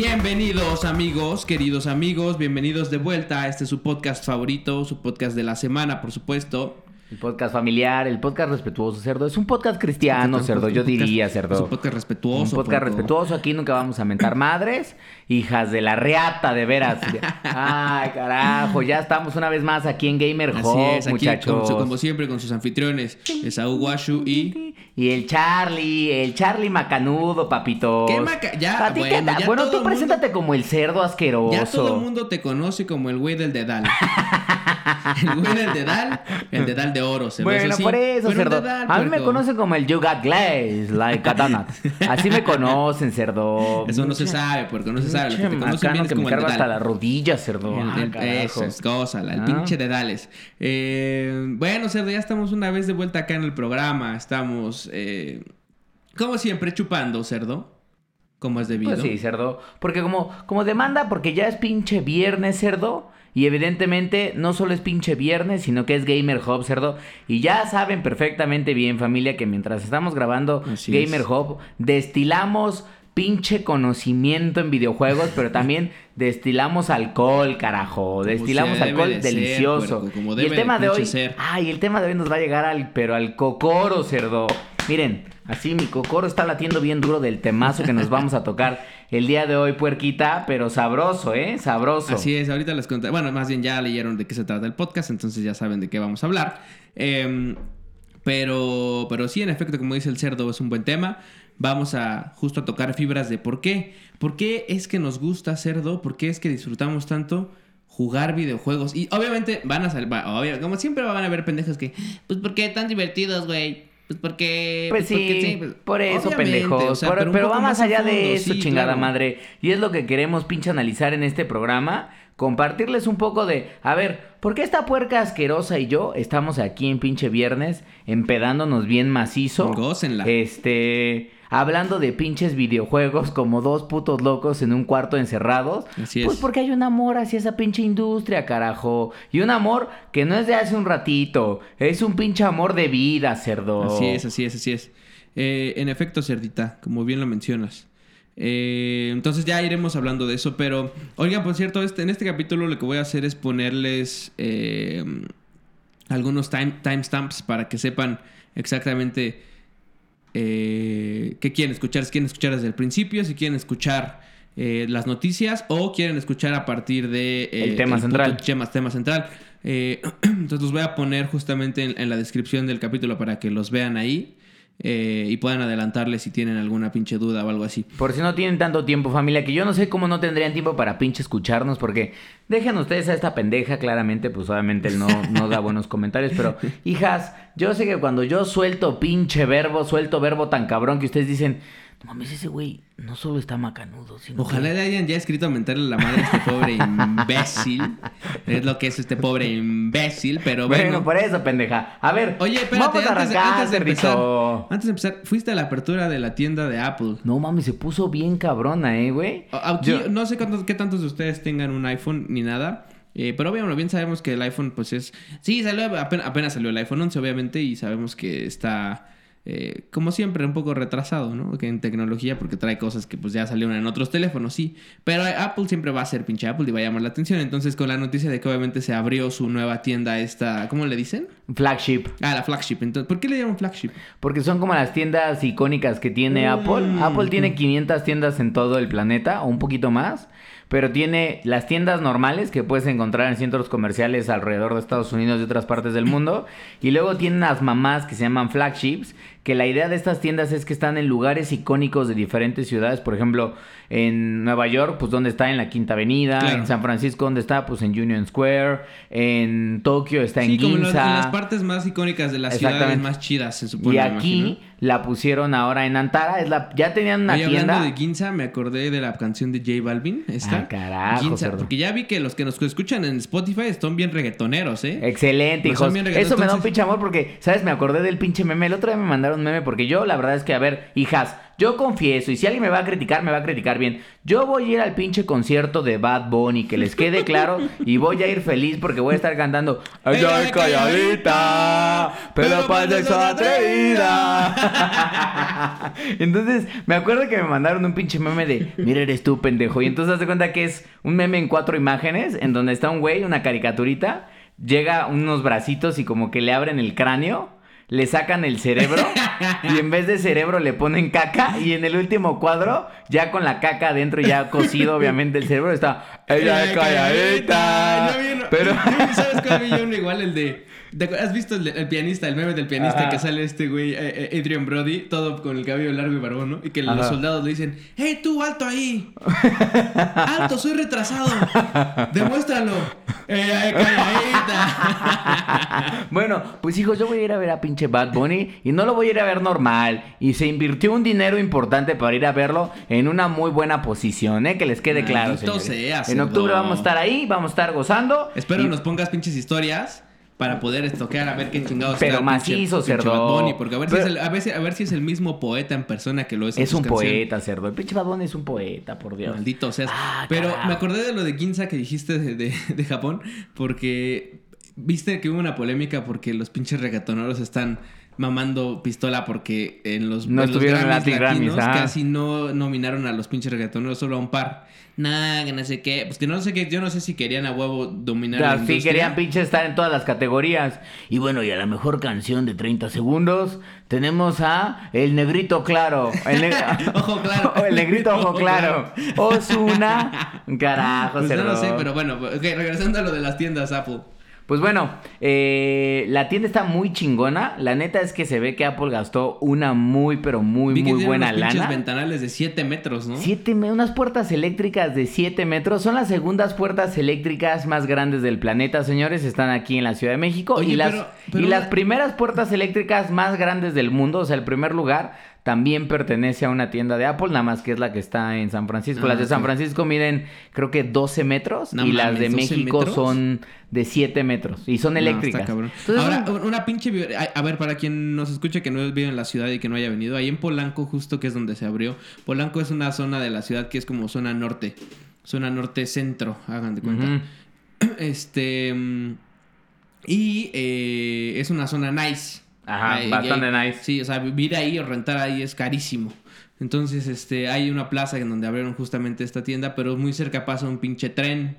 Bienvenidos amigos, queridos amigos, bienvenidos de vuelta a este su podcast favorito, su podcast de la semana, por supuesto. El podcast familiar, el podcast respetuoso, cerdo. Es un podcast cristiano, cerdo, yo diría, cerdo. Es un podcast respetuoso. Un podcast respetuoso. Aquí nunca vamos a mentar madres. Hijas de la reata, de veras. Ay, carajo. Ya estamos una vez más aquí en Gamer aquí muchachos. como, como siempre con sus anfitriones, Esaú Washu y... Y el Charlie, el Charlie macanudo, papito. ¿Qué maca- ya, ¿A ti qué bueno, ya bueno, tú mundo- preséntate como el cerdo asqueroso. Ya todo el mundo te conoce como el güey del dedal. el dedal, el dedal de oro. se Bueno, por eso, cerdo. dedal, a mí me conocen como el You Got Glaze, like a donut. Así me conocen, cerdo. Eso no se sabe, porque no se sabe. Lo que te conocen bien es que como me el hasta la rodilla, cerdo. El- Ah, eso es cosa, el Ah. pinche dedales. Eh, bueno, Cerdo, ya estamos una vez de vuelta acá en el programa. Estamos, eh, como siempre, chupando, Cerdo. Como es debido. Pues sí, cerdo. Porque como, como demanda, porque ya es pinche viernes, cerdo. Y evidentemente no solo es pinche viernes, sino que es Gamer Hub, cerdo. Y ya saben perfectamente bien, familia, que mientras estamos grabando Así Gamer es. Hub, destilamos pinche conocimiento en videojuegos, pero también destilamos alcohol, carajo. Destilamos alcohol de ser, delicioso. puerco, como y el tema de, hoy, ser. ay, el tema de hoy nos va a llegar al, pero al cocoro, cerdo. Miren, así mi cocoro está latiendo bien duro del temazo que nos vamos a tocar el día de hoy, puerquita, pero sabroso, ¿eh? Sabroso. Así es, ahorita les conté. Bueno, más bien ya leyeron de qué se trata el podcast, entonces ya saben de qué vamos a hablar. Em, pero, pero sí, en efecto, como dice el cerdo, es un buen tema. Vamos a justo a tocar fibras de por qué. ¿Por qué es que nos gusta cerdo? ¿Por qué es que disfrutamos tanto jugar videojuegos? Y obviamente van a salir, como siempre van a haber pendejos que, pues, ¿por qué tan divertidos, güey? Pues porque... Pues sí, porque pues, por eso, pendejos. o sea, Por- pero va más allá de eso, sí, chingada claro. madre. Y es lo que queremos pinche analizar en este programa. Compartirles un poco de, a ver, ¿por qué esta puerca asquerosa y yo estamos aquí en pinche viernes empedándonos bien macizo? Gócenla. Este, hablando de pinches videojuegos como dos putos locos en un cuarto encerrados. Así Pues es. porque hay un amor hacia esa pinche industria, carajo. Y un amor que no es de hace un ratito, es un pinche amor de vida, cerdo. Así es, así es, así es. Eh, en efecto, Cerdita, como bien lo mencionas. Eh, entonces ya iremos hablando de eso, pero oigan, por cierto, este, en este capítulo lo que voy a hacer es ponerles eh, algunos time, timestamps para que sepan exactamente eh, qué quieren escuchar, si quieren escuchar desde el principio, si quieren escuchar eh, las noticias o quieren escuchar a partir de eh, El tema central. tema, tema central. Eh, entonces los voy a poner justamente en, en la descripción del capítulo para que los vean ahí eh, y puedan adelantarles si tienen alguna pinche duda o algo así. Por si no tienen tanto tiempo, familia, que yo no sé cómo no tendrían tiempo para pinche escucharnos, porque dejen ustedes a esta pendeja, claramente, pues obviamente él no, no da buenos comentarios, pero hijas, yo sé que cuando yo suelto pinche verbo, suelto verbo tan cabrón que ustedes dicen, no mames, ese güey no solo está macanudo, sino Ojalá que- le hayan ya escrito a mentarle la madre a este pobre imbécil. Es lo que es este pobre imbécil, pero bueno. Bueno, por eso, pendeja. A ver, Oye, espérate, vamos a antes, de- arrancar, antes de empezar, antes de empezar, fuiste a la apertura de la tienda de Apple. No mames, se puso bien cabrona, eh, güey. Aquí Yo- no sé cuántos, qué tantos de ustedes tengan un iPhone ni nada. eh, pero obviamente bien sabemos que el iPhone pues es... Sí, salió apenas, apenas salió el iPhone 11 obviamente y sabemos que está... eh, como siempre, un poco retrasado, ¿no? Que en tecnología, porque trae cosas que pues ya salieron en otros teléfonos, sí. Pero Apple siempre va a ser pinche Apple y va a llamar la atención. Entonces, con la noticia de que obviamente se abrió su nueva tienda, esta. ¿Cómo le dicen? Flagship. Ah, la flagship. Entonces, ¿por qué le llaman flagship? Porque son como las tiendas icónicas que tiene Mm. Apple. Apple tiene 500 tiendas en todo el planeta, o un poquito más. Pero tiene las tiendas normales que puedes encontrar en centros comerciales alrededor de Estados Unidos y otras partes del mundo. Y luego tienen las mamás que se llaman flagships. Que la idea de estas tiendas es que están en lugares icónicos de diferentes ciudades. Por ejemplo, en Nueva York, pues donde está en la Quinta Avenida. Claro. En San Francisco, donde está, pues en Union Square. En Tokio está en Sí, como en, los- Ginza. en las partes más icónicas de las ciudades más chidas, se supone. Y aquí la pusieron ahora en Antara. Es la, ya tenían una Oye, tienda. hablando de Ginza, me acordé de la canción de J Balvin. Esta. Ah, carajo, Ginza, porque ya vi que los que nos escuchan en Spotify son bien reggaetoneros, ¿eh? Excelente, son hijos. bien Eso me da un pinche amor porque, ¿sabes? Me acordé del pinche meme. El otro día me mandaron un meme porque yo, la verdad es que, a ver, hijas, yo confieso, y si alguien me va a criticar, me va a criticar bien. Yo voy a ir al pinche concierto de Bad Bunny, que les quede claro, y voy a ir feliz porque voy a estar cantando es calladita, pero para eso atrevida. entonces, me acuerdo que me mandaron un pinche meme de, mira, eres tú, pendejo. Y entonces, haz de cuenta que es un meme en cuatro imágenes, en donde está un güey, una caricaturita, llega unos bracitos y como que le abren el cráneo le sacan el cerebro y en vez de cerebro le ponen caca y en el último cuadro, ya con la caca adentro ya cocido obviamente el cerebro, está ella calladita. pero ¿sabes cuál vi yo uno igual el de ¿Has visto el, pianista, el meme del pianista que sale este güey, eh, eh, Adrian Brody, todo con el cabello largo y barbón, ¿no? Y que los soldados le dicen, ¡Hey, tú, alto ahí! ¡Alto, soy retrasado! ¡Demuéstralo! ¡Eh, bueno, pues hijos, yo voy a ir a ver a pinche Bad Bunny y no lo voy a ir a ver normal. Y se invirtió un dinero importante para ir a verlo en una muy buena posición, ¿eh? Que les quede claro, señores. en octubre vamos a estar ahí, vamos a estar gozando. Espero nos pongas pinches historias para poder estoquear a ver qué chingados Pero macizo, cerdo. porque a ver, si es el, a, ver, si es el mismo poeta en persona que lo es. Es un poeta, cerdo. El pinche Bad es un poeta, por Dios. Maldito seas. Ah, pero me acordé de lo de Ginza que dijiste de, Japón, porque viste que hubo una polémica porque los pinches reggaetoneros están mamando pistola porque en los, no estuvieron en Latin Grammys, ah. casi no nominaron a los pinches reggaetoneros, solo a un par. Nada, que no sé qué. Pues que no sé qué, yo no sé si querían a huevo dominar la Sí, querían pinches estar en todas las categorías. Y bueno, y a la mejor canción de 30 segundos tenemos a El Negrito Claro. El ojo claro. el Negrito Ojo, Claro. Osuna. Carajo, pues no sé, pero bueno, regresando a lo de las tiendas Apple. Pues bueno, eh, la tienda está muy chingona. La neta es que se ve que Apple gastó una muy, pero muy, muy buena unos lana. ventanales de 7 metros, ¿no? Siete, unas puertas eléctricas de 7 metros. Son las segundas puertas eléctricas más grandes del planeta, señores. Están aquí en la Ciudad de México. y, las, y las primeras puertas eléctricas más grandes del mundo, o sea, el primer lugar, también pertenece a una tienda de Apple, nada más que es la que está en San Francisco. las de ah, San Francisco miden creo que 12 metros y las de México son de 7 metros y son eléctricas. Ahora, una pinche... A ver, para quien nos escuche que no vive en la ciudad y que no haya venido, ahí en Polanco justo que es donde se abrió. Polanco es una zona de la ciudad que es como zona norte, zona norte centro, hagan de cuenta. Este... Mm, y eh, es una zona nice. Ajá, bastante nice. Sí, o sea, vivir ahí o rentar ahí es carísimo. Entonces, este, hay una plaza en donde abrieron justamente esta tienda, pero muy cerca pasa un pinche tren.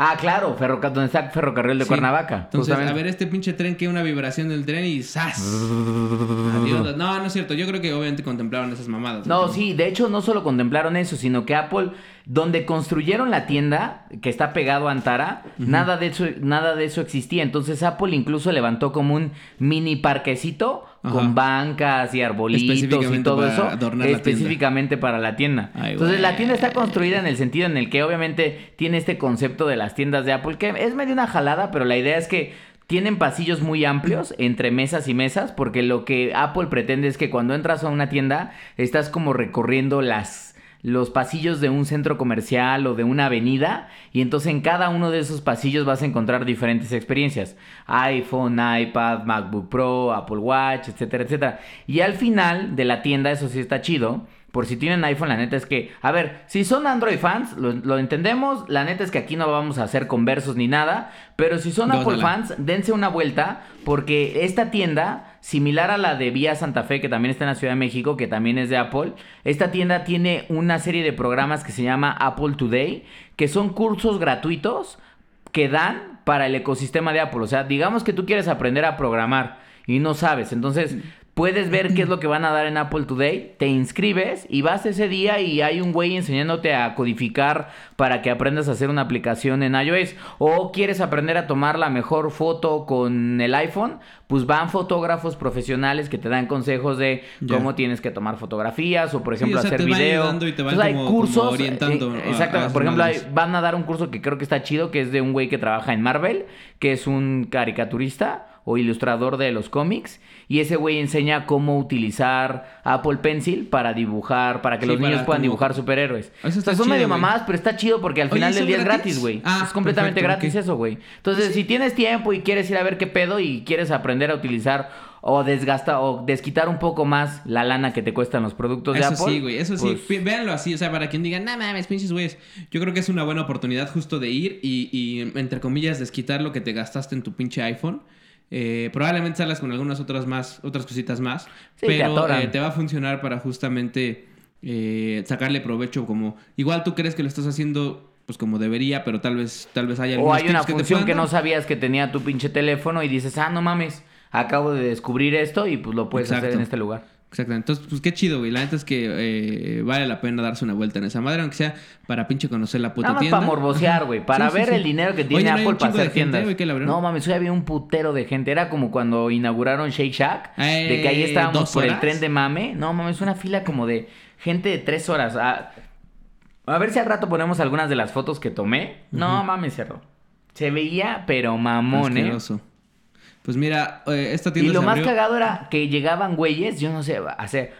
Ah, claro, ferroca donde está el ferrocarril de Cuernavaca. Entonces, a ver este pinche tren que una vibración del tren y ¡zas! Adiós. No, no es cierto. Yo creo que obviamente contemplaron esas mamadas. No, sí, de hecho no solo contemplaron eso, sino que Apple donde construyeron la tienda que está pegado a Antara, nada de eso nada de eso existía. Entonces Apple incluso levantó como un mini parquecito con bancas y arbolitos y todo eso específicamente para la tienda. Entonces la tienda está construida en el sentido en el que obviamente tiene este concepto de las tiendas de Apple que es medio una jalada, pero la idea es que tienen pasillos muy amplios entre mesas y mesas porque lo que Apple pretende es que cuando entras a una tienda estás como recorriendo las los pasillos de un centro comercial o de una avenida y entonces en cada uno de esos pasillos vas a encontrar diferentes experiencias. iPhone, iPad, MacBook Pro, Apple Watch, etcétera, etcétera. Y al final de la tienda, eso sí está chido, por si tienen iPhone, la neta es que, a ver, si son Android fans, lo, entendemos, la neta es que aquí no vamos a hacer conversos ni nada, pero si son Apple fans, dense una vuelta porque esta tienda, similar a la de Vía Santa Fe, que también está en la Ciudad de México, que también es de Apple, esta tienda tiene una serie de programas que se llama Apple Today, que son cursos gratuitos que dan para el ecosistema de Apple. O sea, digamos que tú quieres aprender a programar y no sabes, entonces Puedes ver qué es lo que van a dar en Apple Today, te inscribes y vas ese día y hay un güey enseñándote a codificar para que aprendas a hacer una aplicación en iOS. O quieres aprender a tomar la mejor foto con el iPhone, pues van fotógrafos profesionales que te dan consejos de cómo tienes que tomar fotografías o por ejemplo hacer video. Entonces hay cursos orientando. Eh, exactamente. Por ejemplo, van a dar un curso que creo que está chido, que es de un güey que trabaja en Marvel, que es un caricaturista o ilustrador de los cómics. Y ese güey enseña cómo utilizar Apple Pencil para dibujar, para que los niños puedan dibujar superhéroes. Eso está son medio mamadas, pero está chido porque al final del día es gratis, güey. Ah, es completamente gratis eso, güey. Entonces, si tienes tiempo y quieres ir a ver qué pedo y quieres aprender a utilizar o desgastar o desquitar un poco más la lana que te cuestan los productos de Eso Apple. sí, güey, eso pues, sí. Véanlo así, o sea, para quien diga, no mames, pinches güeyes. Yo creo que es una buena oportunidad justo de ir y, y, entre comillas, desquitar lo que te gastaste en tu pinche iPhone. Eh, probablemente salgas con algunas otras más, otras cositas más. Sí, te pero eh, te va a funcionar para justamente eh, sacarle provecho como. Igual tú crees que lo estás haciendo pues como debería, pero tal vez, tal vez haya O hay una que te función que no sabías que tenía tu pinche teléfono y dices, ah, no mames, acabo de descubrir esto y pues lo puedes hacer en este lugar. Exactamente. Entonces, pues qué chido, güey. La neta es que eh, vale la pena darse una vuelta en esa madre, aunque sea para pinche conocer la puta Nada más tienda. para morbosear, güey. Para Sí, ver sí. el dinero que Oye, tiene ¿no hay Apple un para hacer de gente, tiendas. güey, no mames, hoy había un putero de gente. Era como cuando inauguraron Shake Shack. de que ahí Eh, estábamos ¿dos por el tren de mame. No mames, una fila como de gente de tres horas. Ah, a ver si al rato ponemos algunas de las fotos que tomé. No mames, cerdo. Se veía, pero mamón, ¿eh? Pues mira, eh, esta Y tienda lo se más cagado era que llegaban güeyes, yo no sé,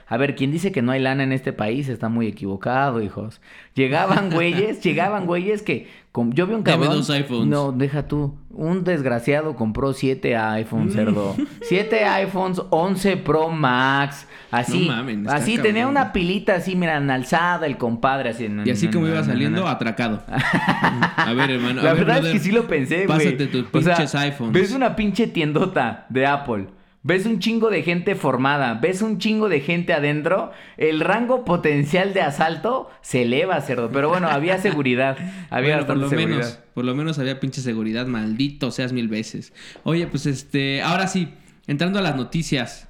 a ver, quien dice que no hay lana en este país está muy equivocado, hijos. Llegaban güeyes, llegaban güeyes que yo vi un cabrón. dos iPhones. No, deja tú. Un desgraciado compró siete Mm. iPhones, cerdo. Siete iPhones, 11 Pro Max. Así, No mamen, está así cabrón. tenía una pilita así, mira, alzada el compadre así. Y así como iba saliendo, atracado. A ver, hermano. La a ver, verdad es brother, que sí lo pensé, güey. Pásate tus O sea, pinches iPhones. Ves una pinche tiendota de Apple. Ves un chingo de gente formada, ves un chingo de gente adentro, el rango potencial de asalto se eleva, cerdo. Pero bueno, había seguridad, había Bueno, por lo seguridad. menos, por lo menos había pinche seguridad, maldito seas mil veces. Oye, pues este, ahora sí, entrando a las noticias.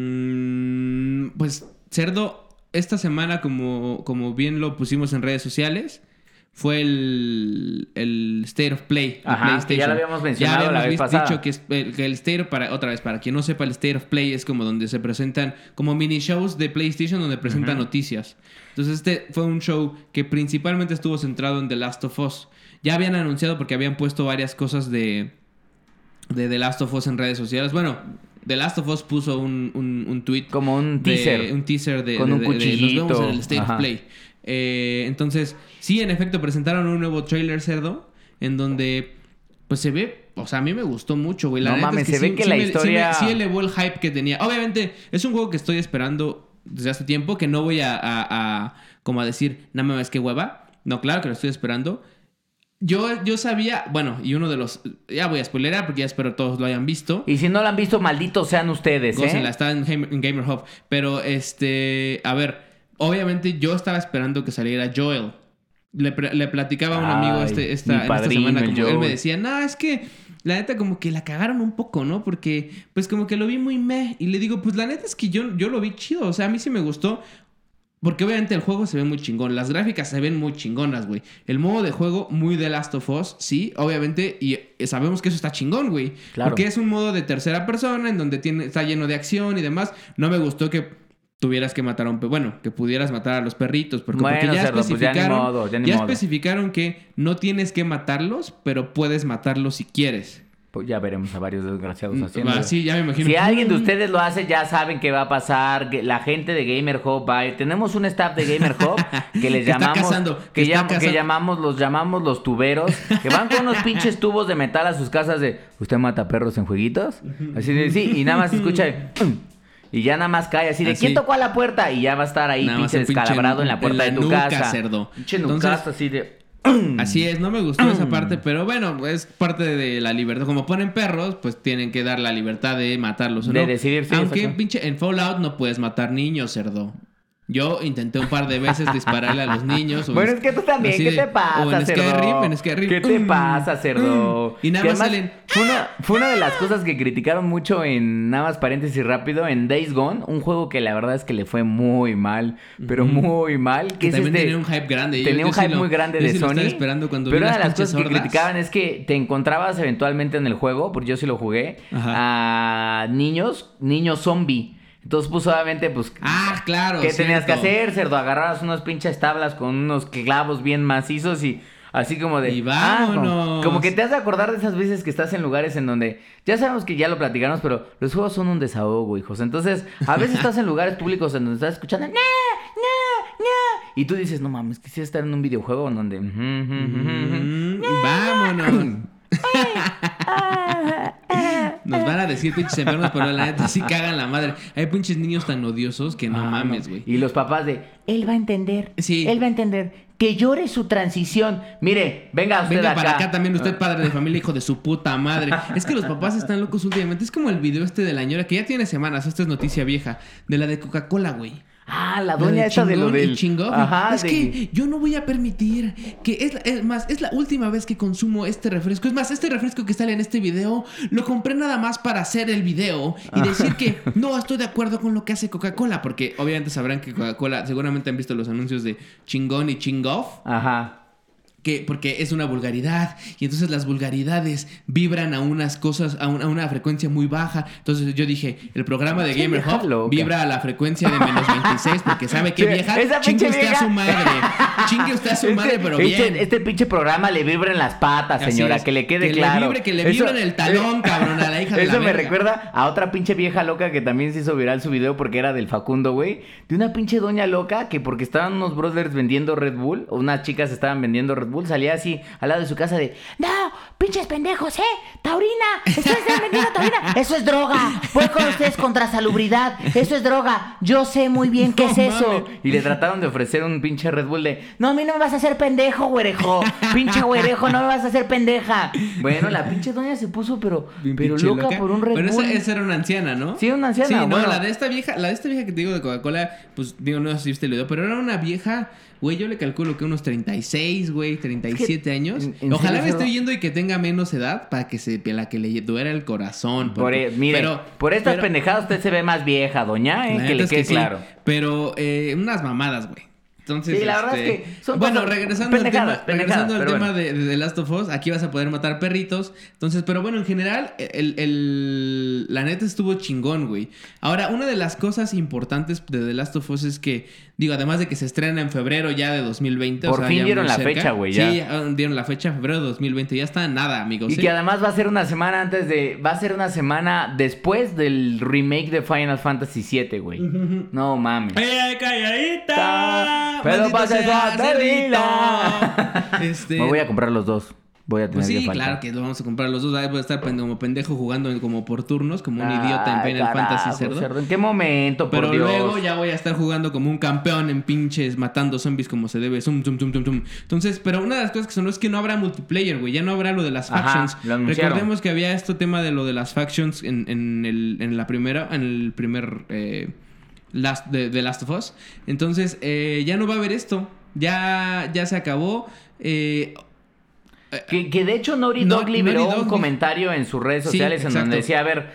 Em, pues, Cerdo, esta semana, como, como bien lo pusimos en redes sociales, fue el, el State of Play. que ya lo habíamos mencionado Ya la habíamos vez vis- pasada. dicho que, es- el, que el State of, para, otra vez, para quien no sepa, el State of Play es como donde se presentan, como mini shows de PlayStation donde presentan noticias. Entonces este fue un show que principalmente estuvo centrado en The Last of Us. Ya habían anunciado porque habían puesto varias cosas de, de The Last of Us en redes sociales. Bueno, The Last of Us puso un, un, un tweet. Como un de- teaser. un teaser de, Con de- un de- cuchillito. nos vemos en el State Ajá. of Play. Eh, entonces, sí, en efecto, presentaron un nuevo trailer cerdo. En donde, pues se ve. O sea, a mí me gustó mucho, güey. La No mames, es se ve que la historia- Sí, me- sí elevó el hype que tenía. Obviamente, es un juego que estoy esperando desde hace tiempo. Que no voy a, a- a- como a decir, no mames, qué hueva. No, claro que lo estoy esperando. Yo, yo sabía, bueno, y uno de los. Ya voy a spoilerar porque ya espero todos lo hayan visto. Y si no lo han visto, malditos sean ustedes, ¿eh? Gócenla, está en, en Gamer Hub. Pero, este, a ver, obviamente yo estaba esperando que saliera Joel. Le, platicaba a un amigo Ay, este, esta, en esta padrino, semana, como él me decía, no, es que la neta como que la cagaron un poco, ¿no? Porque, pues como que lo vi muy meh. Y le digo, pues la neta es que yo, yo lo vi chido. O sea, a mí sí me gustó. Porque obviamente el juego se ve muy chingón. Las gráficas se ven muy chingonas, güey. El modo de juego muy de Last of Us, sí, obviamente. Y eh, sabemos que eso está chingón, güey. Claro. Porque es un modo de tercera persona en donde tiene, está lleno de acción y demás. No me gustó que tuvieras que matar a un... pe- Bueno, que pudieras matar a los perritos. Porque, porque Bueno, ya cerdo, pues ya ni especificaron... modo, ya especificaron que no tienes que matarlos, pero puedes matarlos si quieres. Pues ya veremos a varios desgraciados Mm, haciendo. ah, sí, ya me imagino. Si alguien de Mm. ustedes lo hace, ya saben qué va a pasar. La gente de Gamer Hub va a. Tenemos un staff de Gamer Hub que les está llamamos. que, que está llam- que cazando. llamamos, los llamamos los tuberos. Que van con unos pinches tubos de metal a sus casas de. ¿Usted mata perros en jueguitos? Así de sí, y nada más escucha. de, Y ya nada más cae así de Así. ¿quién tocó a la puerta? Y ya va a estar ahí pinche descalabrado en la en puerta la de tu nuca, casa. cerdo. Pinche Entonces- nucazo así de. Así es, no me gustó esa parte, pero bueno, es parte de la libertad. Como ponen perros, pues tienen que dar la libertad de matarlos o De no. decidir, sí, Aunque pinche en Fallout no puedes matar niños, cerdo. Yo intenté un par de veces dispararle a los niños. Bueno, en- es que tú también, ¿qué de- te pasa, o en cerdo? Skyrim, en Skyrim. ¿Qué te Mm, pasa, cerdo? mm. Y nada Que más además salen... Fue una, fue una de las cosas que criticaron mucho en, nada más paréntesis rápido, en Days Gone, un juego que la verdad es que le fue muy mal, pero muy mal. Que Que es también este- tenía un hype grande. Tenía yo un hype muy grande yo de sí Sony. esperando cuando pero una de las cosas que criticaban es que te encontrabas eventualmente en el juego, porque yo sí lo jugué, a niños, niños zombie. Entonces, pues obviamente, pues Ah, claro. ¿Qué tenías que hacer, cerdo? Agarrabas unas pinches tablas con unos clavos bien macizos y así como de... Y ah, como- vámonos. como, que te has de acordar de esas veces que estás en lugares en donde... Ya sabemos que ya lo platicamos, pero los juegos son un desahogo, hijos. Entonces, a veces estás en lugares públicos en donde estás escuchando... "Nah, nah, nah", Y tú dices, no mames, quisiera estar en un videojuego en donde... ujú, ujú, ujú, ujú". Mm, vámonos. Nos van a decir pinches enfermos, pero la neta sí cagan la madre. Hay pinches niños tan odiosos que no Ah, mames, no. güey. Y los papás de, él va a entender. Sí. Él va a entender. Que llore su transición. Mire, venga usted Venga acá. para acá también usted, padre de familia, hijo de su puta madre. Es que los papás están locos últimamente. Es como el video este de la ñora que ya tiene semanas, esta es noticia vieja, de la de Coca-Cola, güey. Ah, la doña esa de lo chingón y del... chingón. Ajá, es de- que yo no voy a permitir que es, la- es más, es la última vez que consumo este refresco. Es más, este refresco que sale en este video lo compré nada más para hacer el video y decir que no estoy de acuerdo con lo que hace Coca-Cola, porque obviamente sabrán que Coca-Cola, seguramente han visto los anuncios de chingón y chingoff. Ajá. Que, porque es una vulgaridad y entonces las vulgaridades vibran a unas cosas, a, un- a una frecuencia muy baja. Entonces yo dije, el programa de Gamer Hub loca. vibra a la frecuencia de menos 26 porque sabe que vieja, chingue usted a vieja. su madre. Chingue usted a su madre, pero este, bien. este pinche programa le vibra en las patas, señora, es. que le quede Que le claro. vibre, que le vibre en el talón, cabrón, a la hija de Eso la me verga. recuerda a otra pinche vieja loca que también se hizo viral su video porque era del Facundo, güey. De una pinche doña loca que porque estaban unos brothers vendiendo Red Bull, o unas chicas estaban vendiendo Red Bull, salía así al lado de su casa de, no, pinches pendejos, ¿eh? Taurina, ustedes están vendiendo taurina. Eso es droga. Voy con ustedes contra salubridad. Eso es droga. Yo sé muy bien qué No es eso. Y le trataron de ofrecer un pinche Red Bull de, no, a mí no me vas a hacer pendejo, güerejo. Pinche güerejo, no me vas a hacer pendeja. Bueno, la pinche doña se puso, pero, Bien pero loca, loca. por un Red Pero Bull. esa, esa era una anciana, ¿no? Sí, una anciana, Sí, no, bueno. la de esta vieja, la de esta vieja que te digo de Coca-Cola, pues digo, no sé si viste el video, pero era una vieja, güey, yo le calculo que unos 36, güey, 37 años. ¿en- en Ojalá serio, me esté oyendo y que tenga menos edad para que se la que le duera el corazón. Por, porque- e- mire, pero- por estas pero- pendejadas usted se ve más vieja, doña, ¿eh? Que le quede claro. pero eh, unas mamadas, güey. Entonces, Sí, la verdad este, es que son bueno, regresando al tema, regresando al tema bueno. de, de The Last of Us, aquí vas a poder matar perritos. Entonces, pero bueno, en general, el, el- la neta estuvo chingón, güey. Ahora, una de las cosas importantes de The Last of Us es que, digo, además de que se estrena en febrero ya de 2020. o Por sea, fin ya dieron la cerca. fecha, güey. Sí, dieron la fecha, febrero de 2020. Ya está nada, amigos. Y ¿eh? que además va a ser una semana antes de. Va a ser una semana después del remake de Final Fantasy VII, güey. No mames. ¡Ay, calladita! Pero pasa esa. Este, Me voy a comprar los dos. Voy a tener Pues sí, que claro que lo vamos a comprar los dos. Ahí voy a estar como pendejo jugando como por turnos, como un idiota en Final carajo, Fantasy cerdo. ¿En qué momento, por Pero Dios? luego ya voy a estar jugando como un campeón en pinches, matando zombies como se debe. Zum, zum, zum, zum, zum. Entonces, pero una de las cosas que sonó es que no habrá multiplayer, güey. Ya no habrá lo de las Ajá, factions. lo. Recordemos que había este tema de lo de las factions en, en el, en la primera, en el primer eh, Last, de, de Last of Us. Entonces, eh, ya no va a haber esto. Ya, ya se acabó. Eh, Que, que de hecho Naughty No- Dog liberó Naughty Dog un comentario en sus redes Sí, sociales en exacto. donde decía, a ver,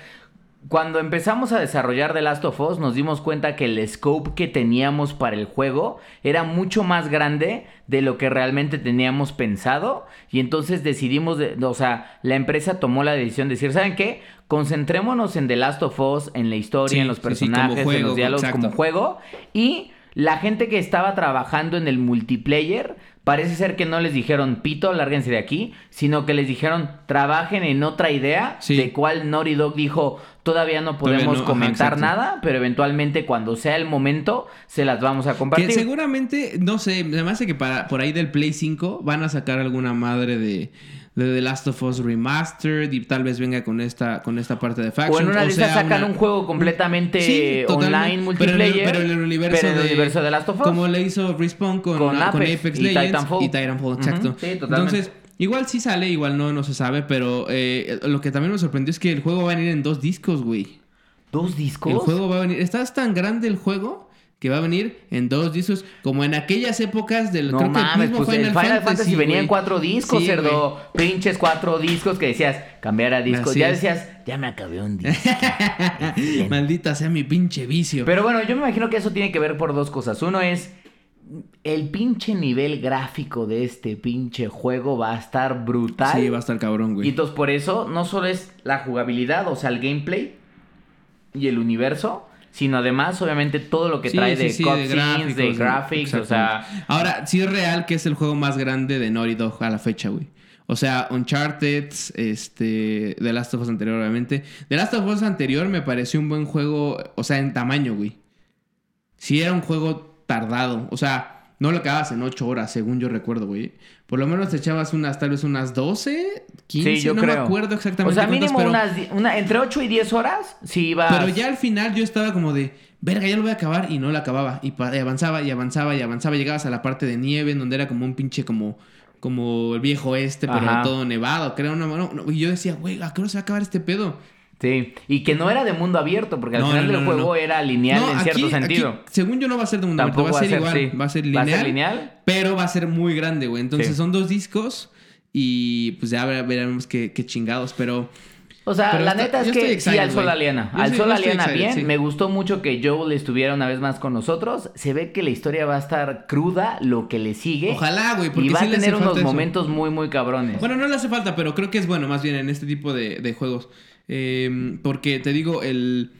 cuando empezamos a desarrollar The Last of Us nos dimos cuenta que el scope que teníamos para el juego era mucho más grande de lo que realmente teníamos pensado y entonces decidimos, de- o sea, la empresa tomó la decisión de decir, ¿saben qué? Concentrémonos en The Last of Us, en la historia, Sí, en los sí, personajes, en los diálogos exacto. como juego y la gente que estaba trabajando en el multiplayer parece ser que no les dijeron pito, lárguense de aquí, sino que les dijeron trabajen en otra idea Sí. de cual Naughty Dog dijo todavía no Todavía podemos no, comentar nada, pero eventualmente cuando sea el momento se las vamos a Que compartir. seguramente, no sé, me hace que para, por ahí del Play 5 van a sacar alguna madre de, de The Last of Us Remastered y tal vez venga con esta, con esta parte de Factions. O en una de esas sea, sacan una- un juego completamente Sí, online Pero en el- multiplayer. Pero en el universo, pero en el de, universo de Last of Us. Como le hizo Respawn con, Con con Apex y Legends Titanfall. y Titanfall, Ujú, exacto. sí, totalmente. Entonces, igual sí sale, igual no, no se sabe, pero eh, lo que también me sorprendió es que el juego va a venir en dos discos, güey. ¿Dos discos? El juego va a venir. Está tan grande el juego que va a venir en dos discos. Como en aquellas épocas del. No creo que el mames, mismo pues el Final Fantasy, venía en cuatro discos, Sí, cerdo. Pinches cuatro discos que decías, cambiar a discos. Así ya decías, ya me acabé un disco. Maldita sea mi pinche vicio. Pero bueno, yo me imagino que eso tiene que ver por dos cosas. Uno es el pinche nivel gráfico de este pinche juego va a estar brutal. sí, va a estar cabrón, Y güey. entonces por eso no solo es la jugabilidad, o sea, el gameplay y el universo, sino además, obviamente, todo lo que Sí, trae sí, de sí, cutscenes, de, graphics, o sea... Ahora, sí es real que es el juego más grande de Naughty Dog a la fecha, güey. O sea, Uncharted, este, The Last of Us anterior, obviamente. The Last of Us anterior me pareció un buen juego, o sea, en tamaño, güey. Sí era un juego tardado. O sea, no lo acababas en 8 horas, según yo recuerdo, güey. Por lo menos te echabas unas, tal vez unas 12, 15, Sí, yo no creo. me acuerdo exactamente O sea, mínimo unas, una, entre 8 y 10 horas, sí iba. pero ya al final yo estaba como de, verga, ya lo voy a acabar y no lo acababa. Y, avanzaba y avanzaba y avanzaba. Llegabas a la parte de nieve en donde era como un pinche como... Como el viejo este, pero Ajá. todo nevado, creo. No, no, no, y yo decía, güey, ¿a qué hora se va a acabar este pedo? Sí, y que no era de mundo abierto, porque al No, final no, del no, juego era lineal en aquí- cierto sentido. aquí, según yo no va a ser de mundo abierto, va a ser igual, sí. va a ser ¿Va a lineal. ser lineal? Pero va a ser muy grande, güey. Entonces Sí. son dos discos y pues ya ver- veremos qué, qué chingados. Pero O sea, Pero la está- neta es que sí, excited, al Sol güey. Aliena. Yo Al sí- Sol yo estoy Aliena excited, bien. sí. Me gustó mucho que Joel estuviera una vez más con nosotros. Se ve que la historia va a estar cruda, lo que le sigue. ojalá, güey, porque y va sí a tener unos eso. momentos muy, muy cabrones. Bueno, no le hace falta, pero creo que es bueno más bien en este tipo de, de juegos. Eh, porque te digo, el...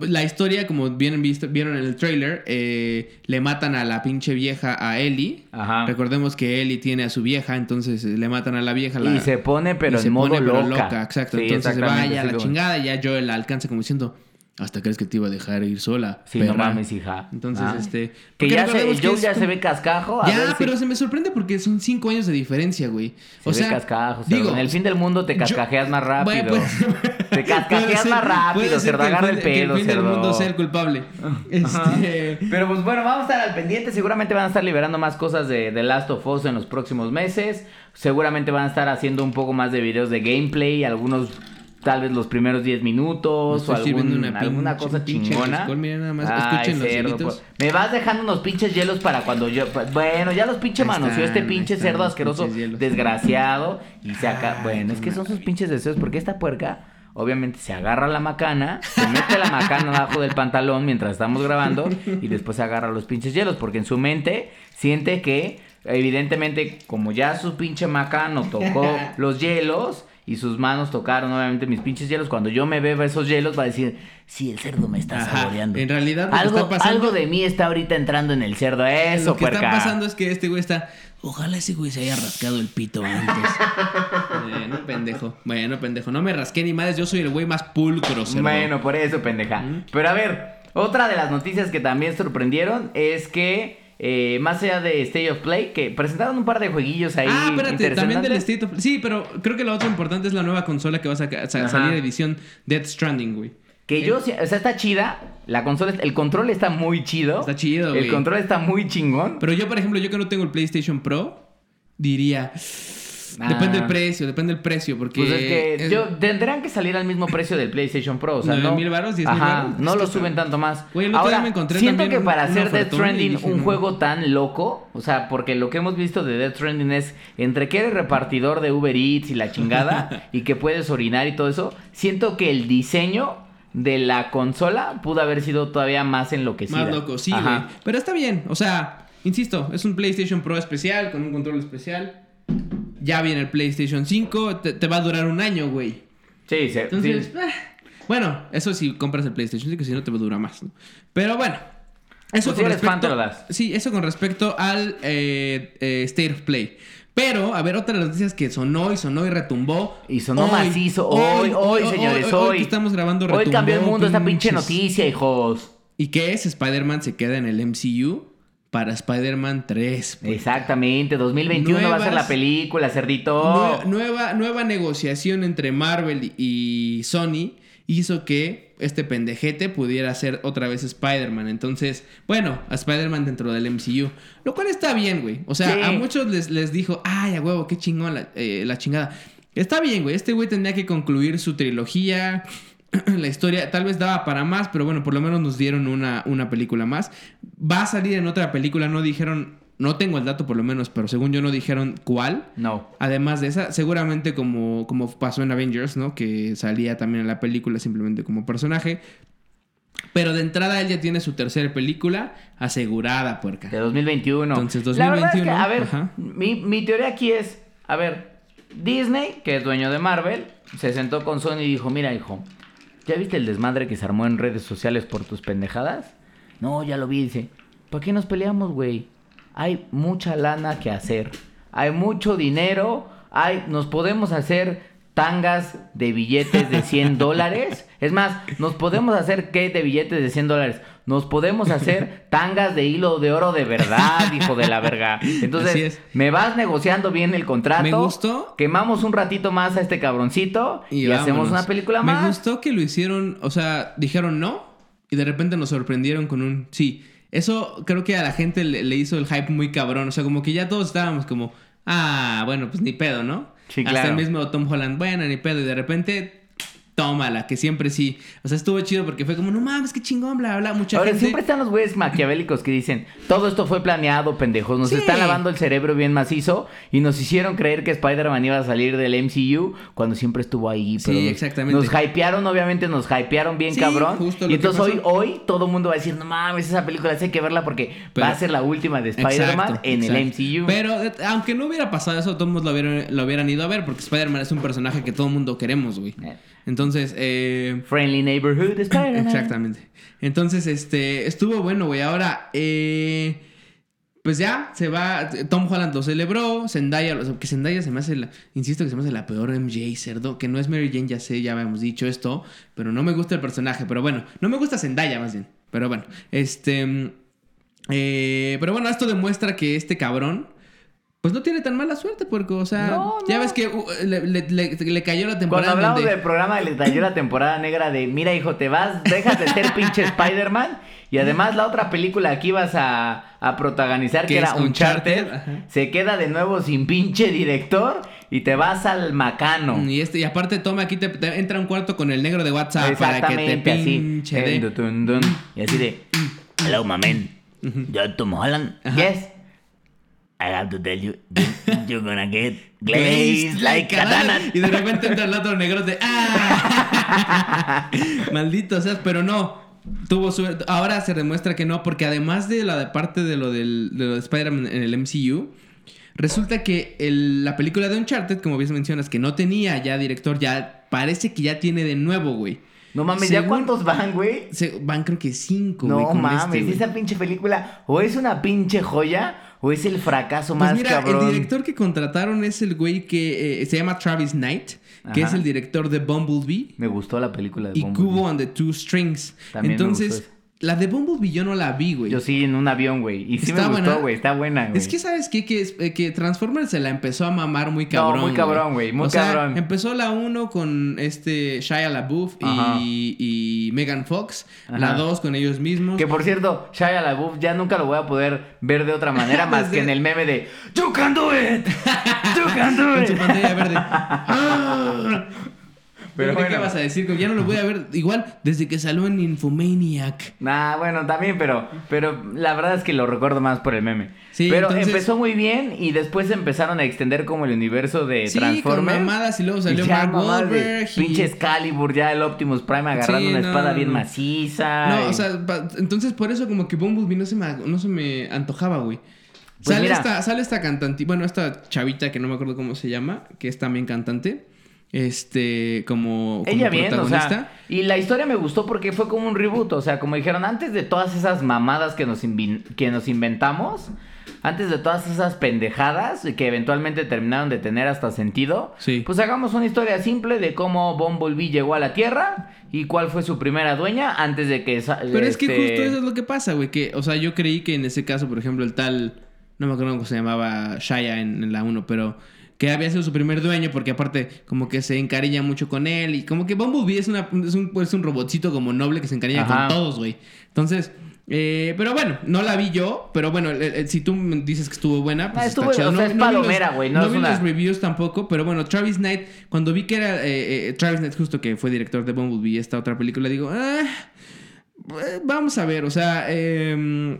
La historia, como bien visto, vieron en el trailer, eh, le matan a la pinche vieja a Ellie. Ajá. Recordemos que Ellie tiene a su vieja, entonces eh, le matan a la vieja. la- y se pone, pero y se en modo pone, pero loca. exacto. Sí, Entonces se vaya a la como- chingada y ya Joel la alcanza como diciendo, hasta crees que te iba a dejar ir sola. Sí, no perra?". mames, hija. Entonces, Ah. este... Que ya se, que es ya como- se ve cascajo. a ver Ya, si- pero se me sorprende porque son cinco años de diferencia, güey. Se o ve sea, cascajo, cerdo. digo, en el fin del mundo te yo- cascajeas más rápido. Bueno, pues- te cascajeas ser- más rápido, cerdo. que el Agarra el que pedo, el fin del cerdo. mundo sea el culpable. Este... Pero pues bueno, vamos a estar al pendiente. Seguramente van a estar liberando más cosas de The Last of Us en los próximos meses. Seguramente van a estar haciendo un poco más de videos de gameplay. Algunos, tal vez los primeros 10 minutos. O algún- una alguna pinche- cosa pinche chingona. alcohol, miren nada más, Ay, escuchen los cerdo, hielitos. pues. Me vas dejando unos pinches hielos para cuando yo. Bueno, ya los pinches Ahí manoseó este pinche cerdo asqueroso, desgraciado. Y se. Ay, Bueno, es que son sus pinches deseos. Porque esta puerca. Obviamente se agarra la macana, se mete la macana abajo del pantalón mientras estamos grabando y después se agarra los pinches hielos porque en su mente siente que evidentemente como ya su pinche macano tocó los hielos y sus manos tocaron obviamente mis pinches hielos, cuando yo me beba esos hielos va a decir, sí, el cerdo me está Ajá, saboreando. en realidad lo que algo, está pasando- algo de mí está ahorita entrando en el cerdo, eso, Lo que está pasando es que este güey está. Ojalá ese güey se haya rascado el pito antes. bueno, pendejo. Bueno, pendejo. No me rasqué ni madres. Yo soy el güey más pulcro, cerdo. Bueno, por eso, pendeja. Pero a ver, otra de las noticias que también sorprendieron es que, eh, más allá de State of Play, que presentaron un par de jueguillos ahí. Ah, espérate, también del. State of... Sí, pero creo que lo otro importante es la nueva consola que va a, saca- salir edición Death Stranding, güey. Que yo, sí- o sea, está chida. La consola, el control está muy chido. Está chido, El güey. control está muy chingón. Pero yo, por ejemplo, yo que no tengo el PlayStation Pro, diría... Ah. Depende del precio, depende del precio, porque... Pues es que es- yo, tendrán que salir al mismo precio del PlayStation Pro. O sea, ¿Nueve no. mil varos? ¿Diez mil Ajá, varos? no lo suben tanto más. Güey, el otro día Ahora, me encontré siento también que para hacer Death Stranding dije, un no. juego tan loco, o sea, porque lo que hemos visto de Death Stranding es entre que eres repartidor de Uber Eats y la chingada y que puedes orinar y todo eso, siento que el diseño de la consola pudo haber sido todavía más enloquecido. Más loco, sí, güey. Pero está bien, o sea, insisto, es un PlayStation Pro especial, con un control especial. Ya viene el PlayStation 5, te, te va a durar un año, güey. Sí, se- Entonces, sí. ah, bueno, eso si compras el PlayStation 5, si no te dura más. ¿no? Pero bueno, eso Pues si eres fan, das. Sí, eso con respecto al eh, eh, State of Play. Pero, a ver, otra de las noticias que sonó y sonó y retumbó. Y sonó macizo. Hoy, hoy, señores, hoy. que estamos grabando Hoy cambió el retumbó, mundo esta pinche pinches. noticia, hijos. ¿Y qué es? Spider-Man se queda en el MCU para Spider-Man 3. pues. Exactamente, 2021 va a ser la película, cerdito. Nue- nueva, nueva negociación entre Marvel y Sony hizo que este pendejete pudiera ser otra vez Spider-Man. Entonces, bueno, a Spider-Man dentro del MCU. Lo cual está bien, güey. O sea, Sí. a muchos les, les dijo, ay, a huevo, qué chingón la, eh, la chingada. Está bien, güey. Este güey tendría que concluir su trilogía. La historia tal vez daba para más, pero bueno, por lo menos nos dieron una, una película más. Va a salir en otra película, no dijeron, no tengo el dato por lo menos, pero según yo no dijeron cuál. No. Además de esa, seguramente como, como pasó en Avengers, ¿no? Que salía también en la película simplemente como personaje. Pero de entrada él ya tiene su tercera película asegurada, puerca. De 2021. Entonces, La verdad es que, 2021, a ver, ajá. mi, mi teoría aquí es, a ver, Disney, que es dueño de Marvel, se sentó con Sony y dijo, mira, hijo, ¿ya viste el desmadre que se armó en redes sociales por tus pendejadas? No, ya lo vi, dice. ¿Para qué nos peleamos, güey? Hay mucha lana que hacer. Hay mucho dinero. Hay, nos podemos hacer tangas de billetes de 100 dólares. Es más, nos podemos hacer qué de billetes de 100 dólares. Nos podemos hacer tangas de hilo de oro de verdad, hijo de la verga. Entonces, es. me vas negociando bien el contrato. Me gustó. Quemamos un ratito más a este cabroncito y, hacemos una película Me más. gustó que lo hicieron, o sea, dijeron no y de repente nos sorprendieron con un sí. Eso creo que a la gente le, le hizo el hype muy cabrón. O sea, como que ya todos estábamos como, ah, bueno, pues ni pedo, ¿no? Sí, Hasta claro. el mismo Tom Holland, bueno, ni pedo. Y de repente, tómala, que siempre sí. O sea, estuvo chido porque fue como, no mames, qué chingón, bla, bla, mucha Ahora, gente. siempre están los güeyes maquiavélicos que dicen, todo esto fue planeado, pendejos, nos Sí. están lavando el cerebro bien macizo y nos hicieron creer que Spider-Man iba a salir del MCU cuando siempre estuvo ahí. Sí, pero nos- exactamente. Nos hypearon, obviamente, nos hypearon bien Sí, cabrón. justo lo y entonces hoy, pasó. hoy todo el mundo va a decir, no mames, esa película sí hay que verla porque Pero- va a ser la última de Spider-Man Exacto, en el. MCU. Pero eh, aunque no hubiera pasado eso, todos lo hubieran, lo hubieran ido a ver porque Spider-Man es un personaje que todo el mundo queremos, güey. Eh. Entonces, eh, Friendly Neighborhood Spider-Man. Exactamente. Entonces, este, estuvo bueno, güey. Ahora, eh, pues ya, se va, Tom Holland lo celebró, Zendaya, o sea, que Zendaya se me hace, la, insisto que se me hace la peor MJ, cerdo, que no es Mary Jane, ya sé, ya habíamos dicho esto, pero no me gusta el personaje, pero bueno, no me gusta Zendaya más bien, pero bueno, este, eh, pero bueno, esto demuestra que este cabrón... Pues no tiene tan mala suerte, porque, o sea, No, ya ves que uh, le, le- le- le cayó la Cuando temporada. en hablamos donde- del programa le cayó la temporada negra de mira hijo te vas, dejas de ser pinche Spider-Man y además la otra película que ibas a, a protagonizar que, era Uncharted, Uncharted, se queda de nuevo sin pinche director y te vas al macano. Y, este, y aparte, toma, aquí te, te entra un cuarto con el negro de WhatsApp para que te así. pinche Eh, de... Y así de Hello my man. Yo Tom Holland. Yes. I have to tell you, you're gonna get glazed like katana. Y de repente entra el otro negro de... ¡Ah! Maldito seas, pero no. Tuvo suerte. Ahora se demuestra que no, porque además de la de parte de lo, del, de lo de Spider-Man en el MCU, resulta que el- la película de Uncharted, como bien mencionas, que no tenía ya director, ya parece que ya tiene de nuevo, güey. No mames, ¿ya cuántos van, güey? Van creo que cinco, güey, No mames, este, güey. esa pinche película o es una pinche joya o es el fracaso Pues más mira, cabrón. el director que contrataron es el güey que eh, se llama Travis Knight, que Ajá. es el director de Bumblebee Me gustó la película de y Bumblebee. Cubo on the Two Strings. También me gustó Entonces. La de Bumblebee yo no la vi, güey. Yo sí, en un avión, güey. Y sí Está me buena. gustó, güey. Está buena, güey. Es que, ¿sabes qué? Que, eh, que Transformers se la empezó a mamar muy No, cabrón. muy cabrón, güey, muy o sea, cabrón. empezó la 1 con este Shia LaBeouf y, y Megan Fox. Ajá. La 2 con ellos mismos. Que por cierto, Shia LaBeouf ya nunca lo voy a poder ver de otra manera más que en el meme de You can do it. You can do Con it. su pantalla verde. ¡Ah! Pero Pero ¿qué bueno. vas a decir? Ya no lo voy a ver igual desde que salió en Infomaniac. Nah, bueno, también, pero, pero la verdad es que lo recuerdo más por el meme. Sí, pero entonces- empezó muy bien y después empezaron a extender como el universo de Sí, con Transformers. mamadas y luego salió Y Mark Wahlberg y- Pinche Excalibur, ya el Optimus Prime agarrando Sí, una no, espada no, bien maciza. No, y- o sea, pa- entonces por eso como que Bumblebee no se me, no se me antojaba, güey. Pues sale, mira. esta, sale esta cantante, bueno, esta chavita que no me acuerdo cómo se llama, que es también cantante, este, como, como Ella bien, o sea, y la historia me gustó porque fue como un reboot, o sea, como dijeron, antes de todas esas mamadas que nos, que nos inventamos, antes de todas esas pendejadas que eventualmente terminaron de tener hasta sentido, Sí. pues hagamos una historia simple de cómo Bumblebee llegó a la Tierra y cuál fue su primera dueña antes de que... Pero es que este, justo eso es lo que pasa, güey, que, o sea, yo creí que en ese caso, por ejemplo, el tal, no me acuerdo cómo se llamaba Shia en, en la 1, pero que había sido su primer dueño porque aparte como que se encariña mucho con él y como que Bumblebee es, una, es, un, es un robotcito como noble que se encariña Ajá. con todos, güey. Entonces, eh, pero bueno, no la vi yo, pero bueno, eh, eh, si tú me dices que estuvo buena, pues está estuvo- chido. o sea, es palomera, güey, no vi una- los reviews tampoco, pero bueno, Travis Knight, cuando vi que era eh, eh, Travis Knight justo que fue director de Bumblebee y esta otra película, digo, ah, eh, vamos a ver, o sea, em,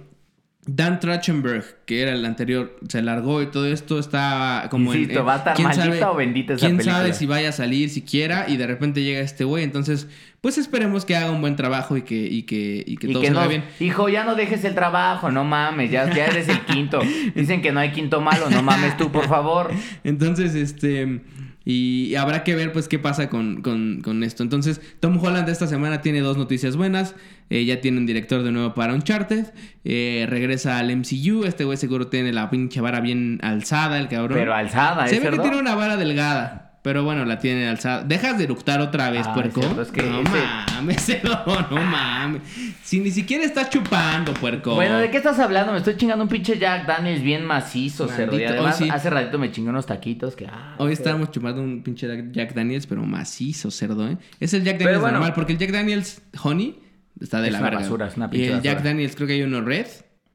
Dan Trachtenberg, que era el anterior, se largó y todo esto está como Insisto, en... va a estar ¿quién maldita sabe- o bendita esa ¿Quién película? sabe si vaya a salir siquiera? Y de repente llega este güey, entonces, pues esperemos que haga un buen trabajo y que, y que, y que y todo que salga no, bien. hijo, ya no dejes el trabajo, no mames, ya, ya eres el quinto. Dicen que no hay quinto malo, no mames tú, por favor. Entonces, este. Y habrá que ver, pues, qué pasa con, con- con esto. Entonces, Tom Holland esta semana tiene dos noticias buenas. Eh, ya tiene un director de nuevo para Uncharted. Eh, regresa al MCU. Este güey seguro tiene la pinche vara bien alzada, el cabrón. Pero alzada, Se ¿eh, ve que tiene una vara delgada. Pero bueno, la tiene alzada. ¿Dejas de eructar otra vez, Ah, puerco? es cierto, es que no ese- mames, cerdo, no mames. Si ni siquiera estás chupando, puerco. Bueno, ¿de qué estás hablando? Me estoy chingando un pinche Jack Daniels bien macizo, cerdo. Y además, sí. hace ratito me chingué unos taquitos que... ah, Hoy estábamos chupando un pinche Jack Daniels, pero macizo, cerdo, ¿eh? Es el Jack Daniels bueno. normal, porque el Jack Daniels Honey está de Es la una verga. basura, es una y pinche el Jack. Daniels, creo que hay uno red,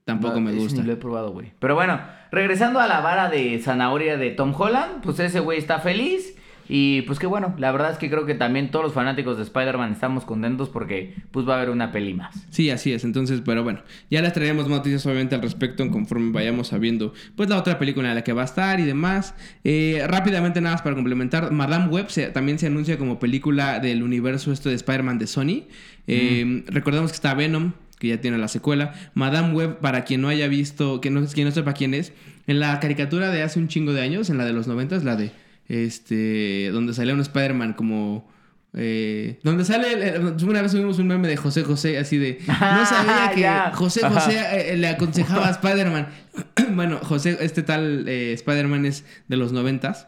tampoco No, me gusta. Ni lo he probado, güey. Pero bueno, regresando a la vara de zanahoria de Tom Holland, pues ese güey está feliz. Y pues que bueno, la verdad es que creo que también todos los fanáticos de Spider-Man estamos contentos porque pues va a haber una peli más. Sí, así es. Entonces, pero bueno, ya les traeremos noticias obviamente al respecto conforme vayamos sabiendo pues la otra película en la que va a estar y demás. Eh, rápidamente nada más para complementar, Madame Web se- también se anuncia como película del universo esto de Spider-Man de Sony. Eh, Recordemos que está Venom, que ya tiene la secuela. Madame Web, para quien no haya visto, que no, quien no sepa quién es, en la caricatura de hace un chingo de años, en la de los 90, la de este, donde salía un Spider-Man como... eh, donde sale, el- el- una vez subimos un meme de José José, así de, no sabía que Ya. José José eh, le aconsejaba a Spider-Man. bueno, José, este tal eh, Spider-Man es de los noventas,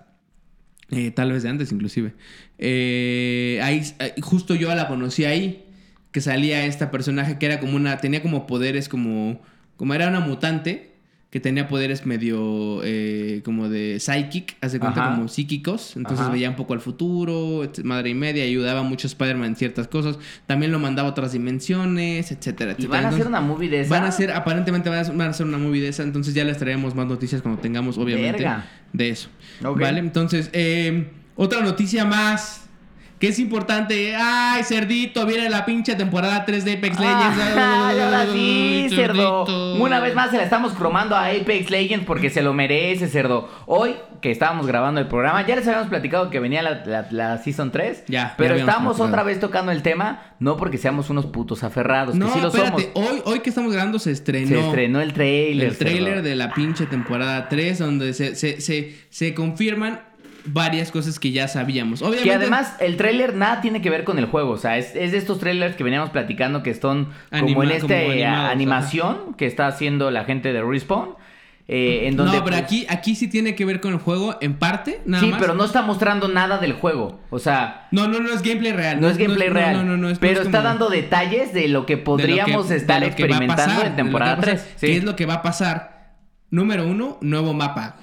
eh, tal vez de antes inclusive. Eh, ahí, eh, justo yo la conocí ahí, que salía esta personaje que era como una, tenía como poderes como, como era una mutante, que tenía poderes medio eh, como de psychic, hace cuenta Ajá. como psíquicos, entonces Ajá. veía un poco al futuro, madre y media, ayudaba mucho a Spider-Man en ciertas cosas, también lo mandaba a otras dimensiones, etcétera, Y etcétera. van a hacer una movie de esa. Van a hacer, aparentemente van a, van a hacer una movie de esa, entonces ya les traeremos más noticias cuando tengamos, obviamente, Verga. de eso. Ok. Vale, entonces, eh, otra noticia más. Que es importante. Ay, cerdito, viene la pinche temporada 3 de Apex Legends. Ah, y ahora sí, Ay, cerdo. Una vez más se la estamos cromando a Apex Legends porque se lo merece, cerdo. Hoy que estábamos grabando el programa, ya les habíamos platicado que venía la, la- la Season 3. Ya, ya Pero habíamos estamos platicado. otra vez tocando el tema, no porque seamos unos putos aferrados, No, que sí lo espérate. somos. Hoy, hoy que estamos grabando se estrenó. Se estrenó el trailer. el trailer cerdo. de la pinche temporada 3, donde se, se, se, se confirman varias cosas que ya sabíamos. Obviamente. Que además el tráiler nada tiene que ver con el juego, o sea, es, es de estos trailers que veníamos platicando que son como Anima- en esta como animación que está haciendo la gente de Respawn, eh, en donde... no, pero pues, aquí, aquí sí tiene que ver con el juego, en parte, nada sí, más. pero no está mostrando nada del juego, o sea, No, no, no es gameplay real. no es gameplay no, real, No, no, no, es- pero es está como- dando detalles de lo que de lo que- podríamos de estar lo que va a experimentando pasar, en de lo que temporada va a 3. pasar. ¿Qué es lo que va a pasar? Número uno, nuevo mapa.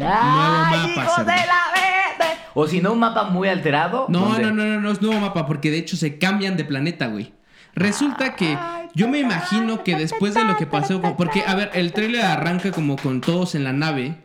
¡Ay, Nuevo mapa, hijos cerdo. de la verde! O si no, un mapa muy alterado. No, donde- no, no, no, no es nuevo mapa, porque de hecho se cambian de planeta, güey. Resulta que yo me imagino que después de lo que pasó. Porque, a ver, el trailer arranca como con todos en la nave.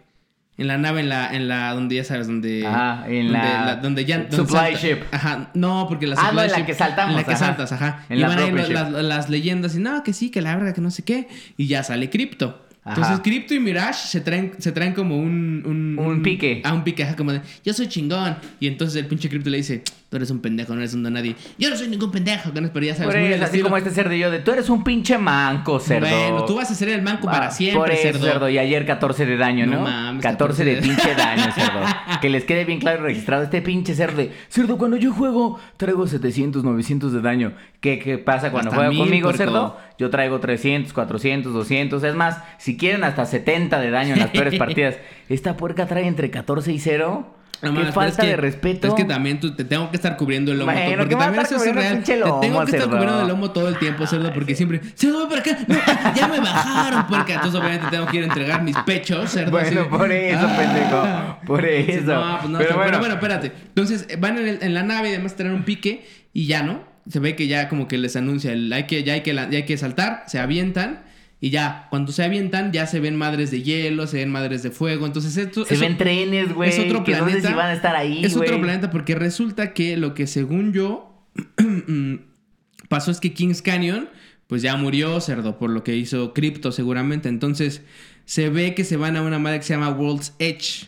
En la nave, en la, en la, donde ya sabes, donde... Ajá, en donde, la donde ya... donde supply salta- ship. Ajá, no, porque la Ah, supply no, en la ship- que saltamos, En la que ajá. saltas, ajá. En y la van ahí las, las- leyendas y no, que sí, que la verdad, que no sé qué. Y ya sale Crypto. Entonces Crypto y Mirage se traen, se traen como un... Un, Un pique. Ah, un pique, ajá, como de, yo soy chingón. Y entonces el pinche Crypto le dice, tú eres un pendejo, no eres un nadie. Yo no soy ningún pendejo, que no es, pero ya sabes, Por muy eso, así como este cerdo y yo de tú eres un pinche manco, cerdo. Bueno, tú vas a ser el manco Ah, para siempre, Por eso, cerdo. cerdo. Y ayer 14 de daño, ¿no? No mames, 14 de 14 de- pinche daño, cerdo. que les quede bien claro y registrado este pinche cerdo de, cerdo, cuando yo juego traigo 700, 900 de daño. ¿Qué, qué pasa cuando Hasta juega mil, conmigo, puerco. cerdo? Yo traigo 300, 400, 200. Es más, si quieren hasta 70 de daño en las peores partidas. Esta puerca trae entre 14 y 0. No Qué falta es que- de respeto. Es que también tú te tengo que estar cubriendo el lomo. Bueno, porque ¿qué me vas a también eso es real. Te tengo que estar cubriendo el lomo todo el tiempo, cerdo, porque siempre, cerdo, voy para acá. No, ya me bajaron, porque entonces obviamente tengo que ir a entregar mis pechos, cerdo. Bueno, por eso, Ah. pendejo. Por eso. No, pues no, Pero pero bueno, bueno, espérate. Entonces van en, el- en la nave y además traen un pique y ya, ¿no? Se ve que ya como que les anuncia el hay que, ya, hay que, la- ya hay que saltar, se avientan y ya, cuando se avientan ya se ven madres de hielo, se ven madres de fuego. Entonces esto Se eso- ven trenes, güey. es otro que no sé planeta. si van a estar ahí, Es otro planeta porque resulta que lo que según yo pasó es que Kings Canyon pues ya murió cerdo por lo que hizo Crypto seguramente. Entonces se ve que se van a una madre que se llama World's Edge.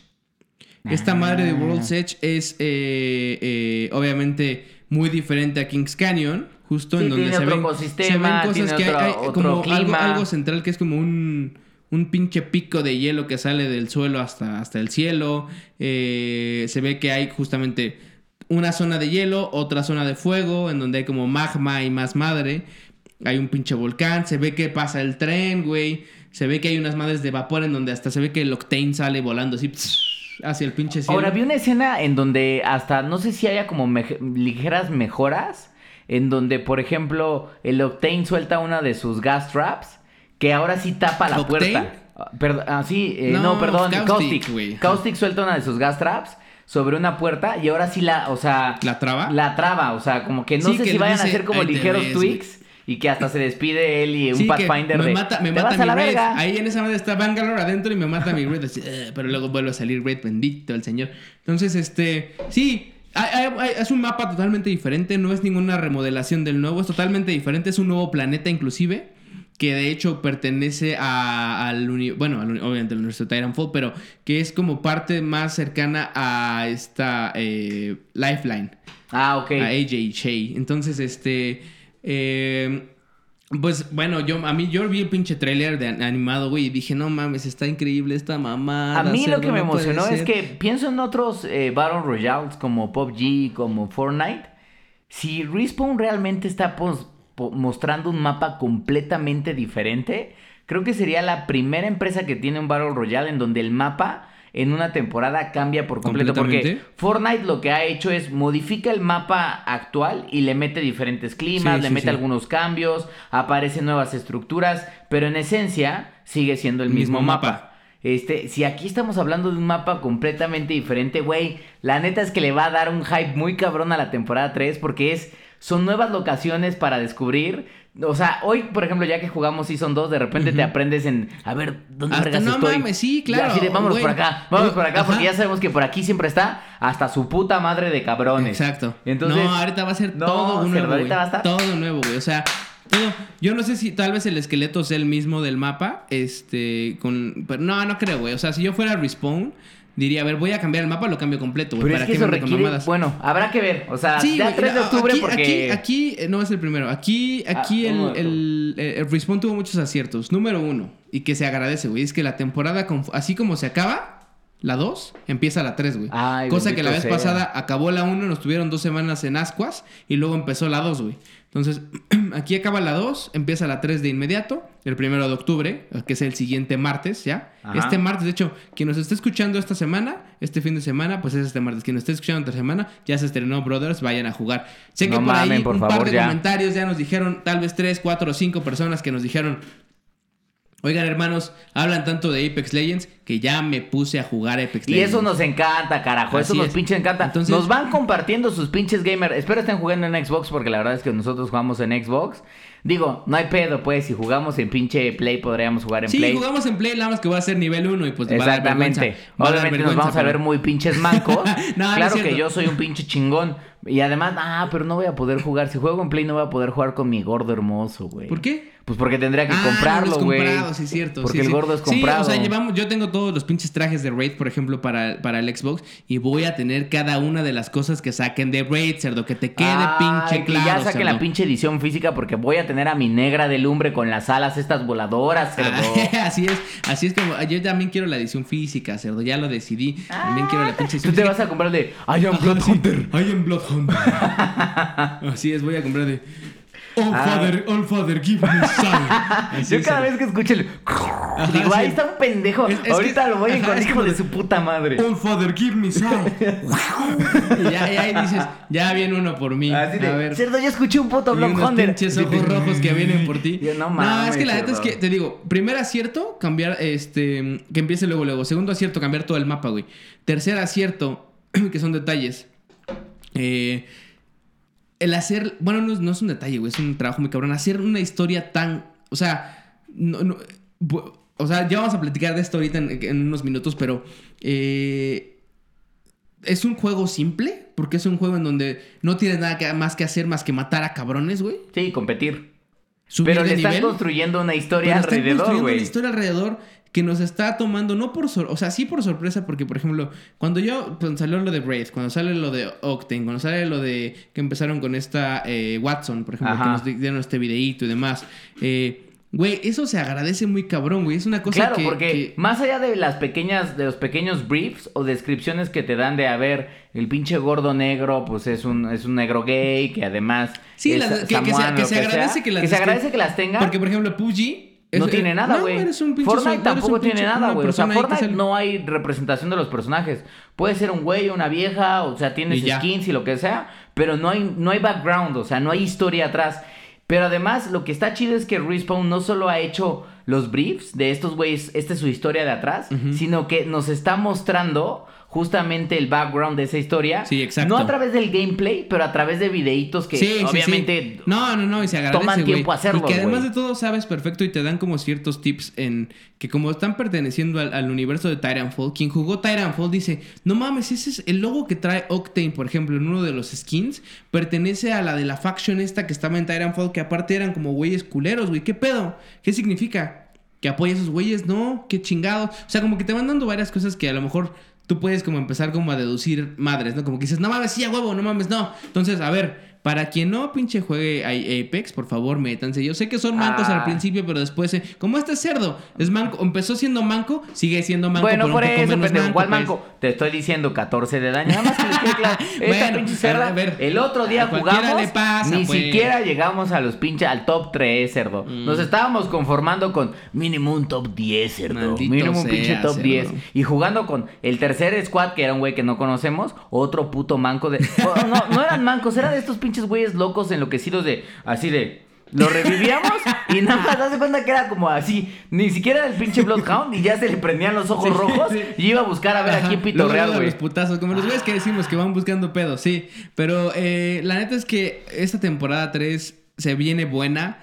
Esta madre de Ah. World's Edge es eh, eh, obviamente muy diferente a Kings Canyon. Justo Sí, en donde se ven, ecosistema, se ven cosas que hay, otro- hay como algo, algo central que es como un, un pinche pico de hielo que sale del suelo hasta, hasta el cielo. Eh, se ve que hay justamente una zona de hielo, otra zona de fuego, en donde hay como magma y más madre. Hay un pinche volcán, se ve que pasa el tren, güey. Se ve que hay unas madres de vapor en donde hasta se ve que el octane sale volando así. Hacia el pinche cielo. Ahora vi una escena en donde hasta no sé si haya como ligeras mejoras. En donde, por ejemplo, el Octane suelta una de sus gas traps. Que ahora sí tapa la ¿Octane? puerta. Perdón, ah, sí, eh, no, No, perdón, Caustic, Caustic. Caustic suelta una de sus gas traps sobre una puerta y ahora sí la, o sea, ¿La traba? La traba, o sea, como que no Sí, sé que si vayan a hacer como "Ahí te ligeros ves, tweaks y que hasta se despide él y un Sí, Pathfinder me de mata, me "Te mata vas mi a la raid. verga. Ahí en esa madre está Bangalore adentro y me mata mi así, "Eh", pero luego vuelve a salir raid, bendito el señor. Entonces, este, sí, hay- es un mapa totalmente diferente. No es ninguna remodelación del nuevo, es totalmente diferente. Es un nuevo planeta, inclusive. Que de hecho pertenece a- al uni- bueno, al obviamente al universo de Titanfall, pero que es como parte más cercana a esta eh, Lifeline Ah, ok. a AJ Shea. Entonces, este. Eh, pues bueno, yo a mí yo vi el pinche trailer de an- animado, güey, y dije, no mames, está increíble esta mamada. A mí lo que me emocionó es ser". que pienso en otros eh, Battle Royales como PUBG, como Fortnite. Si Respawn realmente está mostrando un mapa completamente diferente, creo que sería la primera empresa que tiene un Battle Royale en donde el mapa en una temporada cambia por completo. Porque. Fortnite lo que ha hecho es modifica el mapa actual y le mete diferentes climas, Sí, le sí, mete sí. algunos cambios, aparecen nuevas estructuras, pero en esencia sigue siendo el mismo, Mismo mapa. mapa. Este, si aquí estamos hablando de un mapa completamente diferente, güey, la neta es que le va a dar un hype muy cabrón a la temporada 3 porque es son nuevas locaciones para descubrir. O sea, hoy, por ejemplo, ya que jugamos Season 2, de repente te aprendes en, a ver, ¿dónde Hasta no estoy? mames, sí, claro, así de, vámonos por acá, vámonos por acá, Ajá. porque ya sabemos que por aquí siempre está hasta su puta madre de cabrones. Exacto. Entonces, no, ahorita va a ser no, todo cerdo, nuevo. ahorita va a estar- Todo nuevo, güey. O sea, todo. Yo no sé si tal vez el esqueleto sea el mismo del mapa. Este. con Pero no, no creo, güey. O sea, si yo fuera Respawn, diría, a ver, voy a cambiar el mapa, lo cambio completo, güey. Pero es ¿Para que qué eso requiere, bueno, habrá que ver. O sea, Sí, ya güey, 3 de octubre aquí, porque... Aquí, aquí, eh, no es el primero. Aquí, aquí Ah, el, el, el- el Respawn tuvo muchos aciertos. Número uno, y que se agradece, güey, es que la temporada, con- así como se acaba, la 2, empieza la 3, güey. Cosa que la vez sea. pasada acabó la 1, nos tuvieron dos semanas en ascuas y luego empezó la 2, güey. Entonces, aquí acaba la 2, empieza la 3 de inmediato, el primero de octubre, que es el siguiente martes, ¿ya? Ajá. Este martes, de hecho, quien nos esté escuchando esta semana, este fin de semana, pues es este martes. Quien nos esté escuchando esta semana, ya se estrenó Brothers, vayan a jugar. Sé que No por ahí por un par de ya. comentarios ya nos dijeron, tal vez 3, 4 o 5 personas que nos dijeron, oigan hermanos, hablan tanto de Apex Legends que ya me puse a jugar Apex Y Legends. eso nos encanta, carajo. eso nos es. pinche encanta. Entonces- nos van compartiendo sus pinches gamers. Espero estén jugando en Xbox porque la verdad es que nosotros jugamos en Xbox. Digo, no hay pedo, pues. Si jugamos en pinche Play, podríamos jugar en Sí, Play. jugamos en Play, nada más que va a ser nivel 1 y pues va a dar Exactamente. Va a dar Obviamente nos vamos a ver muy pinches mancos. No, no es claro que yo soy un pinche chingón. Y además, ah, pero no voy a poder jugar. Si juego en Play, no voy a poder jugar con mi gordo hermoso, güey. ¿Por qué? Pues porque tendría que Ah, comprarlo, güey. comprado, sí, cierto. Porque sí, el sí. gordo es comprado. Sí, o sea, llevamos, yo tengo todos los pinches trajes de Raid, por ejemplo, para, para el Xbox. Y voy a tener cada una de las cosas que saquen de Raid, cerdo. Que te quede pinche que claro, ya saquen cerdo. la pinche edición física porque voy a tener a mi negra de lumbre con las alas estas voladoras, cerdo. Ah, así es, así es como yo también quiero la edición física, cerdo, ya lo decidí. También quiero la pinche Tú edición te física. vas a comprar de I am Blood. Hunter. I am Blood Hunter. Así es, voy a comprar de All Ah. Father, All Father, give me some. Así Yo cada vez que escucho el digo, sí. ahí está un pendejo. Es- es Ahorita que- lo voy a ajá, encontrar, hijo de su puta madre. All Father, give me y ya, ya ahí dices, ya viene uno por mí. Así de, a ver. cerdo, yo escuché un puto unos Hunter. pinches ojos rojos que vienen por ti. Yo, no No, mames, es que la neta es que, te digo, primer acierto, cambiar, este, que empiece luego, luego. Segundo acierto, cambiar todo el mapa, güey. Tercer acierto, que son detalles. Eh, el hacer, bueno, no, es- no es un detalle, güey, es un trabajo muy cabrón. Hacer una historia tan, o sea, no, no- o sea, ya vamos a platicar de esto ahorita en, en unos minutos, pero eh, es un juego simple, porque es un juego en donde no tienes nada que- más que hacer más que matar a cabrones, güey. Sí, competir. Subir Pero le están nivel. construyendo una historia alrededor, construyendo güey. una historia alrededor que nos está tomando, no por sor- o sea, sí por sorpresa, porque por ejemplo, cuando yo, cuando salió lo de Wraith, cuando sale lo de Octane, cuando sale lo de que empezaron con esta eh, Watson, por ejemplo, Ajá. que nos di- dieron este videíto y demás, eh, güey, eso se agradece muy cabrón, güey, es una cosa Claro, que... porque que- más allá de las pequeñas, de los pequeños briefs o descripciones que te dan de a ver, el pinche gordo negro, pues es un, es un negro gay, que además Sí, es las- que, que se, samuano, que se sea, agradece que las que se agradece que las tenga. Porque, por ejemplo, PUBG no Es- tiene nada, no, güey. pinche Fortnite tampoco tiene pinche- nada, güey. O sea, Fortnite no hay representación de los personajes. Puede ser un güey, una vieja, o sea, tienes Y skins y lo que sea, pero no hay, no hay background, o sea, no hay historia atrás. Pero además, lo que está chido es que Respawn no solo ha hecho los briefs de estos güeyes, esta es su historia de atrás, sino que nos está mostrando justamente el background de esa historia. Sí, exacto. No a través del gameplay, pero a través de videitos que Sí, sí, sí. obviamente No, no, no, y se agradece, toman tiempo hacerlo, Y que además de todo sabes perfecto y te dan como ciertos tips en que como están perteneciendo al, al universo de Titanfall, quien jugó Titanfall dice, no mames, ese es el logo que trae Octane, por ejemplo, en uno de los skins, pertenece a la de la faction esta que estaba en Titanfall, que aparte eran como güeyes culeros, güey. ¿Qué pedo? ¿Qué significa? ¿Que apoya a esos güeyes? No, qué chingado. O sea, como que te van dando varias cosas que a lo mejor tú puedes como empezar como a deducir madres, ¿no? Como que dices, no mames, sí, a huevo, no mames, no. Entonces, a ver, para quien no pinche juegue a Apex, por favor, métanse. Yo sé que son mancos Ah. al principio, pero después, eh, como este cerdo es manco, empezó siendo manco, sigue siendo manco, Bueno, por eso, pendejo. ¿Cuál pues. manco? Te estoy diciendo 14 de daño. Nada más que les claro. Esta Bueno, pinche cerda. a ver, el otro día jugamos. le pasa, ni pues. siquiera llegamos a los pinches al top 3, cerdo. Mm. Nos estábamos conformando con mínimo un top 10, cerdo. Maldito mínimo un pinche top cerdo. 10. Y jugando con el tercer squad, que era un güey que no conocemos, otro puto manco de. Oh, no, no eran mancos, eran de estos pinches güeyes locos enloquecidos de. Así de. Lo revivíamos y nada más das cuenta que era como así, ni siquiera era el pinche Bloodhound y ya se le prendían los ojos Sí, rojos sí. y iba a buscar a ver Ajá, a quién pitorrear, güey. los putazos, como los güeyes que decimos que van buscando pedos, sí. Pero eh, la neta es que esta temporada 3 se viene buena.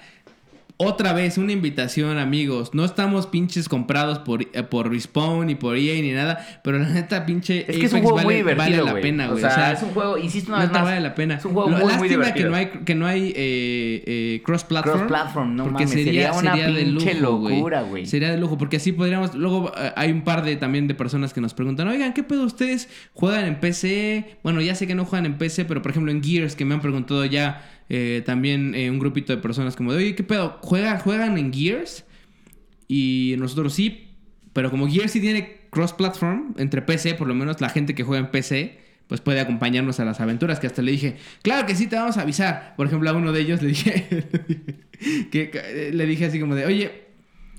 Otra vez, una invitación, amigos. No estamos pinches comprados por, eh, por Respawn ni por EA ni nada. Pero la neta, pinche. Es que es un juego vale, muy divertido, vale la güey. pena, O güey. sea, es un juego, insisto una vez más, vale la pena. es un juego Lo- muy, muy lástima divertido. que no hay, que no hay eh, eh, cross-platform. Cross-platform, no porque mames, sería, sería una sería de pinche lujo, locura, güey. Sería de lujo, porque así podríamos. Luego eh, hay un par de también de personas que nos preguntan: Oigan, ¿qué pedo ustedes juegan en PC? Bueno, ya sé que no juegan en PC, pero por ejemplo en Gears, que me han preguntado ya eh, también eh, un grupito de personas como de: Oye, ¿qué pedo? ¿Juegan, ¿Juegan en Gears? Y nosotros sí, pero como Gears sí tiene cross-platform entre PC, por lo menos la gente que juega en PC, pues puede acompañarnos a las aventuras. Que hasta le dije, claro que sí, te vamos a avisar. Por ejemplo, a uno de ellos le dije, que, que- le dije así como de, oye,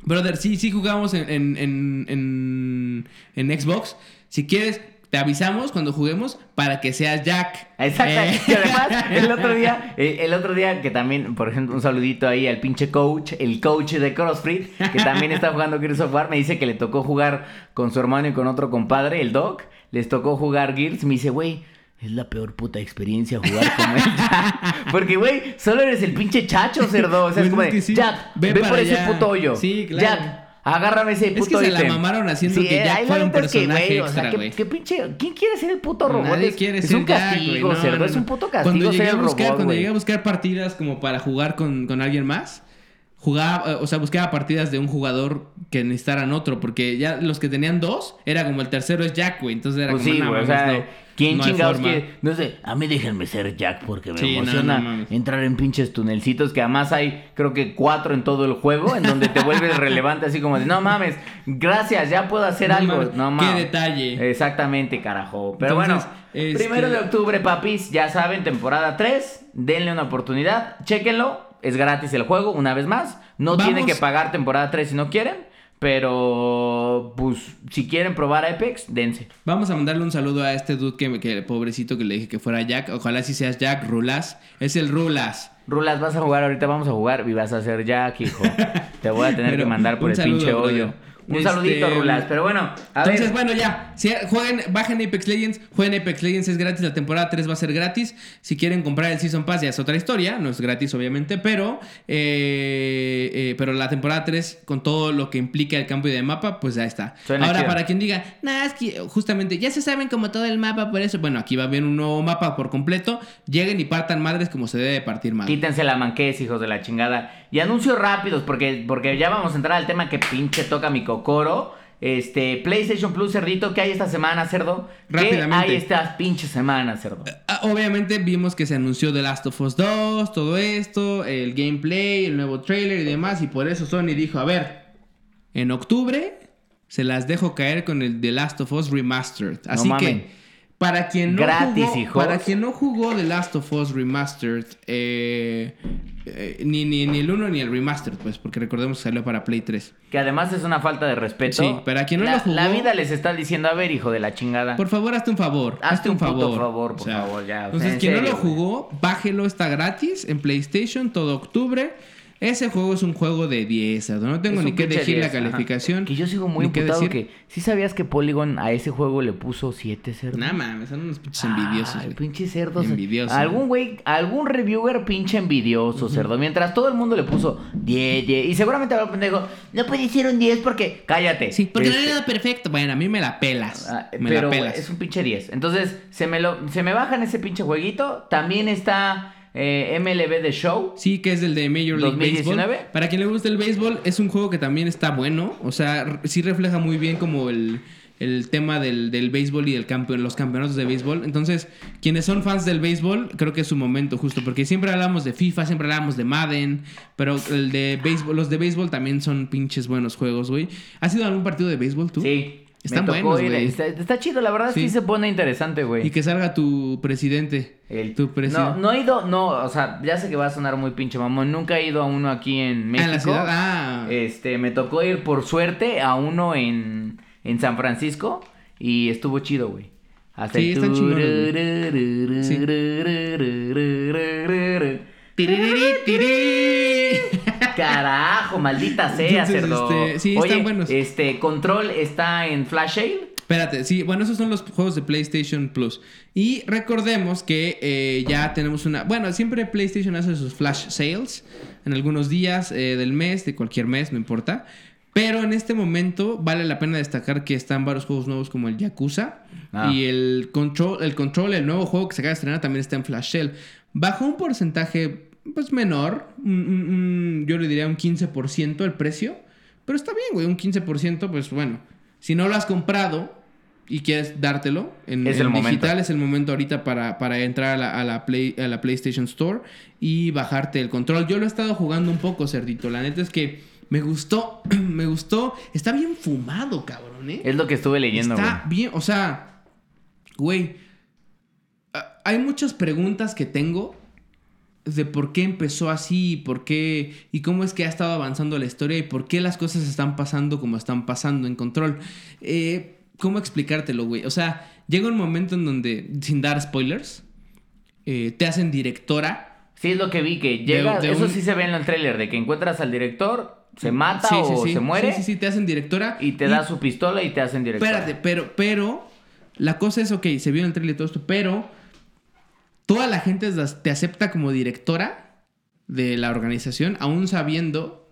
brother, sí, sí jugamos en, en, en, en- en Xbox. Si quieres, te avisamos cuando juguemos para que seas Jack. Exacto. Eh. Y además, el otro día, eh, el otro día que también, por ejemplo, un saludito ahí al pinche coach, el coach de CrossFit, que también está jugando Gears of War, me dice que le tocó jugar con su hermano y con otro compadre, el Doc, les tocó jugar Gears, me dice, güey, es la peor puta experiencia jugar con él. Porque, güey, solo eres el pinche chacho, cerdo. O sea, Pues es como es de, sí. Jack, Ve por ese puto hoyo. Sí, claro. Jack, agárrame ese Es que puto se la mamaron haciendo que Jack fuera un es que, personaje güey, o sea, extra, ¿qué- pinche, ¿quién quiere ser el puto robot? Nadie es, quiere es ser un castigo. No, cerdo. no, Es no. un puto Cuando castigo llegué ser a el buscar, robot, Cuando llegué a buscar partidas como para jugar con, con alguien más, jugaba, eh, o sea, buscaba partidas de un jugador que necesitaran otro, porque ya los que tenían dos, era como el tercero es Jack, güey. Entonces era Pues como, sí, "No, güey, o sea, no, ¿quién no chingados forma". quiere? No sé, a mí déjenme ser Jack porque me Sí, emociona no entrar en pinches tunelcitos que además hay, creo que cuatro en todo el juego, en donde te vuelves relevante así como de, no mames, gracias, ya puedo hacer No algo. mames, no qué mames. detalle. Exactamente, carajo. Pero Entonces, bueno, este- primero de octubre, papis, ya saben, temporada 3, denle una oportunidad, chéquenlo, es gratis el juego, una vez más, no Vamos. tienen que pagar temporada 3 si no quieren. Pero, pues, si quieren probar Apex, dense. Vamos a mandarle un saludo a este dude que, que pobrecito que le dije que fuera Jack. Ojalá si seas Jack, Rulas. Es el Rulas. Rulas, vas a jugar, ahorita vamos a jugar y vas a ser Jack, hijo. Te voy a tener Pero que mandar por el saludo, pinche hoyo. Un Este, saludito, Rulas. Pero bueno, a Entonces, ver. bueno, ya. Si jueguen, bajen Apex Legends, jueguen Apex Legends, es gratis. La temporada 3 va a ser gratis. Si quieren comprar el Season Pass, ya es otra historia. No es gratis, obviamente, pero. eh, eh, pero la temporada 3, con todo lo que implica el cambio de mapa, pues ya está. Suena Ahora, chido. para quien diga, nada, es que justamente ya se saben como todo el mapa, por eso. Bueno, aquí va a haber un nuevo mapa por completo. Lleguen y partan madres como se debe partir madres. Quítense la manquez, hijos de la chingada. Y anuncios rápidos, porque, porque ya vamos a entrar al tema que pinche toca mi cocoro. Este, PlayStation Plus, cerdito, ¿qué hay esta semana, cerdo? ¿Qué Rápidamente. hay esta pinche semana, cerdo? Ah, Obviamente vimos que se anunció The Last of Us 2, todo esto, el gameplay, el nuevo trailer y demás, y por eso Sony dijo, a ver, en octubre se las dejo caer con el The Last of Us Remastered. Así mamen. que Para quien no Gratis, jugó, hijos. Para quien no jugó The Last of Us Remastered, eh, eh, ni, ni, ni el 1 ni el Remastered, pues, porque recordemos que salió para Play 3. Que además es una falta de respeto. Sí, pero a quien no la, lo jugó- La vida les está diciendo, a ver, hijo de la chingada. Por favor, hazte un favor. Hazte un puto favor, por favor, ya, o sea, entonces, en quien no lo jugó, bájelo, está gratis en PlayStation todo octubre. Ese juego es un juego de 10, Cerdo. No tengo Es ni que decir la 10, ajá. calificación. Que yo sigo muy imputado decir. que... ¿Sí sabías que Polygon a ese juego le puso 7 cerdos? Nah, mames, son unos pinches envidiosos. Ay, pinche cerdos. Envidioso. Algún güey, algún reviewer pinche envidioso, cerdo. Mientras todo el mundo le puso 10, 10. Y seguramente habrá un pendejo, no puede ser un 10 porque... Cállate. Sí, porque no Este, era nada perfecto. Bueno, a mí me la pelas. Ah, me pero la pelas. es un pinche 10. Entonces, se me, lo, se me bajan ese pinche jueguito. También está eh, MLB The Show. Sí, que es el de Major League 2019. Baseball. Para quien le guste el béisbol, es un juego que también está bueno. O sea, sí refleja muy bien como el, el tema del, del béisbol y del campeón, los campeonatos de béisbol. Entonces, quienes son fans del béisbol, creo que es su momento justo. Porque siempre hablamos de FIFA, siempre hablamos de Madden. Pero el de béisbol, los de béisbol también son pinches buenos juegos, güey. ¿Has ido a algún partido de béisbol tú? Sí. Están buenos, güey. Está, está chido, la verdad Sí. sí se pone interesante, güey. Y que salga tu presidente. El- Tu presidente. no, no he ido, no, o sea, ya sé que va a sonar muy pinche mamón. Nunca he ido a uno aquí en Ah, México. en la ciudad. Ah. Este, me tocó ir por suerte a uno en, en San Francisco y estuvo chido, güey. Hasta Sí, el están chingones, Sí. Carajo, maldita sea, Entonces, cerdo. este, sí, Oye, están buenos. Este, Control está en Flash Sale. Espérate, sí, bueno, esos son los juegos de PlayStation Plus. Y recordemos que eh, ya tenemos una. Bueno, siempre PlayStation hace sus flash sales en algunos días eh, del mes, de cualquier mes, no importa. Pero en este momento vale la pena destacar que están varios juegos nuevos como el Yakuza Ah. y el Control, el Control, el nuevo juego que se acaba de estrenar también está en flash sale. Bajó un porcentaje pues menor, un- un- un- yo le diría un 15% el precio, pero está bien, güey, un 15%, pues bueno, si no lo has comprado y quieres dártelo en, Es en el momento. digital, es el momento ahorita para, para entrar a la, a la Play, a la PlayStation Store y bajarte el control. Yo lo he estado jugando un poco, cerdito. La neta es que me gustó, me gustó. Está bien fumado, cabrón, ¿eh? Es lo que estuve leyendo, güey. Está bien, o sea, güey, hay muchas preguntas que tengo de por qué empezó así y por qué y cómo es que ha estado avanzando la historia y por qué las cosas están pasando como están pasando en control. Eh, ¿Cómo explicártelo, güey? O sea, llega un momento en donde, sin dar spoilers, eh, te hacen directora. Sí, es lo que vi, que llega, de eso un- sí se ve en el tráiler, de que encuentras al director, se mata Sí, sí, o sí. se muere, Sí, sí, sí, te hacen directora. y te da su pistola y te hacen director. Espérate, pero, pero, la cosa es, ok, se vio en el trailer y todo esto, pero toda la gente te acepta como directora de la organización, aún sabiendo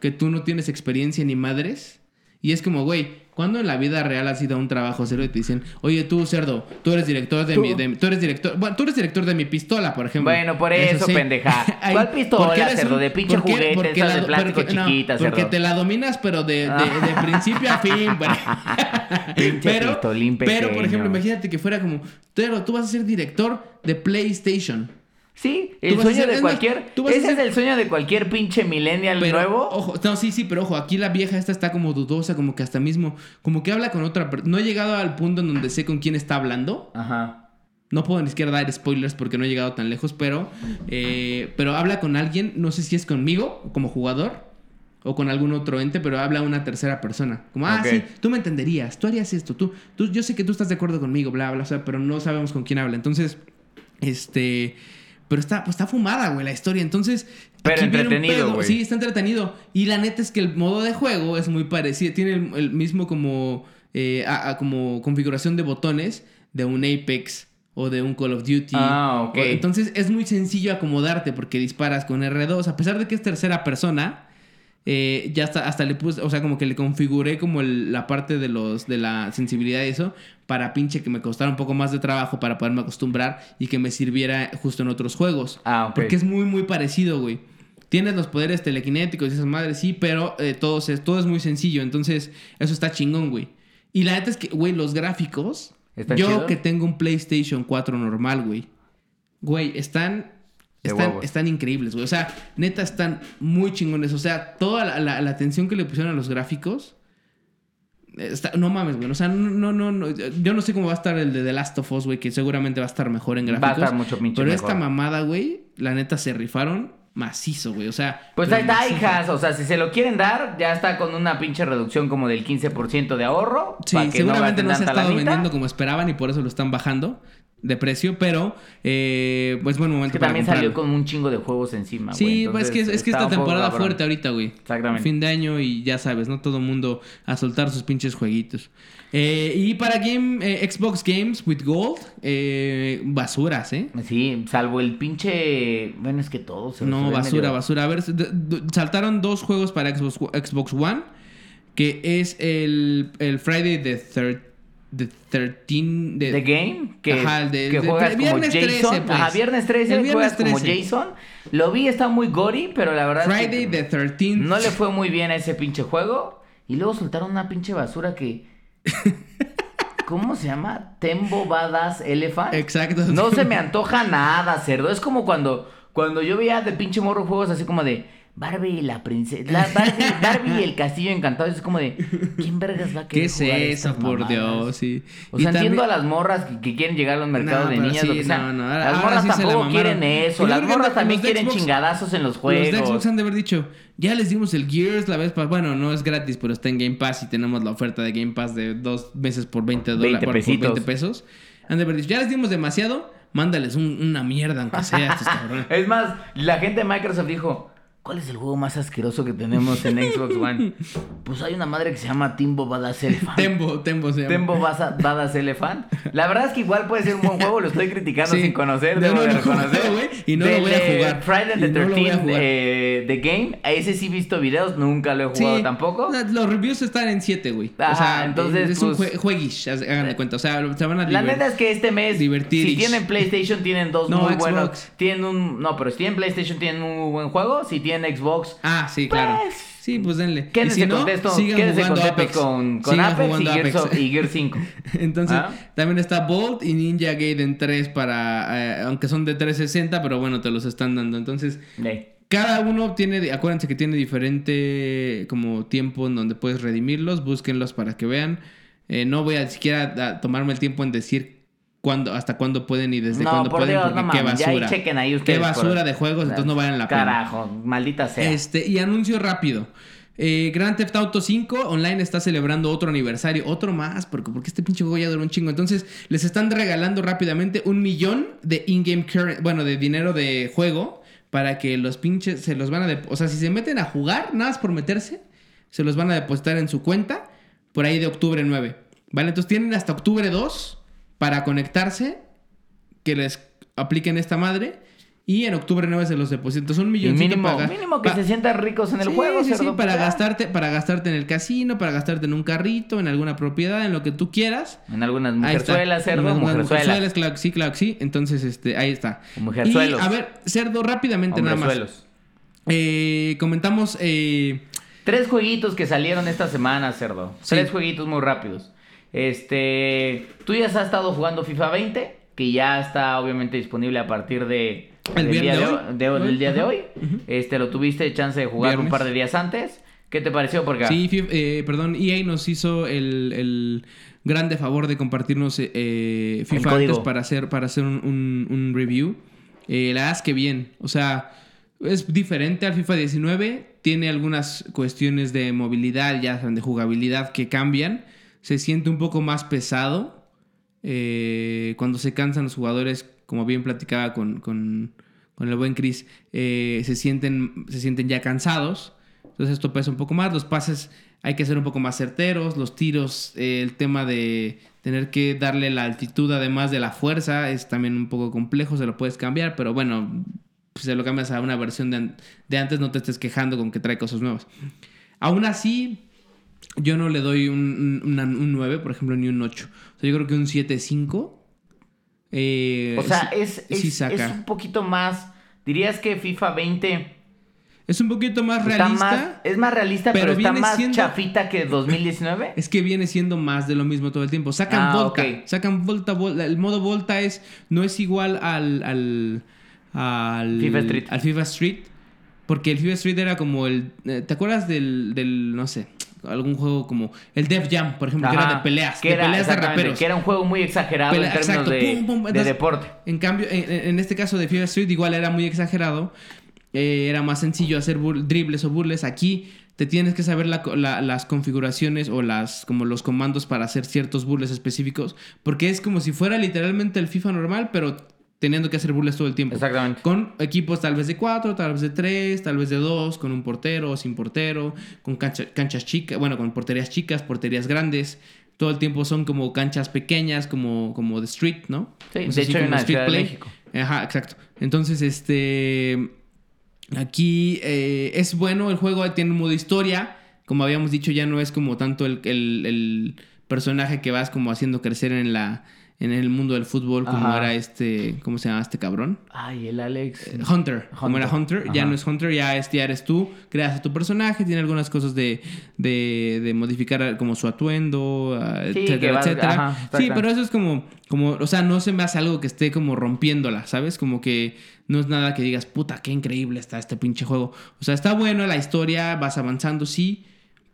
que tú no tienes experiencia ni madres. Y es como, güey, cuando en la vida real has ido a un trabajo serio y te dicen, oye, tú, cerdo, tú eres director de Tú. mi. de- tú eres director. Bueno, tú eres director de mi pistola, por ejemplo. Bueno, por eso, pendeja. ¿Cuál pistola, cerdo? De pinche porque- juguete, porque esas de plástico porque- no, chiquitas, Porque cerdo. te la dominas, pero de, de- de principio a fin. pistolín pero, por ejemplo, imagínate que fuera como, pero tú vas a ser director de PlayStation. Sí, el sueño de más, cualquier. a Ese ser- es el sueño de cualquier pinche millennial Pero, nuevo. ojo, no, sí, sí, pero ojo, aquí la vieja esta está como dudosa, como que hasta mismo, como que habla con otra persona. No he llegado al punto en donde sé con quién está hablando. Ajá. No puedo ni siquiera dar spoilers porque no he llegado tan lejos, pero, eh, pero habla con alguien, no sé si es conmigo como jugador o con algún otro ente, pero habla una tercera persona. Como, ah, sí, tú me entenderías, tú harías esto, tú, tú, yo sé que tú estás de acuerdo conmigo, bla, bla, o sea, pero no sabemos con quién habla. Entonces, este, pero está, pues está fumada, güey, la historia. Entonces, Pero entretenido, güey. Sí, está entretenido. Y la neta es que el modo de juego es muy parecido, tiene el, el mismo como, eh, a- a como configuración de botones de un Apex o de un Call of Duty. Ah, ok. Entonces es muy sencillo acomodarte porque disparas con R2. A pesar de que es tercera persona, eh, ya hasta, hasta le puse, o sea, como que le configuré como el- la parte de los de la sensibilidad y eso para pinche que me costara un poco más de trabajo para poderme acostumbrar y que me sirviera justo en otros juegos. Ah, ok. Porque es muy, muy parecido, güey. Tienes los poderes telequinéticos y esas madres, sí, pero eh, todo, es, todo es muy sencillo. Entonces, eso está chingón, güey. Y la neta es que, güey, los gráficos. ¿Están yo que tengo un PlayStation 4 normal, güey. Güey, están. Están, increíbles, güey. O sea, neta, están muy chingones. O sea, toda la, la- la atención que le pusieron a los gráficos. está- no mames, güey. O sea, no, no, no, Yo no sé cómo va a estar el de The Last of Us, güey, que seguramente va a estar mejor en Va a gráficos. estar mucho pinche Pero mejor. esta mamada, güey, la neta se rifaron macizo, güey. O sea. Pues ahí está, hijas. O sea, si se lo quieren dar, ya está con una pinche reducción como del 15% de ahorro. Sí, para que seguramente no, no, se ha estado vendiendo como esperaban y por eso lo están bajando de precio, pero eh, pues buen momento Es que para también comprarlo. salió con un chingo de juegos encima. Sí, güey. pues es que, Entonces, es que esta temporada cabrón. fuerte ahorita, güey. Exactamente. Fin de año y ya sabes, no todo mundo a soltar sus pinches jueguitos. Eh, y para game, eh, Xbox Games with Gold, eh, basuras, ¿eh? Sí, salvo el pinche. Bueno, es que todos. No, basura, medio- basura. A ver, saltaron dos juegos para Xbox, Xbox One, que es el, el Friday the, thir- the 13... de- The Game, que, Ajá, el de- que de- juegas como Jason. 13, pues. Ajá, viernes 13 El viernes juegas como 13. Jason. Lo vi, está muy gory, pero la verdad es que the 13th. no le fue muy bien a ese pinche juego. Y luego soltaron una pinche basura que. ¿Cómo se llama? Tembo Badass Elephant. Exacto. No se me antoja nada, cerdo. Es como cuando, cuando yo veía de pinche morro juegos así como de Barbie y la princesa. la Barbie, Barbie y el castillo encantado. Es como de, ¿quién vergas va a ¿Qué querer es jugar eso, estas por mamadas? Dios? Sí. O Y sea, entiendo también- a las morras que, que quieren llegar a los mercados No, de niñas, sí, lo que sea. no, no, ahora- las morras sí la tampoco quieren eso. Y Las morras también quieren Xbox- chingadazos en los Los de Xbox juegos. han de haber dicho, ya les dimos el Gears la vez pasada. Bueno, no es gratis, pero está en Game Pass y tenemos la oferta de Game Pass de dos meses por 20 dólares. 20 por, por pesitos. 20 pesos. Han de haber dicho, ya les dimos demasiado, mándales un- una mierda, aunque sea estos cabrones. Es más, la gente de Microsoft dijo, ¿cuál es el juego más asqueroso que tenemos en Xbox One? Pues hay una madre que se llama Timbo Badass Elephant. Tembo, Tembo se llama. Tembo Badass Elephant. La verdad es que igual puede ser un buen juego, lo estoy criticando Sí. sin conocer, debo no de lo reconocer. güey, y no lo Del, voy a eh, jugar. Friday the no lo voy a 13 jugar. eh, The Game, a ese sí he visto videos, nunca lo he Sí, jugado tampoco. Los reviews están en 7, güey. o Ajá, sea, entonces, es un pues, jue- jueguish, hagan de cuenta. O sea, se van a La divertir. neta es que este mes, si tienen PlayStation, tienen dos No, muy Xbox. buenos. Tienen un. No, pero si tienen PlayStation, tienen un muy buen juego. Si tienen Xbox, Ah, sí, claro. Pues, sí, pues denle. quédense si no, contentos, sigan quédense jugando Apex. con, con Apex y Gears, Apex. of- y Gears 5. Entonces, ¿Ah? también está Bolt y Ninja Gaiden 3 para... eh, aunque son de 360, pero bueno, te los están dando. Entonces, cada uno tiene... Acuérdense que tiene diferente como tiempo en donde puedes redimirlos. Búsquenlos para que vean. Eh, no voy a siquiera a tomarme el tiempo en decir cuándo, hasta cuándo pueden y desde No, cuándo por pueden. Dios, porque no qué mames. Ya basura. chequen ahí Qué ustedes. basura por- de juegos, entonces no valen la pena. Carajo, maldita sea. Este, y anuncio rápido. Eh, Grand Theft Auto 5 Online está celebrando otro aniversario, otro más, porque, porque este pinche juego ya duró un chingo. Entonces, les están regalando rápidamente un millón de in-game current, bueno, de dinero de juego, para que los pinches se los van a. O sea, si se meten a jugar, nada más por meterse, se los van a depositar en su cuenta por ahí de octubre 9. ¿Vale? Entonces tienen hasta octubre 2 para conectarse, que les apliquen esta madre. Y en octubre 9 se los depositan. Entonces, un milloncito mínimo, para- mínimo que pa- se sientan ricos en el Sí, juego, sí, sí, para pues gastarte, para gastarte en el casino, para gastarte en un carrito, en alguna propiedad, en lo que tú quieras. En algunas mujerzuelas, cerdo, Unas- unas mujerzuelas. mujerzuelas, claro que sí, claro que sí. Entonces, este, ahí está. Mujerzuelos. Y, a ver, cerdo, rápidamente nada más. Eh, comentamos. eh, Tres jueguitos que salieron esta semana, cerdo. Tres jueguitos muy rápidos. Este, tú ya has estado jugando FIFA 20, que ya está obviamente disponible a partir de El del día de hoy. hoy- de- Hoy, del día de ajá. hoy. Este, lo tuviste chance de jugar un par de días antes. ¿Qué te pareció? Porque sí, fi- eh, perdón, EA nos hizo el, el grande favor de compartirnos eh, FIFA antes para hacer, para hacer un, un- un review. Eh, la verdad es que bien. O sea, es diferente al FIFA 19. Tiene algunas cuestiones de movilidad, ya de jugabilidad que cambian. Se siente un poco más pesado. Eh, cuando se cansan los jugadores, como bien platicaba con, con- con el buen Chris, eh, se, sienten, se sienten ya cansados. Entonces esto pesa un poco más. Los pases hay que ser un poco más certeros. Los tiros, eh, el tema de tener que darle la altitud además de la fuerza es también un poco complejo. Se lo puedes cambiar, pero bueno, si se lo cambias a una versión de, de antes, no te estés quejando con que trae cosas nuevas. Aún así, yo no le doy un, un, una- un 9, por ejemplo, ni un 8. O sea, yo creo que un 7-5. eh, o sea, sí- es, sí es, saca. es un poquito más. Dirías que FIFA 20 Es un poquito más realista. más, es más realista, pero, pero está viene más siendo- chafita que 2019. Es que viene siendo más de lo mismo todo el tiempo. Sacan Ah, Volta. Sacan Volta, Volta. El modo Volta es, no es igual al, al, al FIFA Street. Al FIFA Street. Porque el FIFA Street era como el. eh, ¿Te acuerdas del, del no sé, algún juego como el Def Jam, por ejemplo, que era de peleas, Que de era, peleas de raperos. Que era un juego muy exagerado Pelea- en términos exacto, de, pum, pum, de entonces, deporte. En cambio, en, en este caso de Fever Street igual era muy exagerado. eh, era más sencillo hacer dribles o burles. Aquí te tienes que saber la co- la- las configuraciones o las como los comandos para hacer ciertos burles específicos. Porque es como si fuera literalmente el FIFA normal, pero teniendo que hacer burles todo el tiempo. Exactamente. Con equipos tal vez de cuatro, tal vez de tres, tal vez de dos, con un portero o sin portero, con cancha- canchas chicas, bueno, con porterías chicas, porterías grandes. Todo el tiempo son como canchas pequeñas, como, como de street, ¿no? Sí, de hecho hay una street Ciudad de play. México. Ajá, exacto. Entonces, este. Aquí eh, es bueno, el juego tiene un modo historia. Como habíamos dicho, ya no es como tanto el, el- el personaje que vas como haciendo crecer en la en el mundo del fútbol como Ajá. era este, ¿cómo se llama este cabrón? Ay, el Alex. Eh, Hunter, como era Hunter, ya no es Hunter, ya, es, ya eres tú, creas a tu personaje, tiene algunas cosas de, de, de modificar como su atuendo, ah, Sí, etcétera, vas- etcétera. ajá, sí, pero eso es como, como, o sea, no se me hace algo que esté como rompiéndola, ¿sabes? Como que no es nada que digas, puta, qué increíble está este pinche juego. O sea, está bueno la historia, vas avanzando, sí,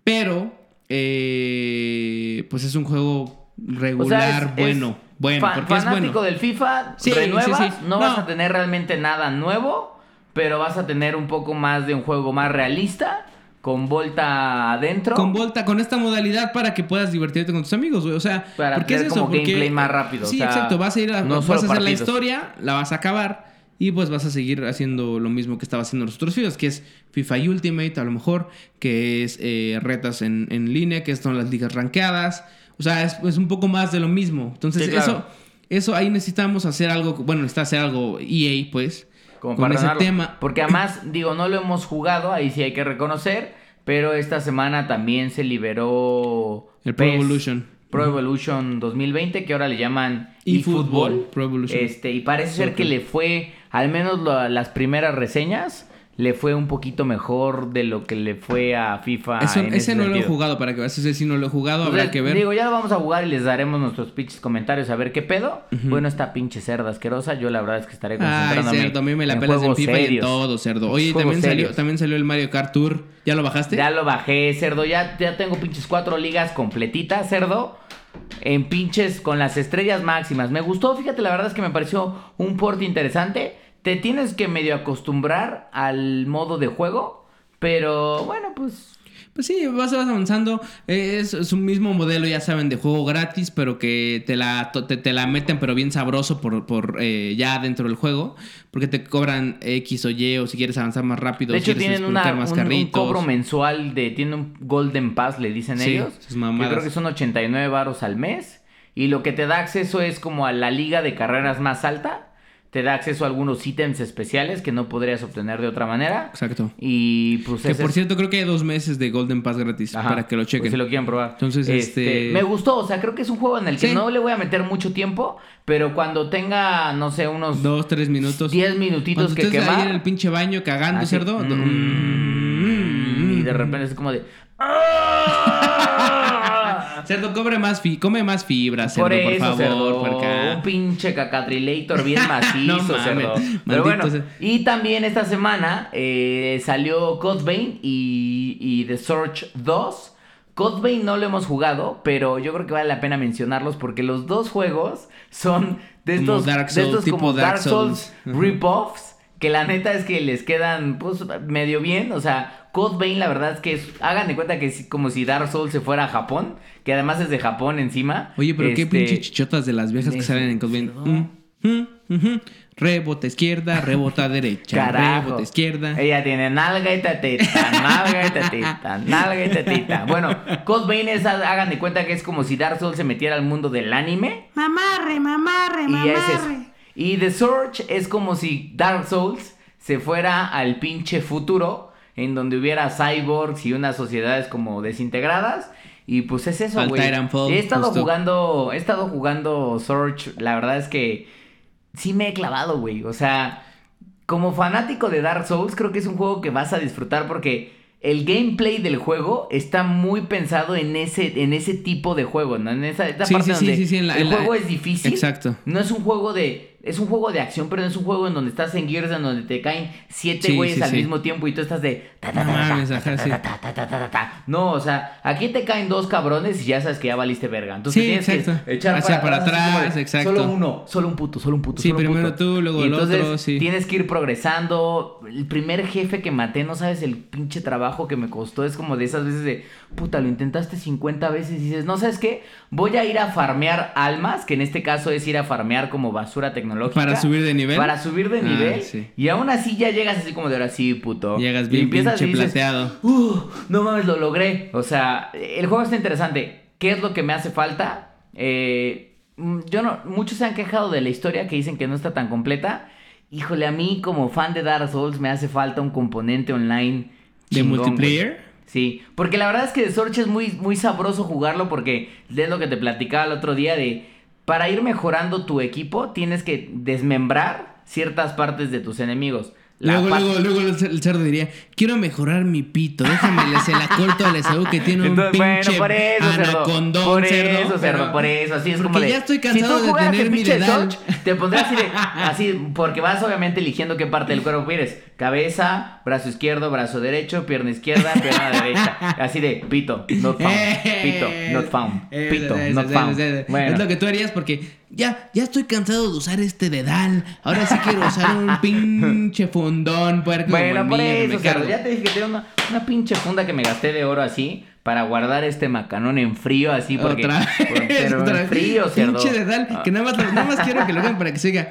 pero, eh, pues es un juego regular, es- bueno, es bueno, porque es fanático bueno. del FIFA, Sí, renuevas, sí, sí. No, vas No. a tener realmente nada nuevo, pero vas a tener un poco más de un juego más realista, con Volta adentro. Con Volta, con esta modalidad para que puedas divertirte con tus amigos, güey. O sea, Para porque es eso, como porque gameplay más rápido, o Sí, sea, exacto, vas a ir a, no vas a hacer la historia, la vas a acabar y pues vas a seguir haciendo lo mismo que estaba haciendo los otros videos, que es FIFA Ultimate a lo mejor, que es eh, retas en, en línea, que son las ligas rankeadas. O sea, es, es un poco más de lo mismo. Entonces, Sí, claro. eso eso ahí necesitamos hacer algo, bueno, necesita hacer algo EA, pues, como con para ese ganarlo. tema. Porque además, digo, no lo hemos jugado, ahí sí hay que reconocer, pero esta semana también se liberó El Pro Evolution. Pro Evolution 2020, que ahora le llaman eFootball. Pro Evolution. Este, y parece ser que le fue, al menos lo- las primeras reseñas, le fue un poquito mejor de lo que le fue a FIFA. Eso- en ese no lo he jugado, para que veas, ese sí no lo he jugado, habrá Entonces, que ver. Digo, ya lo vamos a jugar y les daremos nuestros pinches comentarios a ver qué pedo. Bueno, esta pinche cerda asquerosa, yo la verdad es que estaré Ay, concentrándome cerdo, a mí me la en pelas en FIFA y en todo, cerdo. Oye, también salió, también salió el Mario Kart Tour. ¿Ya lo bajaste? Ya lo bajé, cerdo. Ya, ya tengo pinches cuatro ligas completitas, cerdo. En pinches con las estrellas máximas. Me gustó, fíjate, la verdad es que me pareció un porte interesante. Te tienes que medio acostumbrar al modo de juego. Pero bueno, pues. Pues sí, vas, vas avanzando. Es, es un mismo modelo, ya saben, de juego gratis, pero que te la, te, te la meten, pero bien sabroso por, por eh, ya dentro del juego. Porque te cobran X o Y, o si quieres avanzar más rápido, De hecho, quieres tienen una, más un, un cobro mensual de. Tiene un Golden Pass, le dicen Sí, ellos. creo que son 89 varos al mes. Y lo que te da acceso es como a la liga de carreras más alta. Te da acceso a algunos ítems especiales que no podrías obtener de otra manera. Exacto. Y pues Que por cierto, creo que hay dos meses de Golden Pass gratis Ajá, para que lo pues, chequen. si lo quieren probar. Entonces, este- Me gustó, o sea, creo que es un juego en el que Sí. no le voy a meter mucho tiempo, pero cuando tenga, no sé, unos Dos, tres minutos. 10 minutitos Cuando que ahí quemar. en el pinche baño cagando, así, cerdo. mm, y de repente es como de... Cerdo, cobre más fi come más fibra, cerdo, por por, favor, cerdo, por acá. un pinche cacatrilator bien macizo, No cerdo. maldito Pero bueno, y también esta semana eh, salió Codebane y, y The Search 2. Codebane no lo hemos jugado, pero yo creo que vale la pena mencionarlos porque los dos juegos son de Como estos, Dark de Souls, estos tipo como Dark Dark Souls, rip-offs. Que la neta es que les quedan pues medio bien. O sea, Code Vein la verdad es que es- hagan de cuenta que es como si Dark Souls se fuera a Japón. Que además es de Japón encima. Oye, pero qué Este, pinche chichotas de las viejas que salen en Cosmin. Cerdo. Rebota izquierda, rebota derecha. Carajo. Rebota izquierda. Ella tiene nalga y tatita, nalga y tatita, nalga y tatita. Bueno, Code Vein es, hagan de cuenta que es como si Dark Souls se metiera al mundo del anime. Mamarre, mamarre, Y es eso. mamarre. Y The Surge es como si Dark Souls se fuera al pinche futuro en donde hubiera cyborgs y unas sociedades como desintegradas. Y pues es eso, güey. He estado justo. jugando, he estado jugando Surge, la verdad es que sí me he clavado, güey. O sea, como fanático de Dark Souls, creo que es un juego que vas a disfrutar porque el gameplay del juego está muy pensado en ese, en ese tipo de juego, ¿no? En esa, esa Sí, parte sí, sí, donde sí, sí, en la- el en la- juego es difícil. Exacto. No es un juego de es un juego de acción, pero no es un juego en donde estás en Gears, en donde te caen siete Sí, güeyes sí, al sí. mismo tiempo y tú estás de... No o sea, aquí te caen dos cabrones y ya sabes que ya valiste verga. Entonces tienes exacto. que echar Hacia para, atrás, de, exacto. Solo uno, solo un puto, solo un puto. Sí, solo un primero puto. tú, luego Y el entonces otro. Tienes que ir progresando. El primer jefe que maté, no sabes el pinche trabajo que me costó. Es como de esas veces de, puta, lo intentaste 50 veces y dices, no sabes qué, voy a ir a farmear almas, que en este caso es ir a farmear como basura tecnológica. Para subir de nivel. Para subir de Ah, nivel. sí. Y aún así ya llegas así como de ahora sí, puto. Llegas Y bien empiezas pinche y dices, plateado. "Uh, no mames, lo logré. O sea, el juego está interesante. ¿Qué es lo que me hace falta? Eh, mm, yo no, muchos se han quejado de la historia que dicen que no está tan completa. Híjole, a mí como fan de Dark Souls me hace falta un componente online. ¿De multiplayer? Sí, porque la verdad es que de Sorge es muy, muy sabroso jugarlo porque es lo que te platicaba el otro día de para ir mejorando tu equipo tienes que desmembrar ciertas partes de tus enemigos. La Luego, luego, luego el cer- el cerdo diría, quiero mejorar mi pito, déjame, se la corto al Esaú que tiene un Entonces, bueno, pinche por eso, cerdo. anacondón, Por cerdo. eso, cerdo, pero- por eso. Así es como de. ya estoy cansado si tú de tener mi dedal. Te pondrás así de. Así, porque vas obviamente eligiendo qué parte del cuerpo quieres. Cabeza, brazo izquierdo, brazo derecho, pierna izquierda, pierna derecha. Así de pito, not found. Pito, not found. Eh, Pito, eh, not eh, found. Bueno. Es lo que tú harías porque ya, ya estoy cansado de usar este dedal. Ahora sí quiero usar un pinche fundón. puerco, Bueno, por eso, me. Ya te dije que tengo una, una pinche funda que me gasté de oro así para guardar este macanón en frío así porque Otra vez, por- pero otra en frío, cerdo. Pinche dedal, que nada más, nada más quiero que lo hagan para que se diga.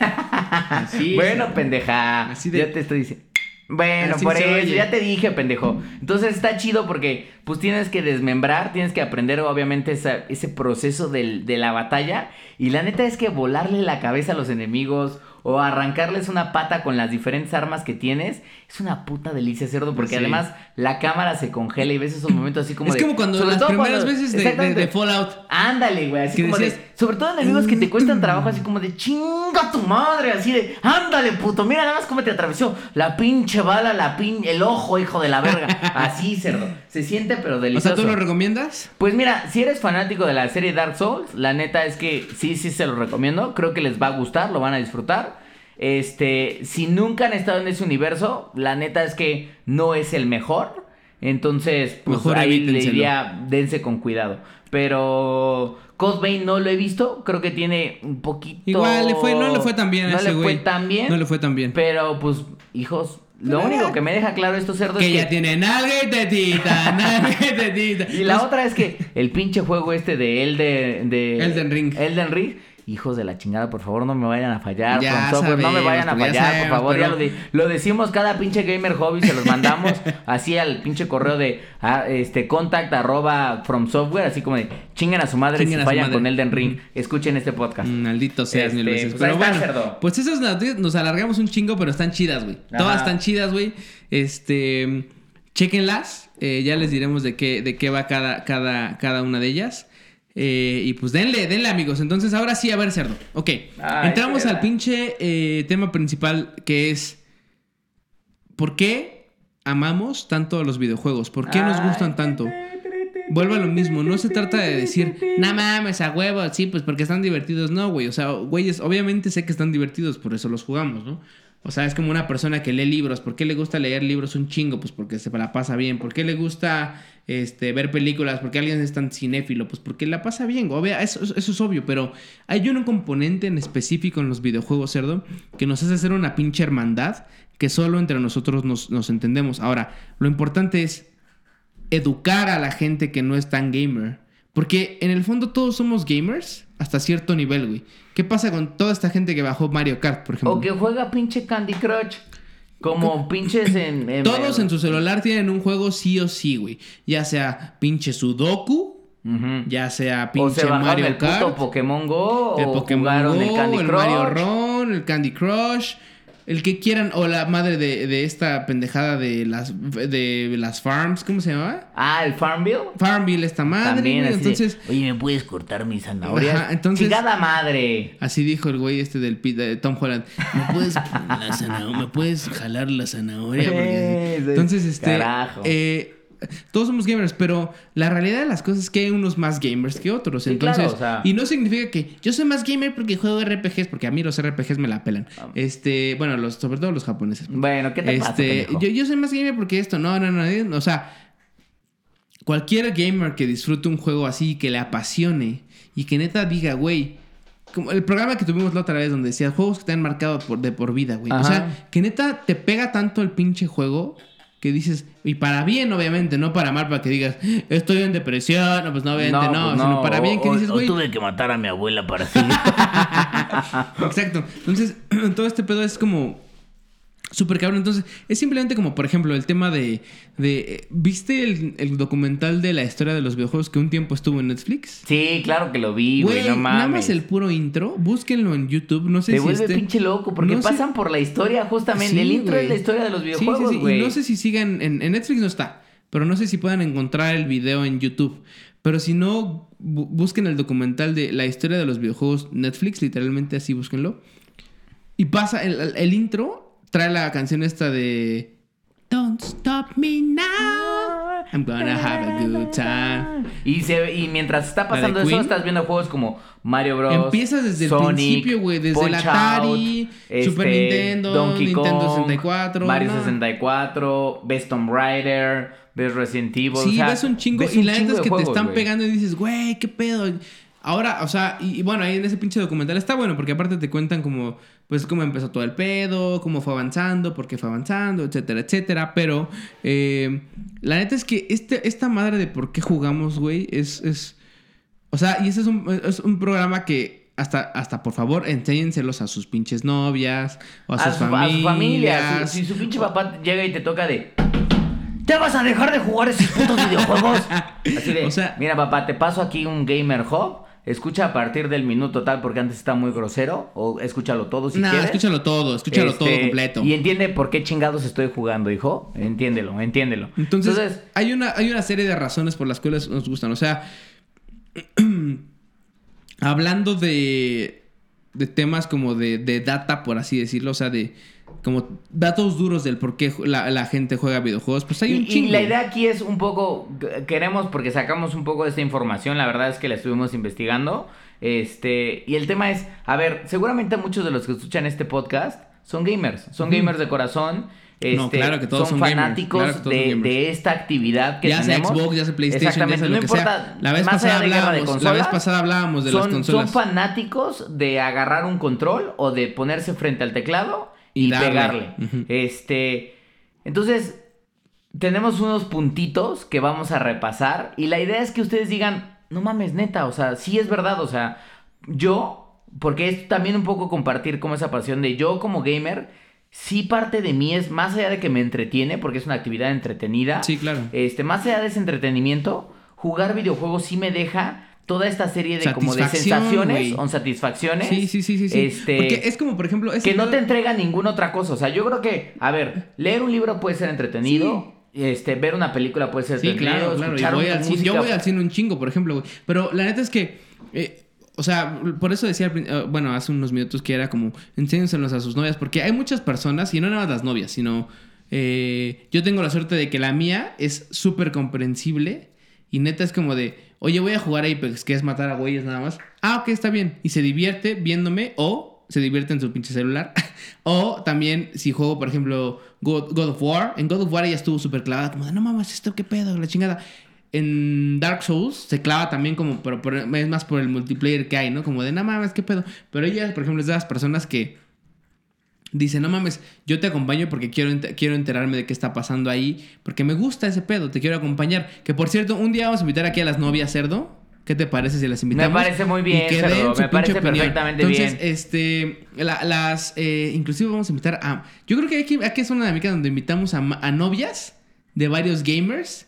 Así, bueno, pendeja. Así de- Ya te estoy diciendo. Bueno, Así por eso, oye. ya te dije, pendejo. Entonces está chido porque pues tienes que desmembrar, tienes que aprender obviamente esa- ese proceso del- de la batalla. Y la neta es que volarle la cabeza a los enemigos o arrancarles una pata con las diferentes armas que tienes es una puta delicia, cerdo, porque Sí. además la cámara se congela y ves esos momentos así como es de... como cuando sobre las todo primeras cuando- veces de, de, Exactamente. de Fallout. Ándale, güey, así como decías, de. Sobre todo enemigos que te cuestan trabajo, así como de chinga tu madre, así de. Ándale, puto, mira nada más cómo te atravesó la pinche bala, la pin, el ojo, hijo de la verga. Así, cerdo. Se siente, pero O delicioso. sea, ¿tú lo recomiendas? Pues mira, si eres fanático de la serie Dark Souls, la neta es que sí, sí se lo recomiendo. Creo que les va a gustar, lo van a disfrutar. Este, si nunca han estado en ese universo, la neta es que no es el mejor. Entonces, pues Mejor ahí le diría, dense con cuidado. Pero Vein no lo he visto, creo que tiene un poquito. Igual le fue, no le fue tan bien a No ese le güey. fue tan bien. No le fue tan bien. Pero pues, hijos, lo Pero- único que me deja claro esto cerdo Que es que ya tiene nalga y tetita, nalga y tetita. y la Pues, otra es que el pinche juego este de Elden, de Elden Ring. Elden Ring. Hijos de la chingada, por favor, no me vayan a fallar. Ya From Software, no me sabemos, vayan a fallar, por sabemos, favor. Ya lo, de- lo decimos cada pinche gamer hobby, se los mandamos así al pinche correo de ah, este contact arroba from software, así como de chingan a su madre Chinguen si a fallan madre. con Elden Ring. Escuchen este podcast. Maldito seas Este, mil veces. pues pero bueno, cerdo. pues esas noticias nos alargamos un chingo, pero están chidas, güey. Todas están chidas, güey. Este, chéquenlas. eh, ya les diremos de qué, de qué va cada, cada, cada una de ellas. Eh, y pues denle, denle amigos. Entonces ahora sí, a ver, cerdo. Ok. Ay, Entramos al pinche eh, tema principal que es ¿por qué amamos tanto a los videojuegos? ¿Por qué nos gustan tanto? Vuelvo a lo mismo, no se trata de decir, no mames, a huevo, sí, pues porque están divertidos. No, güey, o sea, güeyes, obviamente sé que están divertidos, por eso los jugamos, ¿no? O sea, es como una persona que lee libros. ¿Por qué le gusta leer libros un chingo? Pues porque se la pasa bien. ¿Por qué le gusta este, ver películas? ¿Por qué alguien es tan cinéfilo? Pues porque la pasa bien. Obvia, eso, eso es obvio, pero hay un componente en específico en los videojuegos, cerdo, que nos hace hacer una pinche hermandad que solo entre nosotros nos, nos entendemos. Ahora, lo importante es educar a la gente que no es tan gamer. Porque en el fondo todos somos gamers hasta cierto nivel, güey. ¿Qué pasa con toda esta gente que bajó Mario Kart, por ejemplo? O que juega pinche Candy Crush. Como pinches en. en- Todos en su celular tienen un juego sí o sí, güey. Ya sea pinche Sudoku, ya sea O pinche se Mario el puto Kart, Pokémon Go. el o Pokémon jugaron Go, el Candy Crush. Mario Run, el Candy Crush, el que quieran, o la madre de, de esta pendejada de las, de las farms, ¿cómo se llama? Ah, el Farmville. Farmville, esta madre, También así de, Entonces, Oye, ¿me puedes cortar mis zanahorias? Ajá, entonces- Chingada madre. Así dijo el güey este del de Tom Holland. ¿Me puedes, la zanahoria- ¿me puedes jalar la zanahoria? Porque- Entonces, este. carajo. eh, todos somos gamers, pero la realidad de las cosas es que hay unos más gamers que otros. Sí, Entonces, claro, o sea- y no significa que yo soy más gamer porque juego RPGs, porque a mí los RPGs me la pelan. Ah. Este, bueno, los, sobre todo los japoneses. Bueno, ¿qué te pasa, Este, pendejo? yo, yo soy más gamer porque esto, no, no, no, o sea, cualquier gamer que disfrute un juego así, que le apasione y que neta diga, güey, como el programa que tuvimos la otra vez donde decía juegos que te han marcado por, de por vida, güey. O sea, que neta te pega tanto el pinche juego que dices, y para bien, obviamente, no para mal, para que digas, estoy en depresión, no, pues no, obviamente no, pues sino para o- bien que dices, güey. tuve que matar a mi abuela para seguir. Exacto. Entonces, todo este pedo es como súper cabrón. Entonces, es simplemente como, por ejemplo, el tema de... de ¿Viste el, el documental de la historia de los videojuegos que un tiempo estuvo en Netflix? sí, claro que lo vi, güey, no mames. nada más el puro intro, búsquenlo en YouTube, no sé Te si vuelve esté- pinche loco porque no sé- pasan por la historia justamente. Sí, el intro güey. es la historia de los Sí, sí, videojuegos, sí, güey. Y no sé si sigan en, en Netflix no está, pero no sé si puedan encontrar el video en YouTube. Pero si no, bu- busquen el documental de la historia de los videojuegos Netflix, literalmente así búsquenlo. Y pasa, el intro trae la canción esta de Don't Stop Me Now. I'm gonna have a good time. Y, se, y mientras está pasando eso, Queen. estás viendo juegos como Mario Bros. Empiezas desde el principio, güey, desde el Punch Atari, Out, Super este, Nintendo, Donkey Nintendo Kong, 64, Mario no. 64, ves Tomb Raider, ves Resident Evil. Sí, o sea, ves un chingo. ves y la neta es que juegos, te están pegando y dices, güey, qué pedo. Ahora, o sea, y, y bueno, ahí en ese pinche documental está bueno porque aparte te cuentan como, pues, cómo empezó todo el pedo, cómo fue avanzando, por qué fue avanzando, etcétera, etcétera. Pero eh, la neta es que este, esta madre de por qué jugamos, güey, es, es. O sea, y ese es un, es un programa que. Hasta, hasta por favor, enséñenselos a sus pinches novias o a, A sus su, a familias. su familia. Si, si su pinche papá llega y te toca de. ¿Ya vas a dejar de jugar esos putos videojuegos? Así de. O sea- mira, papá, te paso aquí un Gamer Hub. Escucha a partir del minuto tal porque antes está muy grosero. O escúchalo todo si Nah, quieres. escúchalo todo, escúchalo todo Este, completo. Y entiende por qué chingados estoy jugando, hijo. Entiéndelo, entiéndelo. Entonces, hay, una, hay una serie de razones por las cuales nos gustan. O sea, hablando de, de temas como de, de data, por así decirlo, o sea, de como datos duros del por qué la, la gente juega videojuegos, pues hay y, un y chingo. la idea aquí es un poco, queremos porque sacamos un poco de esta información, la verdad es que la estuvimos investigando, este, y el tema es, a ver, seguramente muchos de los que escuchan este podcast son gamers, son gamers de corazón, este, No, claro que todos son, son gamers, fanáticos claro todos de, de esta actividad que ya sea tenemos. Xbox, ya sea PlayStation, ya Exactamente, sea lo no que importa, sea. La vez, pasada de de hablábamos, la vez consolas, pasada hablábamos de son, las consolas. son fanáticos de agarrar un control o de ponerse frente al teclado y, darle. pegarle. Este, entonces tenemos unos puntitos que vamos a repasar y la idea es que ustedes digan, no mames, neta, o sea, sí es verdad, o sea, yo, porque es también un poco compartir como esa pasión de yo como gamer, sí parte de mí es más allá de que me entretiene, porque es una actividad entretenida. Sí, claro. Este, más allá de ese entretenimiento, jugar videojuegos sí me deja toda esta serie de como de sensaciones o satisfacciones. Sí, sí, sí, sí. sí. Este, Porque es como, por ejemplo... ese que no te entrega ninguna otra cosa. O sea, yo creo que, a ver, leer un libro puede ser entretenido. Este, ver una película puede ser Sí, claro, claro. Y escuchar voy al cine- yo voy al cine un chingo, por ejemplo, güey. Pero la neta es que. eh, o sea, por eso decía, eh, bueno, hace unos minutos que era como, enséñenselos a sus novias, porque hay muchas personas, y no nada más las novias, sino, eh, yo tengo la suerte de que la mía es súper comprensible, y neta es como de, oye, voy a jugar Apex, que es matar a güeyes nada más. Ah, ok, está bien. Y se divierte viéndome, o se divierte en su pinche celular, o también si juego, por ejemplo, God, of War, en God of War ella estuvo súper clavada, como de, no mames, esto qué pedo, la chingada. En Dark Souls se clava también como, pero es más por el multiplayer que hay, ¿no? Como de, no mames, qué pedo. Pero ella, por ejemplo, es de las personas que dice, no mames, yo te acompaño porque quiero, quiero enterarme de qué está pasando ahí, porque me gusta ese pedo, te quiero acompañar. Que por cierto, un día vamos a invitar aquí a las novias cerdo. ¿Qué te parece si las invitamos? parece muy bien, Cerdo, me parece opinión. perfectamente Entonces, bien. este, la- las, eh, inclusive vamos a invitar a, yo creo que aquí, aquí es una dinámica donde invitamos a novias de varios gamers,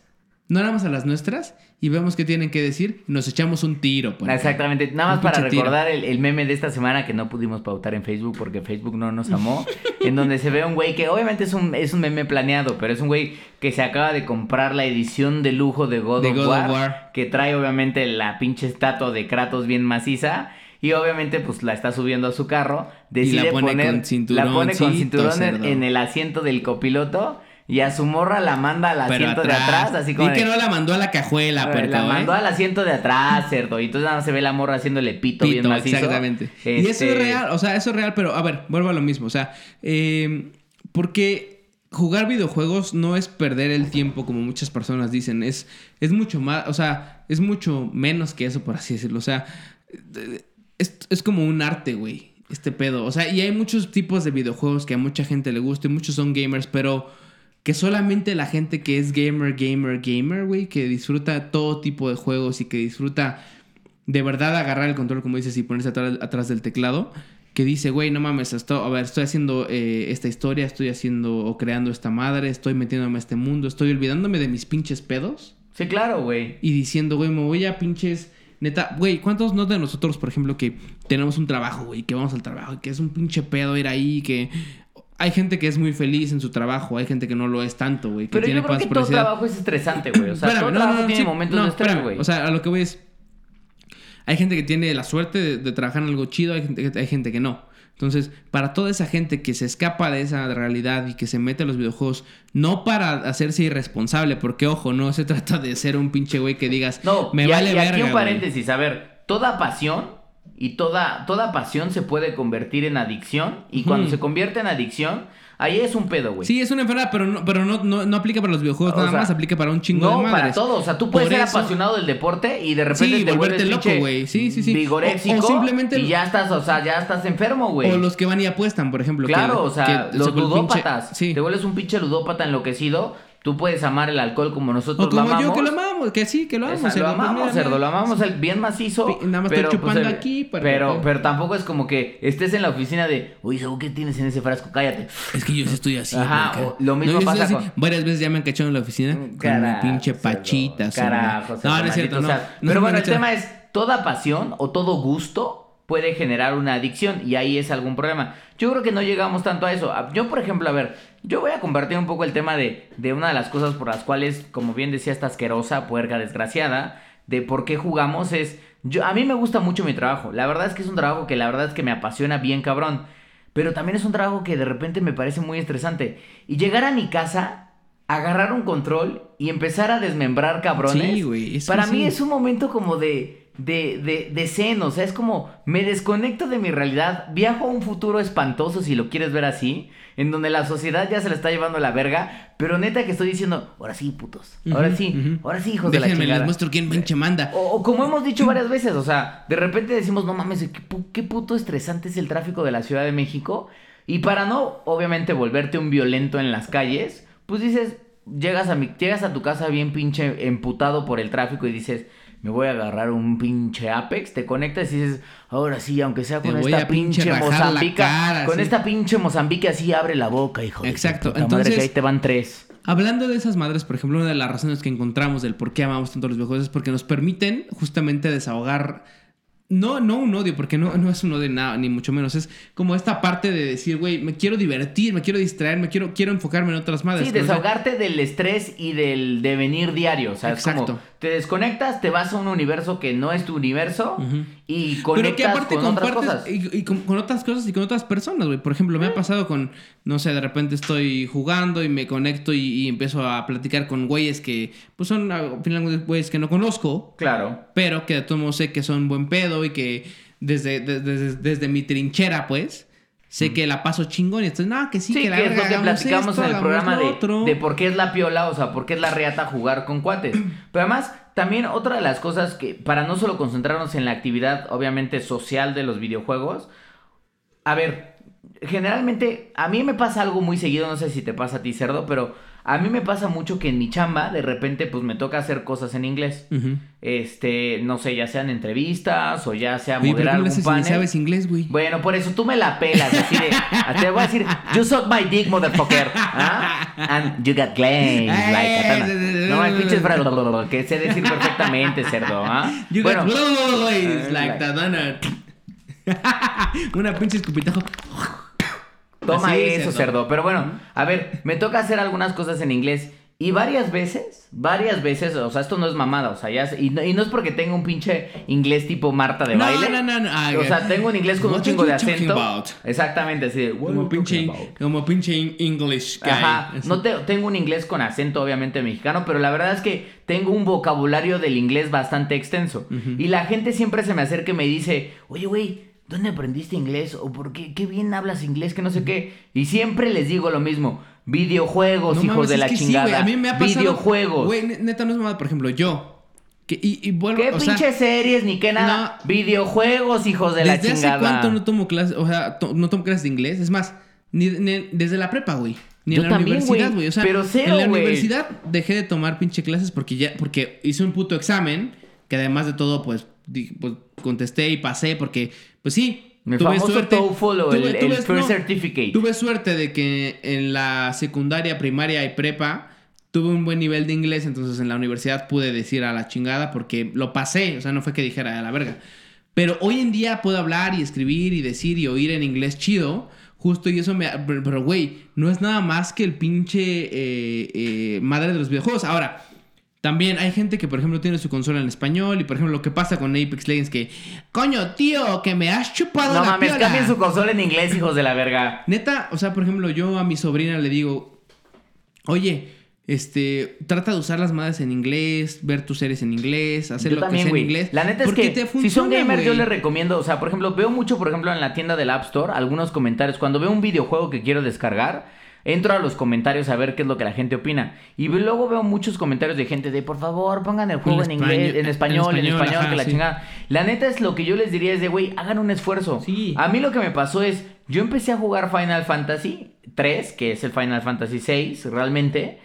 no nada más a las nuestras, y vemos qué tienen que decir, y nos echamos un tiro. por. Exactamente, nada más para recordar el, el meme de esta semana que no pudimos pautar en Facebook porque Facebook no nos amó, en donde se ve un güey que obviamente es un, es un meme planeado, pero es un güey que se acaba de comprar la edición de lujo de God, De of, God of War, War. que trae obviamente la pinche estatua de Kratos bien maciza. Y obviamente, pues la está subiendo a su carro. Decide la pone poner. con la pone con cinturón en el asiento del copiloto. Y a su morra la manda al Pero asiento de atrás, así como. Y de- que no la mandó a la cajuela, puerco, la ¿eh? mandó al asiento de atrás, cerdo. Y entonces nada más se ve la morra haciéndole pito, bien Pito, macizo. exactamente. Y eso Este, es real, o sea, eso es real, pero a ver, vuelvo a lo mismo. O sea, eh, porque jugar videojuegos no es perder el tiempo, como muchas personas dicen. Es, es mucho más, o sea, es mucho menos que eso, por así decirlo. O sea, es, es como un arte, güey. Este pedo. O sea, y hay muchos tipos de videojuegos que a mucha gente le gusta y muchos son gamers, pero que solamente la gente que es gamer, gamer, gamer, güey, que disfruta todo tipo de juegos y que disfruta de verdad agarrar el control, como dices, y ponerse atrás, atrás del teclado, que dice, güey, no mames, esto, a ver, estoy haciendo eh, esta historia, estoy haciendo o creando esta madre, estoy metiéndome a este mundo, estoy olvidándome de mis pinches pedos Sí, claro, güey. y diciendo, güey, me voy a pinches. Neta, güey, ¿cuántos no de nosotros, por ejemplo, que tenemos un trabajo, güey, que vamos al trabajo, y que es un pinche pedo ir ahí, que hay gente que es muy feliz en su trabajo, hay gente que no lo es tanto, güey, que Pero tiene yo creo que todo trabajo es estresante, güey. O sea, Espérame, todo no, trabajo no, tiene sí, momentos no, de estrés, espérame, güey. O sea, a lo que voy es. Hay gente que tiene la suerte de, de trabajar en algo chido, hay gente, que- hay gente que no. Entonces, para toda esa gente que se escapa de esa realidad y que se mete a los videojuegos, no para hacerse irresponsable, porque ojo, no se trata de ser un pinche güey que digas, No, me y, vale y verga. aquí un güey". paréntesis, a ver, toda pasión y toda, toda pasión se puede convertir en adicción y cuando se convierte en adicción, ahí es un pedo, güey. Sí, es una enfermedad, pero no, pero no, no, no aplica para los videojuegos, O nada sea, más aplica para un chingo no, de madres. para todo. O sea, tú puedes Por ser eso- apasionado del deporte y de repente Sí, te volverte vuelves loco, güey. Sí, sí, sí. Vigoréxico O- o simplemente- y ya estás, o sea, ya estás enfermo, güey. O los que van y apuestan, por ejemplo. que- Claro, o sea, que los ludópatas. pinche- sí. Te vuelves un pinche ludópata enloquecido. Tú puedes amar el alcohol como nosotros O como lo amamos. yo que lo amamos, que sí, que lo Esa, amamos. lo pues amamos, mira, cerdo, lo amamos el bien macizo. Nada más estoy chupando el- aquí para- pero, pero tampoco es como que estés en la oficina de, oye, ¿qué tienes en ese frasco? Cállate. Es que yo sí estoy así. Ajá, o lo mismo sí pasa estoy con- así. Varias veces ya me han cachado en la oficina con Carajo, mi pinche pachita. Carajo, no, no es cierto, no. sea. No, Pero no, bueno, no, el no. tema es, toda pasión o todo gusto puede generar una adicción y ahí es algún problema. Yo creo que no llegamos tanto a eso. Yo, por ejemplo, a ver, yo voy a compartir un poco el tema de, de una de las cosas por las cuales, como bien decía esta asquerosa, puerca desgraciada, de por qué jugamos es... Yo, a mí me gusta mucho mi trabajo. La verdad es que es un trabajo que la verdad es que me apasiona bien cabrón. Pero también es un trabajo que de repente me parece muy estresante. Y llegar a mi casa, agarrar un control y empezar a desmembrar cabrones. Sí, güey, Para mí es un momento como de, de, de, de zen, o sea, es como me desconecto de mi realidad, viajo a un futuro espantoso si lo quieres ver así, en donde la sociedad ya se la está llevando a la verga, pero neta que estoy diciendo, ahora sí, putos, ahora sí, ahora sí, hijos de la Déjenme, les chingada. muestro quién pinche manda. O, o como hemos dicho varias veces, o sea, de repente decimos, no mames, qué, qué puto estresante es el tráfico de la Ciudad de México. Y para no, obviamente, volverte un violento en las calles, pues dices, llegas a, mi, llegas a tu casa bien pinche emputado por el tráfico y dices, me voy a agarrar un pinche Apex, te conectas y dices, ahora sí, aunque sea con esta pinche pinche Mozambique, cara, con sí. esta pinche Mozambique así abre la boca, hijo de Exacto, puta madre, que entonces- ahí te van tres. Hablando de esas madres, por ejemplo, una de las razones que encontramos del por qué amamos tanto los videojuegos es porque nos permiten justamente desahogar. No, no un odio, porque no, no es un odio nada, ni mucho menos. Es como esta parte de decir, güey, me quiero divertir, me quiero distraer, me quiero, quiero enfocarme en otras madres. Sí, ¿no? O sea, desahogarte del estrés y del devenir diario. O sea, es como Exacto. Te desconectas, te vas a un universo que no es tu universo y Pero conectas que aparte con otras cosas. y, y con, con otras cosas y con otras personas, güey. Por ejemplo, me ha pasado con, no sé, de repente estoy jugando y me conecto y, y empiezo a platicar con güeyes que, pues son al final güeyes que no conozco, Claro. pero que de todos modos sé que son buen pedo y que desde, de- desde, desde mi trinchera, pues, sé que la paso chingón y entonces, no, que sí, Sí, que que, la es lo que platicamos esto, en el programa de, de por qué es la piola, o sea, por qué es la reata jugar con cuates. Pero además, también otra de las cosas que, para no solo concentrarnos en la actividad, obviamente, social de los videojuegos, a ver, generalmente a mí me pasa algo muy seguido, no sé si te pasa a ti, cerdo, pero a mí me pasa mucho que en mi chamba, de repente, pues me toca hacer ccosas en inglés. Este, no sé, ya sean entrevistas o ya sea Oye, pero moderar ¿cómo le algún si panel. sabes inglés, güey? Bueno, por eso tú me la pelas, así de, te voy a decir, you suck my dick, motherfucker, ¿ah? And you got claims, like katana. No, el pinche fra- que sé decir perfectamente, cerdo, ¿ah? You bueno, got boys Eh, like donut. Una pinche escupitajo. Toma Así, eso, cerdo. Pero bueno, a ver, me toca hacer algunas cosas en inglés Y varias veces, varias veces, o sea, esto no es mamada, o sea, ya, y no, y no es porque tenga un pinche inglés tipo Marta de No, baile. no, no, no, ay, o sea, tengo un inglés con un chingo de acento. about? Exactamente, así de, "What are Como pinche, talking about?" como pinche in- English guy. Ajá, no te- tengo un inglés con acento obviamente mexicano, pero la verdad es que tengo un vocabulario del inglés bastante extenso. Y la gente siempre se me acerca y me dice, oye, güey, ¿dónde aprendiste inglés? ¿O por qué, qué bien hablas inglés? Que no sé qué. Y siempre les digo lo mismo, videojuegos, No hijos mames, de la sí, chingada. güey, a mí me ha pasado. videojuegos. Güey, ne- neta, no es mamada. Por ejemplo, yo. Que, y, y vuelvo, ¿Qué o sea, pinches series ni qué nada? no. videojuegos, hijos de la ¿Desde chingada. hace cuánto no tomo clases? O sea, to- no tomo clases de inglés. Es más, ni, ni- desde la prepa, güey. Ni Yo en la también, universidad, güey. O sea, pero cero, en la universidad dejé de tomar pinche clases porque ya, porque hice un puto examen. Que además de todo, pues, pues, contesté y pasé porque, pues sí. El famoso TOEFL o el- el First no, Certificate. Tuve suerte de que en la secundaria, primaria y prepa tuve un buen nivel de inglés, entonces en la universidad pude decir a la chingada porque lo pasé, o sea, no fue que dijera a la verga. Pero hoy en día puedo hablar y escribir y decir y oír en inglés chido, justo y eso me... Pero, pero, güey, no es nada más que el pinche eh, eh, madre de los videojuegos. Ahora, también hay gente que, por ejemplo, tiene su consola en español y, por ejemplo, lo que pasa con Apex Legends que... Coño, tío, que me has chupado No la mames, piola". cambien su consola en inglés, hijos de la verga. Neta, o sea, por ejemplo, yo a mi sobrina le digo, oye, este, trata de usar las madres en inglés, ver tus series en inglés, hacer Yo lo que también, sea en inglés. La neta es que te si son gamers yo les recomiendo, o sea, por ejemplo, veo mucho, por ejemplo, en la tienda del App Store, algunos comentarios. Cuando veo un videojuego que quiero descargar, entro a los comentarios a ver qué es lo que la gente opina. Y luego veo muchos comentarios de gente de, por favor, pongan el juego en, En inglés, español- en español, en español, que la sí. chingada. La neta es lo que yo les diría es de, güey, hagan un esfuerzo. Sí. A mí lo que me pasó es, yo empecé a jugar Final Fantasy 3, que es el Final Fantasy 6, realmente.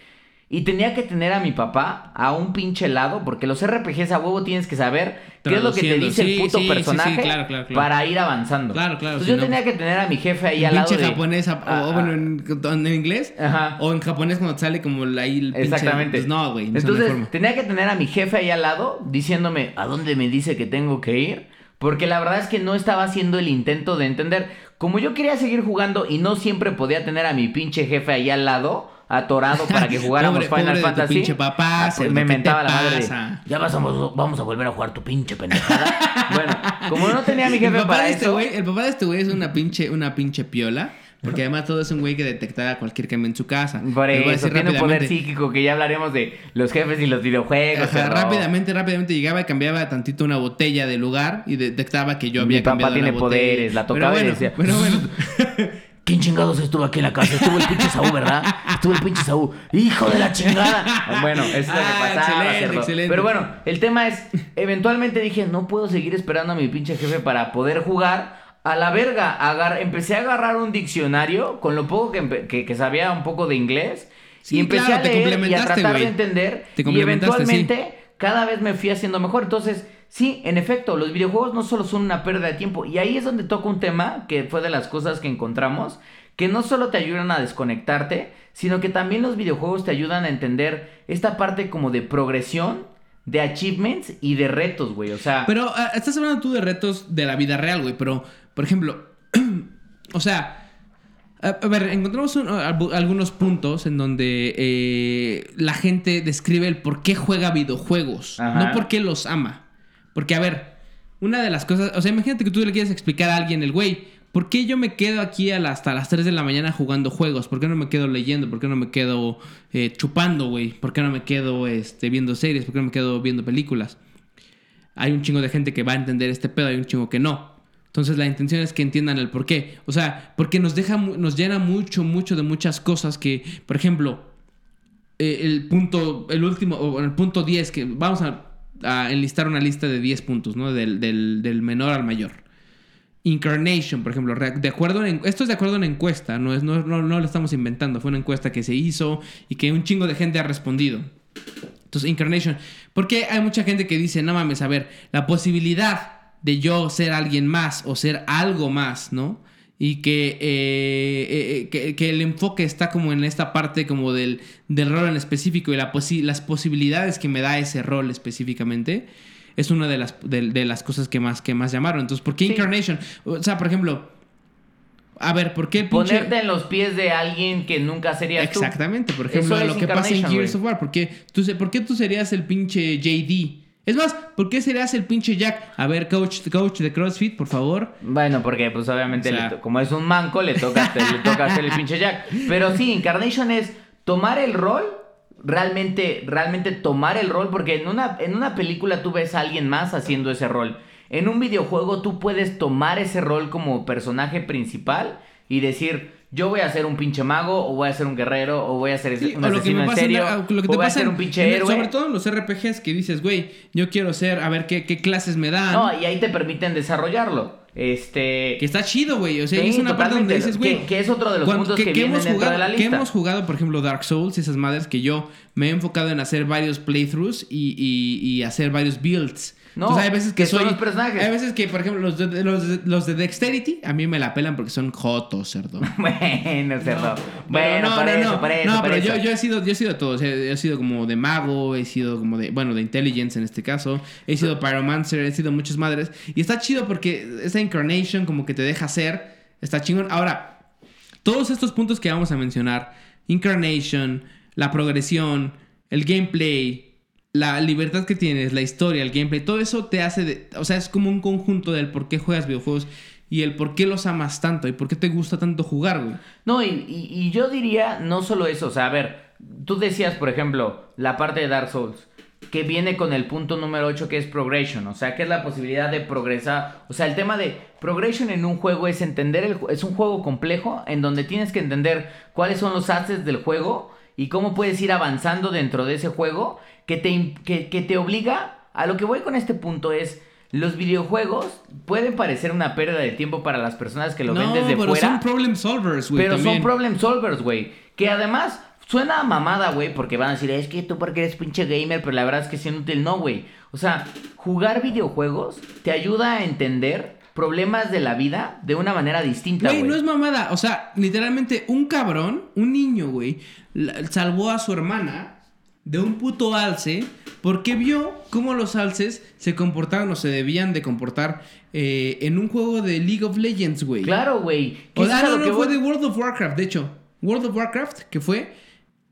Y tenía que tener a mi papá a un pinche lado, porque los RPGs a huevo tienes que saber qué es lo que te dice sí, el puto sí, personaje claro, claro, claro. para ir avanzando. Claro, claro, Entonces yo no, tenía que tener a mi jefe ahí al lado pinche de... japonés, a- Ah, o bueno, ah. en, en inglés. Ajá. O en japonés cuando sale como ahí el pinche... Exactamente. Pues no, güey. no Entonces, tenía que tener a mi jefe ahí al lado diciéndome a dónde me dice que tengo que ir. Porque la verdad es que no estaba haciendo el intento de entender. Como yo quería seguir jugando y no siempre podía tener a mi pinche jefe ahí al lado, atorado para que jugáramos Pobre- Final pobre de tu Fantasy. pinche papá, ah, pues me ¿qué mentaba la madre. de, pasa? ya vas a, vamos a volver a jugar tu pinche pendejada. bueno, como no tenía a mi jefe papá para este eso. güey, el papá de este güey es una pinche, una pinche piola. Porque además todo es un güey que detectará cualquier cambio en su casa. Por eso, tiene un poder psíquico que ya hablaremos de los jefes y los videojuegos. Ajá, rápidamente, rápidamente llegaba y cambiaba tantito una botella de lugar y detectaba que yo Mi había papá cambiado tiene la botella. poderes, la tocaba y bueno, decía, Pero bueno, ¿Quién chingados estuvo aquí en la casa? Estuvo el pinche Saúl, ¿verdad? Estuvo el pinche Saúl. ¡Hijo de la chingada! Bueno, eso es lo que Ah, pasaba, excelente. Pero bueno, el tema es, eventualmente dije, no puedo seguir esperando a mi pinche jefe para poder jugar. A la verga, agar- empecé a agarrar un diccionario con lo poco que, empe- que, que sabía un poco de inglés. Sí, y empecé claro, a leer y a tratar de entender. Te y sí. eventualmente cada vez me fui haciendo mejor. Entonces, sí, en efecto, los videojuegos no solo son una pérdida de tiempo. Y ahí es donde toca un tema que fue de las cosas que encontramos, que no solo te ayudan a desconectarte, sino que también los videojuegos te ayudan a entender esta parte como de progresión, de achievements y de retos, güey. O sea, pero ah, estás hablando tú de retos de la vida real, güey. Pero, por ejemplo, o sea, a, a ver, encontramos un- algunos puntos en donde eh, la gente describe el por qué juega videojuegos, Ajá. no por qué los ama. Porque, a ver, una de las cosas, o sea, imagínate que tú le quieres explicar a alguien, el güey, ¿por qué yo me quedo aquí hasta las 3 de la mañana jugando juegos? ¿Por qué no me quedo leyendo? ¿Por qué no me quedo eh, chupando, güey? ¿Por qué no me quedo este, viendo series? ¿Por qué no me quedo viendo películas? Hay un chingo de gente que va a entender este pedo, hay un chingo que no. Entonces la intención es que entiendan el por qué. O sea, porque nos deja, nos llena mucho, mucho de muchas cosas que, por ejemplo, eh, el punto, el último, o el punto 10, que vamos a, a enlistar una lista de 10 puntos, ¿no? Del, del- del menor al mayor. Incarnation, por ejemplo, de acuerdo esto es de acuerdo a una encuesta, no, es, no, no, no lo estamos inventando, fue una encuesta que se hizo y que un chingo de gente ha respondido. Entonces, Incarnation. Porque hay mucha gente que dice, no mames, a ver, la posibilidad de yo ser alguien más o ser algo más, ¿no? Y que, eh, eh, que, que el enfoque está como en esta parte como del, del rol en específico y la posi- las posibilidades que me da ese rol específicamente. Es una de las, de, de las cosas que más, que más llamaron. Entonces, ¿por qué Sí. Incarnation? O sea, por ejemplo, A ver, ¿por qué pinche... Ponerte en los pies de alguien que nunca serías tú. Exactamente, por ejemplo, Eso lo que pasa en Gears of War. ¿Por qué, tú, se- ¿Por qué tú serías el pinche JD? Es más, ¿por qué serías el pinche Jack? A ver, coach, coach de CrossFit, por favor. Bueno, porque pues obviamente O sea- le to- como es un manco, le toca, le toca hacer el pinche Jack. Pero sí, Incarnation es tomar el rol, realmente, realmente tomar el rol, porque en una, en una película tú ves a alguien más haciendo ese rol. En un videojuego tú puedes tomar ese rol como personaje principal y decir, yo voy a ser un pinche mago, o voy a ser un guerrero, o voy a ser Sí, un o lo que asesino me en pasa en serio, la- lo que o te voy a pasa ser en- un pinche en- héroe. Sobre todo en los RPGs que dices, güey, yo quiero ser, a ver qué, qué clases me dan. No, y ahí te permiten desarrollarlo. Este... Que está chido, güey. O sea, Sí, es una parte donde dices, güey. Que- que es otro de los cuando- puntos que vienen hemos dentro jugado, de la Que lista. hemos jugado, por ejemplo, Dark Souls y esas madres que yo me he enfocado en hacer varios playthroughs y, y- y hacer varios builds. No, Entonces, hay veces que, que son soy. los personajes. Hay veces que, por ejemplo, los de, los, los de Dexterity a mí me la pelan porque son jotos, cerdo. Bueno, cerdo. Bueno, no, por no, eso, no. por eso, No, por pero eso. yo, yo he sido, yo he sido todo. O sea, he sido como de mago, he sido como de, bueno, de intelligence en este caso. He sido pyromancer, he sido muchas madres. Y está chido porque esa incarnation como que te deja ser. Está chingón. Ahora, todos estos puntos que vamos a mencionar, incarnation, la progresión, el gameplay, la libertad que tienes, la historia, el gameplay, todo eso te hace, de- o sea, es como un conjunto del por qué juegas videojuegos y el por qué los amas tanto y por qué te gusta tanto jugar, güey. No, y, y- yo diría no solo eso, o sea, a ver, tú decías, por ejemplo, la parte de Dark Souls, que viene con el punto número 8 que es progression, o sea, que es la posibilidad de progresar, o sea, el tema de progression en un juego es entender, el, es un juego complejo en donde tienes que entender cuáles son los assets del juego y cómo puedes ir avanzando dentro de ese juego que te, que, que te obliga, a lo que voy con este punto es... Los videojuegos pueden parecer una pérdida de tiempo para las personas que lo ven desde pero fuera. son problem solvers, güey. Pero también. son problem solvers, güey. Que además suena a mamada, güey, porque van a decir, es que tú porque eres pinche gamer, pero la verdad es que es inútil. No, güey. O sea, jugar videojuegos te ayuda a entender problemas de la vida de una manera distinta, Güey, no es mamada. O sea, literalmente, un cabrón, un niño, güey, salvó a su hermana de un puto alce porque vio cómo los alces se comportaban o se debían de comportar eh, en un juego de League of Legends, güey. Claro, güey. O sea, no, no, que fue voy. de World of Warcraft, de hecho. World of Warcraft, que fue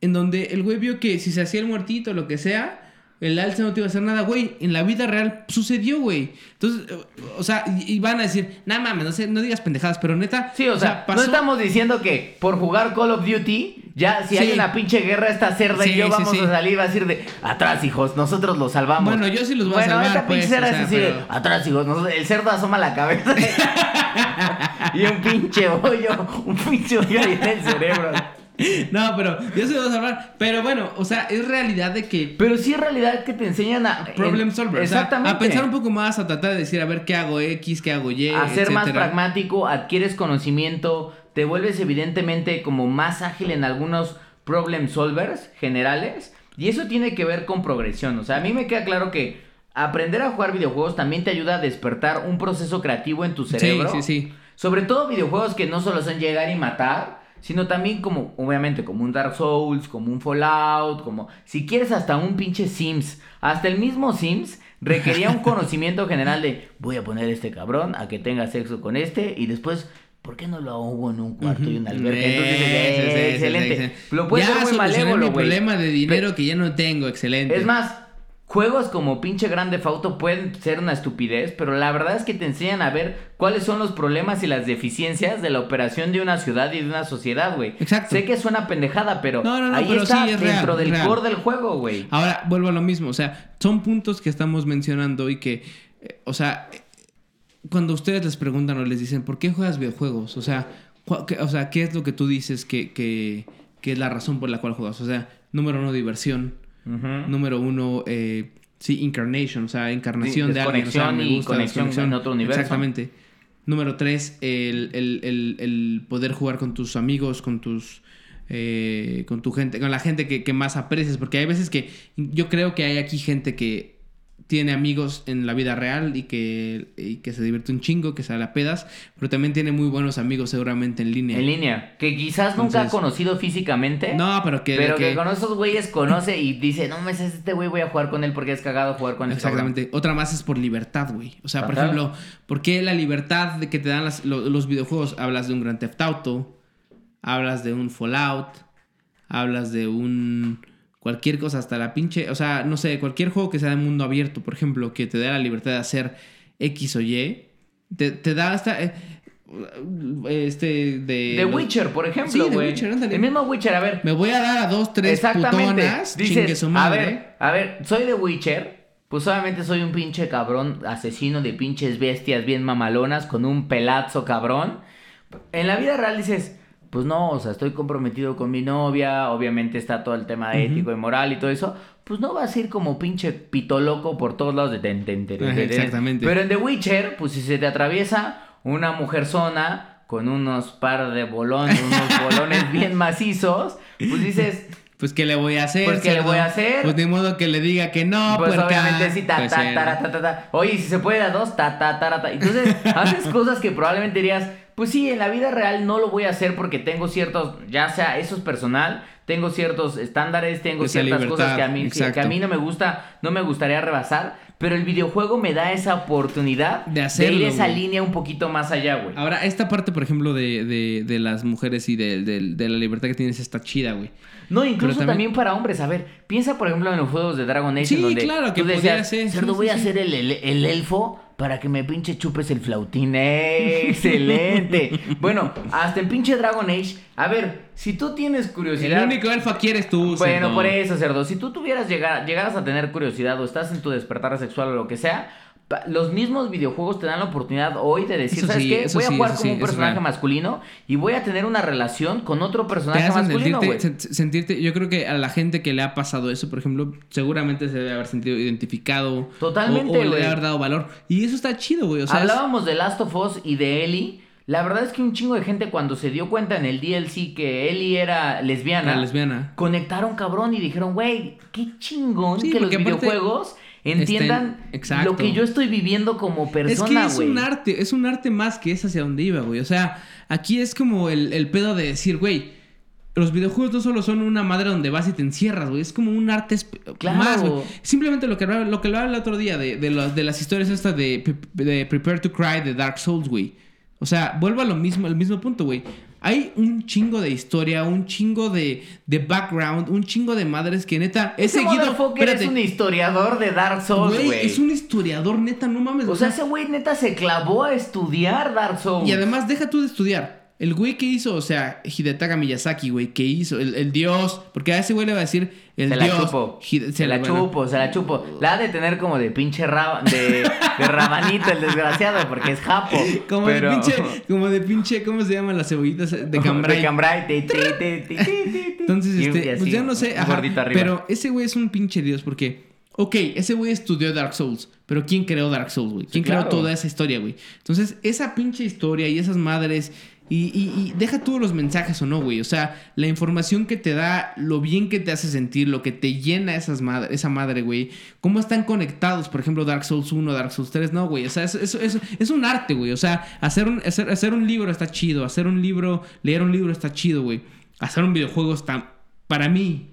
en donde el güey vio que si se hacía el muertito o lo que sea, el alce no te iba a hacer nada, güey. En la vida real sucedió, güey. Entonces, o sea, y, van a decir, nada mames, no, sé, no digas pendejadas, pero neta. Sí, o sea, no estamos diciendo que por jugar Call of Duty, ya si hay una pinche guerra, esta cerda Sí, y yo sí, vamos a salir va a decir de atrás, hijos, nosotros los salvamos. Bueno, yo sí los voy a bueno, salvar, esta pinche pues, cerda es sea, así de pero- atrás, hijos, nosotros- el cerdo asoma la cabeza y un pinche hoyo, un pinche hoyo ahí en el cerebro. No, pero yo se voy a salvar. Pero bueno, o sea, es realidad de que. Pero sí es realidad que te enseñan a... Problem solver. o sea, Exactamente. a pensar un poco más, a tratar de decir, a ver qué hago X, qué hago Y. a ser más pragmático, adquieres conocimiento, te vuelves evidentemente como más ágil en algunos problem solvers generales y eso tiene que ver con progresión. O sea, a mí me queda claro que aprender a jugar videojuegos también te ayuda a despertar un proceso creativo en tu cerebro. Sí, sí, sí. Sobre todo videojuegos que no solo son llegar y matar, sino también como, obviamente, como un Dark Souls, como un Fallout, como, si quieres hasta un pinche Sims, hasta el mismo Sims requería un conocimiento general de, voy a poner a este cabrón a que tenga sexo con este y después... ¿Por qué no lo ahogo en un cuarto y una alberca? Entonces, Sí, eh, sí, excelente. sí. Lo puedes ya ver muy malévolo, mi problema de dinero que ya no tengo, excelente. Es más, juegos como pinche Grande Fauto pueden ser una estupidez, pero la verdad es que te enseñan a ver cuáles son los problemas y las deficiencias de la operación de una ciudad y de una sociedad, güey. Exacto. Sé que suena pendejada, pero No, no, no, ahí pero está sí, es dentro real, del real. core del juego, güey. Ahora, vuelvo a lo mismo. O sea, son puntos que estamos mencionando y que, eh, o sea, cuando ustedes les preguntan o les dicen, ¿por qué juegas videojuegos? O sea, qué- o sea ¿qué es lo que tú dices que, que, que es la razón por la cual juegas? O sea, número uno, diversión. Número uno, eh, sí, incarnation, o sea, encarnación de alguien. O sea, me y conexión en otro universo. Exactamente. Número tres, el, el- el- el poder jugar con tus amigos, con tus... eh, con tu gente, con la gente que, que más aprecias, porque hay veces que yo creo que hay aquí gente que tiene amigos en la vida real y que, y que se divierte un chingo, que sale a pedas, pero también tiene muy buenos amigos seguramente en línea. En línea. Que quizás nunca ha conocido físicamente. No, pero que... Pero que, que- con esos güeyes conoce y dice, no me este güey voy a jugar con él porque es cagado jugar con él. Exactamente. Otra más es por libertad, güey. O sea, por ejemplo, ¿por qué la libertad de que te dan las- lo- los videojuegos? Hablas de un Grand Theft Auto, hablas de un Fallout, hablas de un cualquier cosa, hasta la pinche, o sea, no sé, cualquier juego que sea de mundo abierto, por ejemplo, que te dé la libertad de hacer X o Y, te, te da hasta eh, este de The los- Witcher, por Sí, ejemplo, The güey. Witcher, ándale. el mismo Witcher, a ver. Me voy a dar a dos, tres Exactamente. putonas, chingue Dices, su a madre. ver, a ver, soy The Witcher. Pues obviamente soy un pinche cabrón asesino de pinches bestias bien mamalonas con un pelazo cabrón. En la vida real dices, pues no, o sea, estoy comprometido con mi novia, obviamente está todo el tema ético y moral y todo eso. Pues no vas a ir como pinche pito loco por todos lados de ten, exactamente. Pero en The Witcher, pues si se te atraviesa una mujer zona con unos par de bolones, unos bolones bien macizos, pues dices, Pues, ¿qué le voy a hacer? Pues, ¿qué le voy a hacer? Pues, de modo que le diga que no, pues puerca. obviamente sí, ta, Pues, ta, eh, ta, ta, ta, ta. Oye, si se puede a dos, ta, ta, ta, ta. Entonces, haces cosas que probablemente dirías, pues sí, en la vida real no lo voy a hacer porque tengo ciertos, ya sea eso es personal, tengo ciertos estándares, tengo Esa ciertas libertad, cosas que a mí, que, que a mí no me gusta, no me gustaría rebasar, pero el videojuego me da esa oportunidad De hacerlo, ir esa línea un poquito más allá, güey. Ahora, esta parte, por ejemplo, de, de, de las mujeres y de, la libertad que tienes está chida, güey. No, incluso también... también- para hombres. A ver, piensa por ejemplo en los juegos de Dragon Age. Sí, donde claro, que tú podía decías, ser, sí, sí, voy a ser el, el- el elfo para que me pinche chupes el flautín. ¡Eh, ¡Excelente! bueno, hasta en pinche Dragon Age. A ver, si tú tienes El curiosidad. único elfo aquí eres tú, Bueno, cerdo. por eso, cerdo. Si tú tuvieras llegar, llegaras a tener curiosidad o estás en tu despertar sexual o lo que sea, los mismos videojuegos te dan la oportunidad hoy de decir, Eso ¿sabes sí, qué? Voy a jugar como sí, un personaje masculino y voy a tener una relación con otro personaje masculino, sentirte, sentirte, yo creo que a la gente que le ha pasado eso, por ejemplo, seguramente se debe haber sentido identificado. Totalmente, O, o le debe haber dado valor. Y eso está chido, güey. O sea, es- Hablábamos de Last of Us y de Ellie. La verdad es que un chingo de gente cuando se dio cuenta en el DLC que Ellie era lesbiana, Era lesbiana. conectaron cabrón y dijeron, güey, qué chingón que los aparte videojuegos entiendan estén- lo que yo estoy viviendo como Es persona, que es güey. un arte, es un arte más que es hacia donde iba, güey. O sea, aquí es como el, el pedo de decir, güey, los videojuegos no solo son una madre donde vas y te encierras, güey. Es como un arte Claro. más, güey. Simplemente lo que hablaba, lo que hablaba el otro día de, de, los- de las historias estas de, de Prepare to Cry de Dark Souls, güey. O sea, vuelvo a lo mismo, al mismo punto, güey. Hay un chingo de historia, un chingo de, de background, un chingo de madres que neta he Ese seguido. motherfucker es espérate, un historiador de Dark Souls, güey. es un historiador, neta, no mames. O sea, ese güey neta se clavó a estudiar Dark Souls. Y además, deja tú de estudiar. El güey que hizo, o sea, Hidetaka Miyazaki, güey, que hizo, el, el dios, porque a ese güey le va a decir el se la chupo. Hide- se la bueno, chupo, se la chupo. La ha de tener como de pinche raba, de, de rabanito el desgraciado, porque es japo. Como pero... de pinche, como de pinche, ¿cómo se llaman las cebollitas? De De cambray. Entonces, este, así, pues ya no sé, ajá, pero ese güey es un pinche dios porque, ok, ese güey estudió Dark Souls, pero ¿quién creó Dark Souls, güey? ¿Quién claro. creó toda esa historia, güey? Entonces, esa pinche historia y esas madres, y, y- y deja todos los mensajes o no, güey, o sea, la información que te da, lo bien que te hace sentir, lo que te llena esas madre, esa madre, güey, cómo están conectados, por ejemplo, Dark Souls 1, Dark Souls 3, no, güey, o sea, es, es, es- es un arte, güey, o sea, hacer un, hacer, hacer un libro está chido, hacer un libro, leer un libro está chido, güey, hacer un videojuego está, para mí,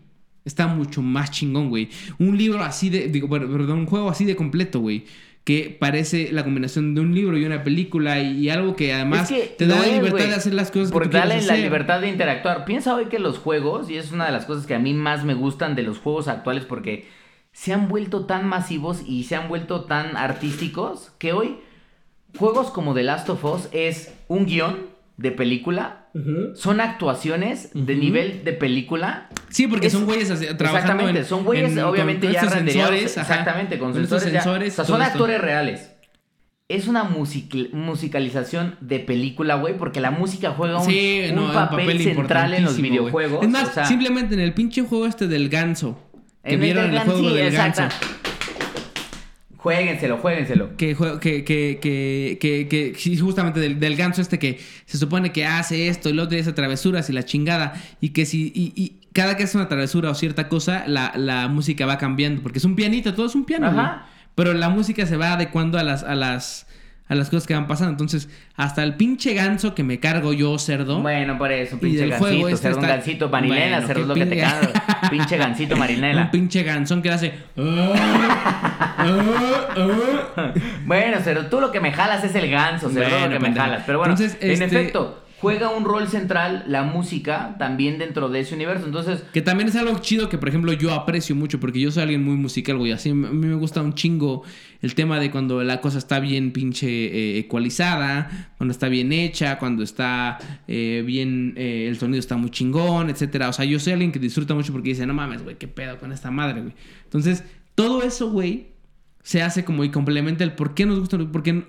está mucho más chingón, güey. Un libro así de, perdón, un juego así de completo, güey. Que parece la combinación de un libro y una película y, y algo que además Es que te da lo la libertad de hacer las cosas Porque que tú la libertad de interactuar. Piensa hoy que los juegos, y es una de las cosas que a mí más me gustan de los juegos actuales, porque se han vuelto tan masivos y se han vuelto tan artísticos, que hoy juegos como The Last of Us es un guion de película, Son actuaciones de nivel de película. Sí, porque Es- son güeyes trabajando Exactamente, en- son güeyes en- obviamente con ya estos renderizados. sensores, exactamente, con, con sensores. ya- sensores, o sea, son esto. actores reales. Es una musical- musicalización de película, güey, porque la música juega un, Sí, un no, un papel, central en los videojuegos. Es más, o sea, simplemente en el pinche juego este del ganso. Que en vieron el juego sí, del ganso. Jueguenselo, jueguenselo. Que, que, que, que, que, que- sí, justamente del, del ganso este que se supone que hace esto y lo otro y hace travesuras y la chingada. Y que si, y, y cada que hace una travesura o cierta cosa, la, la música va cambiando. Porque es un pianito, todo es un piano, Ajá. güey. pero la música se va adecuando a las, a las, a las cosas que van pasando. Entonces, hasta el pinche ganso que me cargo yo, cerdo. Bueno, por eso, pinche gancito, este cerdo, un está- gancito marinela, Bueno, cerdo es lo que te caga. pinche gancito marinela. Un pinche gansón que hace. "Ah, ah, ah". Bueno, pero tú lo que me jalas es el ganso, cerdo Bueno, lo que me jalas. Pero bueno, Entonces, en este- efecto, juega un rol central la música también dentro de ese universo. Entonces, Que también es algo chido que, por ejemplo, yo aprecio mucho porque yo soy alguien muy musical, güey. Así a mí me gusta un chingo el tema de cuando la cosa está bien pinche eh, ecualizada, cuando está bien hecha, cuando está eh, bien, eh, el sonido está muy chingón, etcétera. O sea, yo soy alguien que disfruta mucho porque dice, no mames, güey, qué pedo con esta madre, güey. Entonces, todo eso, güey, se hace como y complementa el por qué nos gustan, por qué,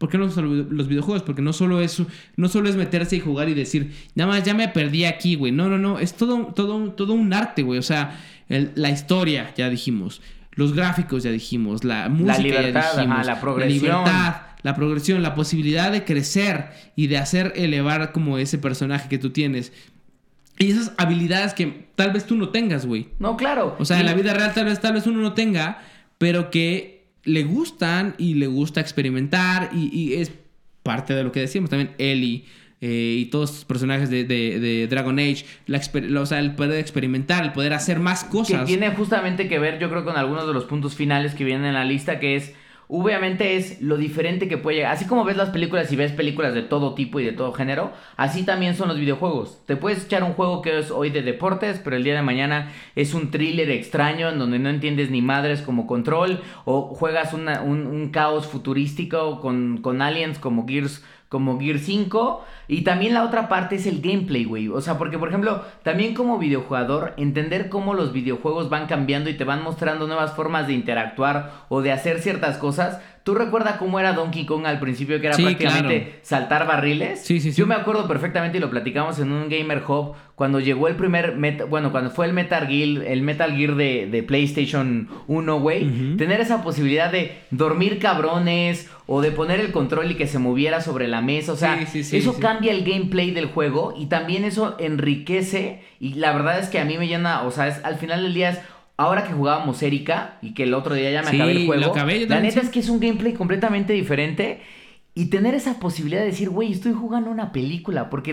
por qué gustan los video- los videojuegos, porque no solo es no solo es meterse y jugar y decir, nada más ya me perdí aquí, güey. No, no, no, es todo todo un- todo un arte, güey, o sea, el- la historia ya dijimos, los gráficos ya dijimos, la música libertad, ya dijimos, ajá, la progresión. libertad, la progresión, la posibilidad de crecer y de hacer elevar como ese personaje que tú tienes. Y esas habilidades que tal vez tú no tengas, güey. no, claro. O sea, en la vida real tal vez, tal vez uno no tenga, pero que le gustan y le gusta experimentar y, y es parte de lo que decíamos también Ellie eh, y todos los personajes de, de- de Dragon Age, la o sea, el poder experimentar, el poder hacer más que cosas. tiene justamente que ver, yo creo, con algunos de los puntos finales que vienen en la lista, que es, obviamente es lo diferente que puede llegar. Así como ves las películas y ves películas de todo tipo y de todo género, así también son los videojuegos. Te puedes echar un juego que es hoy de deportes, pero el día de mañana es un thriller extraño en donde no entiendes ni madres como control, o juegas un caos futurístico con, con aliens como Gears como Gear 5. Y también la otra parte es el gameplay, güey. O sea, porque por ejemplo, también como videojugador, entender cómo los videojuegos van cambiando y te van mostrando nuevas formas de interactuar o de hacer ciertas cosas. ¿Tú recuerdas cómo era Donkey Kong al principio? Que era Sí, prácticamente claro. saltar barriles. Sí, sí, sí. Yo me acuerdo perfectamente y lo platicamos en un Gamer Hub cuando llegó el primer bueno, cuando fue el Metal Gear, el Metal Gear de, de PlayStation 1, güey, tener esa posibilidad de dormir cabrones o de poner el control y que se moviera sobre la mesa, o sea, Sí, sí, sí, eso cambia el gameplay del juego y también eso enriquece y la verdad es que a mí me llena, o sea, es, al final del día es Ahora que jugábamos Erika y que el otro día ya me Sí, acabé el juego, acabé, la neta sí. es que es un gameplay completamente diferente y tener esa posibilidad de decir, güey, estoy jugando una película, porque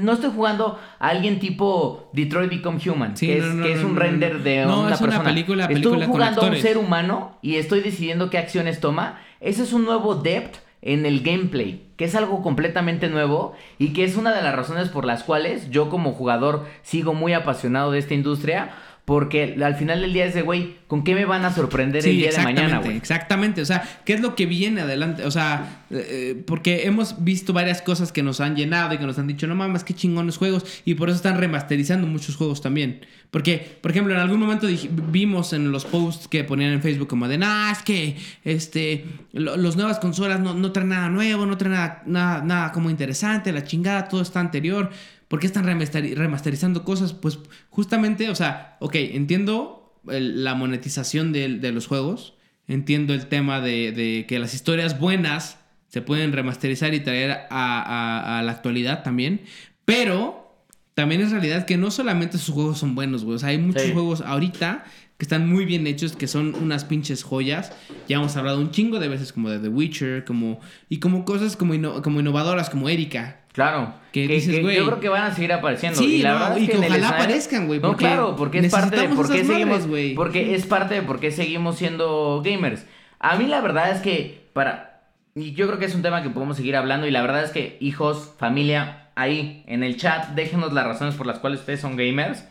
no estoy jugando a alguien tipo Detroit Become Human, Sí, que, no, es, no, que es no, un render de No, una es una persona. película- estoy película con jugando a un ser humano y estoy decidiendo qué acciones toma. Ese es un nuevo depth en el gameplay, que es algo completamente nuevo y que es una de las razones por las cuales yo como jugador sigo muy apasionado de esta industria. Porque al final del día es de, güey, ¿con qué me van a sorprender el día de mañana, güey? exactamente. O sea, ¿qué es lo que viene adelante? O sea, eh, porque hemos visto varias cosas que nos han llenado y que nos han dicho, no mames, qué chingones juegos. Y por eso están remasterizando muchos juegos también. Porque, por ejemplo, en algún momento vimos en los posts que ponían en Facebook como de, nah, es que este, lo- los nuevas consolas no, no traen nada nuevo, no traen nada, nada, nada como interesante, la chingada, todo está anterior. ¿Por qué están remasteri- remasterizando cosas? Pues justamente, o sea, ok, entiendo el- la monetización de, de los juegos, entiendo el tema de, de que las historias buenas se pueden remasterizar y traer a, a- a la actualidad también, pero también es realidad que no solamente sus juegos son buenos, güey, o sea, hay muchos Sí. juegos ahorita que están muy bien hechos, que son unas pinches joyas. Ya hemos hablado un chingo de veces como de The Witcher, como y como cosas como, inno- como innovadoras, como Erika. Claro. Que Que, dices, que güey. yo creo que van a seguir apareciendo. Sí, y la no, verdad y es que ojalá escenario- aparezcan, güey, No, claro, porque es parte de por qué madres, seguimos. Porque es parte de por qué seguimos siendo gamers. A mí la verdad es que para. Y yo creo que es un tema que podemos seguir hablando. Y la verdad es que, hijos, familia, ahí en el chat, déjenos las razones por las cuales ustedes son gamers.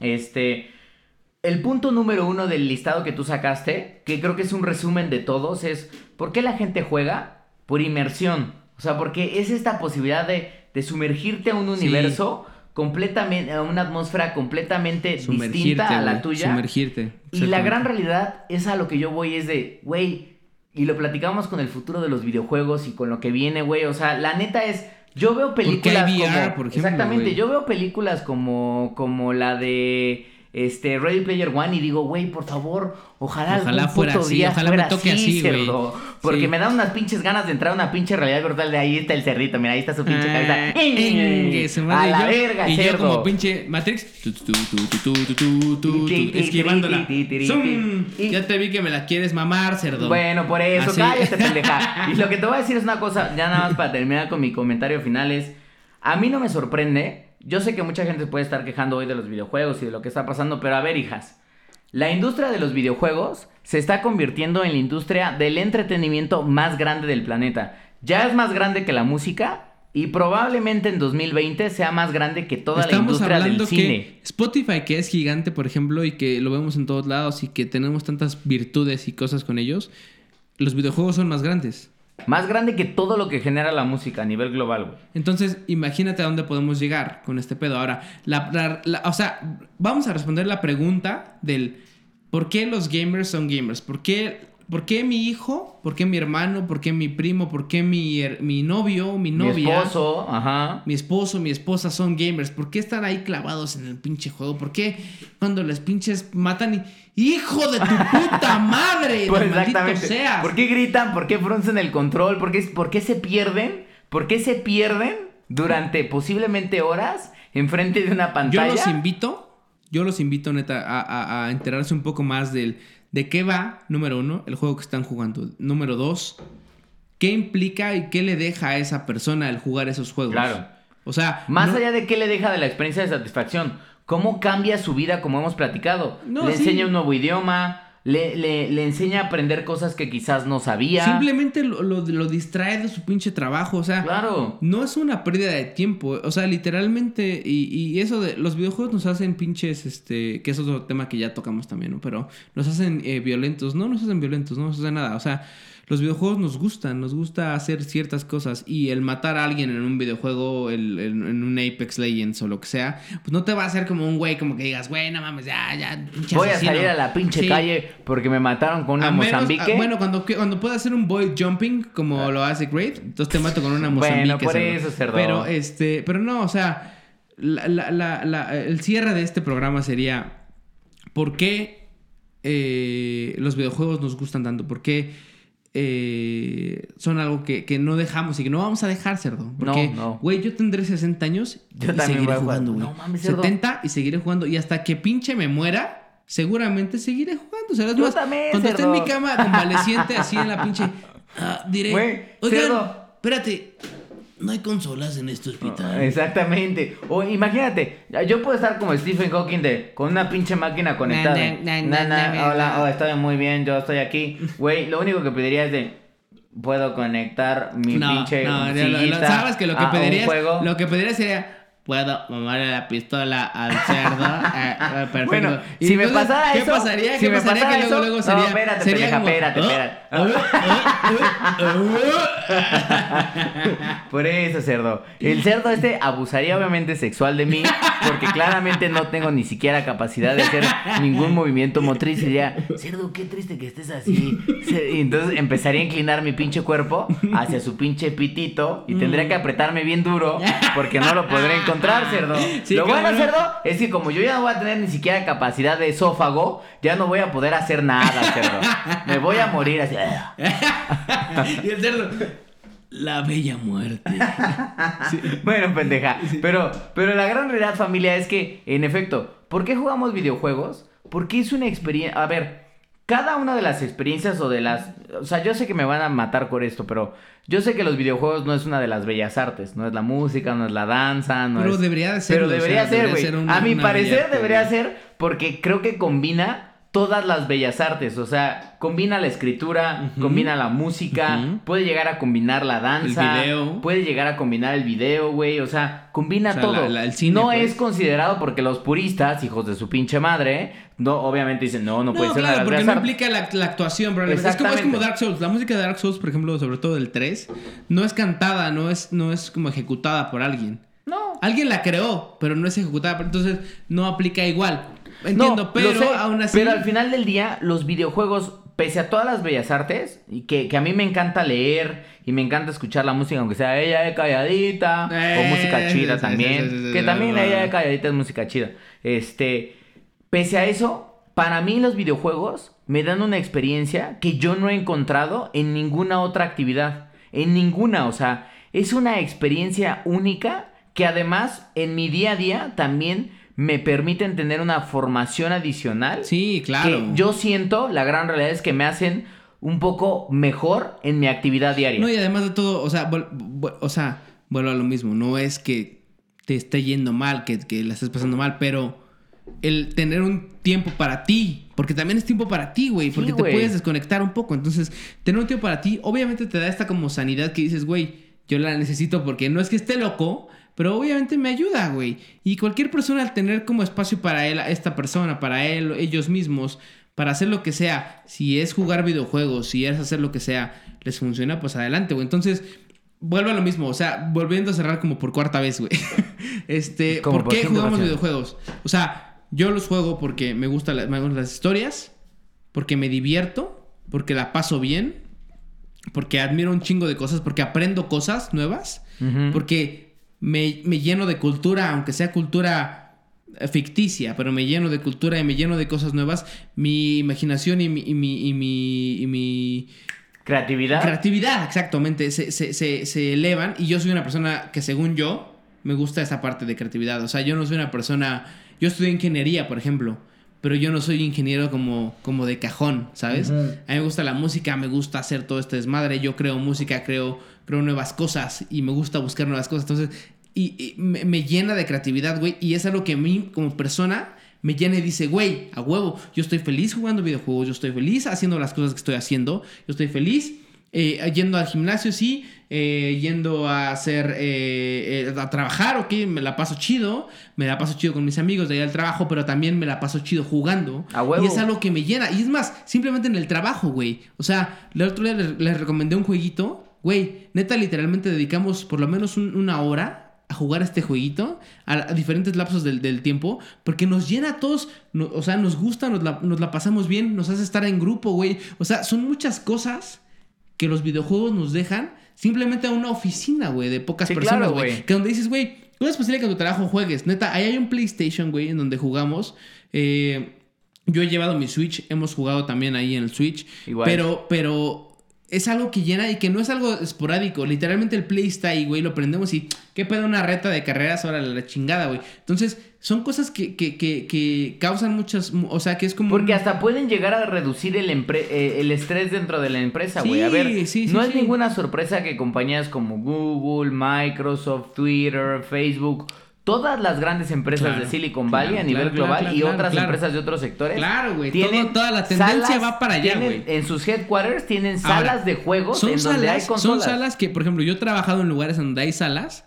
Este. El punto número uno del listado que tú sacaste, que creo que es un resumen de todos, es ¿por qué la gente juega? Por inmersión. O sea, porque es esta posibilidad de, de sumergirte a un Sí. universo completamente, a una atmósfera completamente Sumergirte, distinta a la tuya. Sumergirte. Y la gran realidad es a lo que yo voy, es de, güey, y lo platicamos con el futuro de los videojuegos y con lo que viene, güey. O sea, la neta es, yo veo películas VR, como... por ejemplo, exactamente, yo veo películas como, como la de este Ready Player One y digo, güey, por favor, Ojalá, ojalá fuera así, ojalá fuera me toque así, güey. Porque me da unas pinches ganas de entrar a una pinche realidad brutal de ahí está el cerrito, mira, ahí está su pinche cabeza. Ah, a la yo, verga, y yo como pinche Matrix esquivándola. Ya te vi que me la quieres mamar, cerdo. Bueno, por eso, así. cállate, pendeja. Y lo que te voy a decir es una cosa, ya nada más para terminar con mi comentario final es a mí no me sorprende. Yo sé que mucha gente puede estar quejando hoy de los videojuegos y de lo que está pasando, pero a ver, hijas, la industria de los videojuegos se está convirtiendo en la industria del entretenimiento más grande del planeta. Ya es más grande que la música y probablemente en 2020 sea más grande que toda la industria hablando del cine. que Spotify, que es gigante, por ejemplo, y que lo vemos en todos lados y que tenemos tantas virtudes y cosas con ellos, los videojuegos son más grandes. Más grande que todo lo que genera la música a nivel global, güey. Entonces, imagínate a dónde podemos llegar con este pedo. Ahora, la, la- la- o sea, vamos a responder la pregunta del ¿por qué los gamers son gamers? ¿Por qué, por qué mi hijo? ¿Por qué mi hermano? ¿Por qué mi primo? ¿Por qué mi, her- mi novio? Mi novia? Mi esposo, ajá. mi esposo, mi esposa son gamers. ¿Por qué están ahí clavados en el pinche juego? ¿Por qué cuando les pinches matan y... ¡Hijo de tu puta madre! Pues ¡Maldito exactamente. seas! ¿Por qué gritan? ¿Por qué fruncen el control? ¿Por qué, por qué se pierden? ¿Por qué se pierden durante posiblemente horas enfrente de una Yo pantalla? los invito, yo los invito neta a, a- a enterarse un poco más del, de qué va, número uno, el juego que están jugando. Número dos, qué implica y qué le deja a esa persona el jugar esos juegos. Claro. O sea, Más no- allá de qué le deja de la experiencia de satisfacción, ¿cómo cambia su vida como hemos platicado? No, le sí. enseña un nuevo idioma, le, le- le enseña a aprender cosas que quizás no sabía. simplemente lo, lo- lo distrae de su pinche trabajo. O sea, Claro. no es una pérdida de tiempo. O sea, literalmente, y, y eso de los videojuegos nos hacen pinches, este, que es otro tema que ya tocamos también, ¿no? Pero nos hacen eh, violentos. No nos hacen violentos, no nos hacen nada. O sea, los videojuegos nos gustan, nos gusta hacer ciertas cosas. Y el matar a alguien en un videojuego, el- en, en un Apex Legends o lo que sea, pues no te va a hacer como un güey, como que digas, güey, no mames, ya, ya, pinche Voy a asesino". salir a la pinche Sí. calle porque me mataron con una A menos- Mozambique. a- bueno, cuando, cuando pueda hacer un void jumping, como lo hace Great, entonces te mato con una Bueno, Mozambique. por eso, cerdo. Pero, este, pero no, o sea, la- la- la- la- el cierre de este programa sería, ¿por qué eh, los videojuegos nos gustan tanto? ¿Por qué eh, son algo que, que no dejamos y que no vamos a dejar, cerdo? Porque, no. güey, yo tendré 60 años Yo y seguiré jugando, güey. No mames, cerdo. 70 y seguiré jugando. Y hasta que pinche me muera, seguramente seguiré jugando. O sea, es Yo más, también, cuando esté en mi cama convaleciente así en la pinche... ah, diré, Güey, oigan, cerdo. espérate, no hay consolas en este hospital. Exactamente. O imagínate, yo puedo estar como Stephen Hawking de con una pinche máquina conectada. Na, na, Na, na, na, na, na, hola, na. oh, estoy muy bien, yo estoy aquí. Güey, lo único que pediría es de puedo conectar mi no, pinche no, ya lo- lo- sabes que lo que pedirías, lo que pedirías sería puedo mamarle la pistola al cerdo. Eh, perfecto. Bueno, Y si me pasara ¿qué eso, pasaría? si ¿Qué me pasaría que luego luego no, sería espérate, sería pendeja, como, espérate, "Oh, espérate". oh, oh, Por eso, cerdo. El cerdo este abusaría obviamente sexual de mí, porque claramente no tengo ni siquiera capacidad de hacer ningún movimiento motriz. Y diría, cerdo, qué triste que estés así. Y entonces empezaría a inclinar mi pinche cuerpo hacia su pinche pitito y tendría que apretarme bien duro, porque no lo podré encontrar, cerdo. Sí, lo bueno, cerdo, es que como yo ya no voy a tener ni siquiera capacidad de esófago, ya no voy a poder hacer nada, cerdo. Me voy a morir así. y el cerdo. La bella muerte. Bueno, pendeja. Pero, pero la gran realidad, familia, es que, en efecto, ¿por qué jugamos videojuegos? Porque es una experiencia. A ver, cada una de las experiencias o de las. O sea, yo sé que me van a matar por esto, pero yo sé que los videojuegos no es una de las bellas artes. No es la música, no es la danza, no Pero es. debería de serlo, Pero debería o sea, ser, güey. ser A mi parecer debería ser porque creo que combina todas las bellas artes. O sea, combina la escritura, combina la música, puede llegar a combinar la danza, El video. puede llegar a combinar el video, güey. O sea, combina O sea, todo. la- la- el cine, no pues. es considerado porque los puristas, hijos de su pinche madre, no, obviamente dicen, no, no, No, puede ser claro, las porque no implica la, la actuación, probablemente. Es como, es como. Dark Souls. La música de Dark Souls, por ejemplo, sobre todo del 3, no es cantada, no es, no es como ejecutada por alguien. No. Alguien la creó, pero no es ejecutada, entonces no aplica igual. Entiendo, No, pero sé, aún así. Pero al final del día, los videojuegos, pese a todas las bellas artes, y que, que a mí me encanta leer y me encanta escuchar la música, aunque sea ella de calladita, Eh, o música chida sí, también, sí, sí, sí, que también ella de calladita es música chida. Este. pese a eso, para mí los videojuegos me dan una experiencia que yo no he encontrado en ninguna otra actividad. En ninguna, o sea, es una experiencia única que además en mi día a día también me permiten tener una formación adicional. Sí, claro. Que yo siento, la gran realidad es que me hacen un poco mejor en mi actividad diaria. No, y además de todo, o sea, o sea, vuelvo a lo mismo, no es que te esté yendo mal, que, que la estés pasando mal, pero el tener un tiempo para ti, porque también es tiempo para ti, güey, porque te puedes desconectar un poco, entonces tener un tiempo para ti, obviamente te da esta como sanidad que dices, güey, yo la necesito porque no es que esté loco, pero obviamente me ayuda, güey. Y cualquier persona al tener como espacio para él, esta persona, para él, ellos mismos, para hacer lo que sea, si es jugar videojuegos, si es hacer lo que sea, les funciona, pues adelante, güey. Entonces, vuelvo a lo mismo, o sea, volviendo a cerrar como por cuarta vez, güey. este, ¿por qué jugamos videojuegos? O sea, yo los juego porque me, gusta me gustan las historias, porque me divierto, porque la paso bien, porque admiro un chingo de cosas, porque aprendo cosas nuevas, porque me, lleno de cultura, aunque sea cultura eh, ficticia, pero me lleno de cultura y me lleno de cosas nuevas, mi imaginación y mi, y mi, y mi, creatividad. Creatividad, exactamente, se, se, se, se, elevan. Y yo soy una persona que según yo me gusta esa parte de creatividad, o sea, yo no soy una persona, yo estudié ingeniería, por ejemplo, pero yo no soy ingeniero como, como de cajón, ¿sabes? A mí me gusta la música, me gusta hacer todo este desmadre, yo creo música, creo, creo nuevas cosas y me gusta buscar nuevas cosas, entonces, y, me, llena de creatividad, güey, y es algo que a mí como persona me llena y dice, güey, a huevo, yo estoy feliz jugando videojuegos, yo estoy feliz haciendo las cosas que estoy haciendo, yo estoy feliz eh, yendo al gimnasio, sí, eh, yendo a hacer, eh, a trabajar, ok, me la paso chido, me la paso chido con mis amigos de ahí al trabajo, pero también me la paso chido jugando. Y es algo que me llena. Y es más, simplemente en el trabajo, güey. O sea, el otro día les, recomendé un jueguito, güey, neta, literalmente dedicamos por lo menos una hora a jugar este jueguito a, diferentes lapsos del, tiempo porque nos llena a todos, o sea, nos gusta, nos la, nos la pasamos bien, nos hace estar en grupo, güey. O sea, son muchas cosas que los videojuegos nos dejan simplemente a una oficina, güey, de pocas personas, güey. que donde dices, güey, ¿cómo es posible que en tu trabajo juegues? Neta, ahí hay un PlayStation, güey, en donde jugamos. Eh, yo he llevado mi Switch, hemos jugado también ahí en el Switch. Igual. Pero, pero es algo que llena y que no es algo esporádico. Literalmente el play está ahí, güey. Lo prendemos y qué pedo una reta de carreras ahora la chingada, güey. Entonces, son cosas que, que, que, que, causan muchas. O sea, que es como. Porque hasta pueden llegar a reducir el, eh, el estrés dentro de la empresa, güey. a ver, no es ninguna sorpresa que compañías como Google, Microsoft, Twitter, Facebook todas las grandes empresas de Silicon Valley a nivel global y otras empresas de otros sectores. Claro, güey. Toda la tendencia va para allá, güey. En sus headquarters tienen salas de juegos en donde hay consolas. Son salas que, por ejemplo, yo he trabajado en lugares donde hay salas.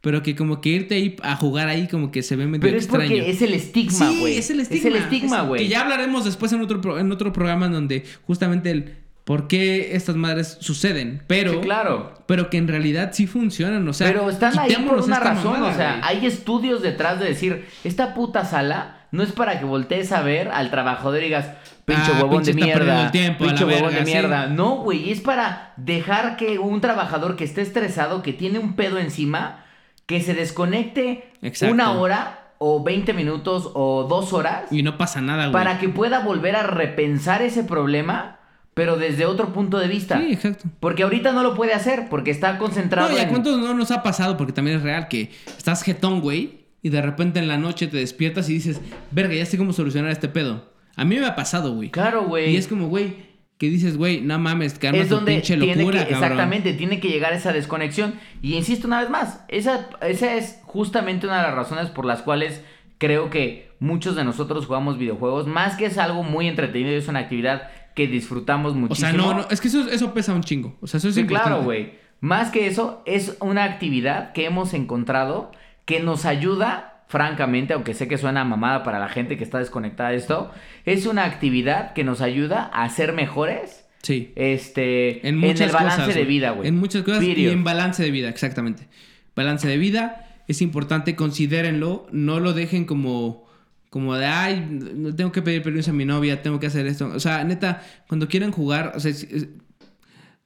Pero que como que irte ahí a jugar ahí como que se ve medio Pero es porque es el estigma, güey. Sí, es el estigma. Es el estigma, güey. Que ya hablaremos después en otro, en otro programa donde justamente el por qué estas madres suceden, pero claro. pero que en realidad sí funcionan, o sea, pero están ahí por una razón, o sea, hay estudios detrás de decir, esta puta sala no es para que voltees a ver al trabajador y digas, pinche ah, huevón de mierda, pinche huevón de mierda. No, güey, es para dejar que un trabajador que esté estresado, que tiene un pedo encima, que se desconecte una hora o 20 minutos o dos horas. Y no pasa nada, güey. Para que pueda volver a repensar ese problema pero desde otro punto de vista. Sí, exacto. Porque ahorita no lo puede hacer, porque está concentrado. No, y a cuántos no nos ha pasado, porque también es real, que estás jetón, güey, y de repente en la noche te despiertas y dices, verga, ya sé cómo solucionar este pedo. A mí me ha pasado, güey. Claro, güey. Y es como, güey, que dices, güey, no mames, que es donde pinche locura, que, Exactamente, tiene que llegar esa desconexión. Y insisto una vez más, esa, esa es justamente una de las razones por las cuales creo que muchos de nosotros jugamos videojuegos, más que es algo muy entretenido, es una actividad que disfrutamos muchísimo. O sea, no, no, es que eso, eso pesa un chingo. O sea, eso es sí, claro, güey. Más que eso, es una actividad que hemos encontrado que nos ayuda, francamente, aunque sé que suena mamada para la gente que está desconectada de esto, es una actividad que nos ayuda a ser mejores. Sí. Este, en, en el balance de vida, güey. En muchas cosas y en balance de vida, exactamente. Balance de vida es importante, considérenlo, no lo dejen como como de, ay, no tengo que pedir permiso a mi novia, tengo que hacer esto. O sea, neta, cuando quieran jugar, o sea,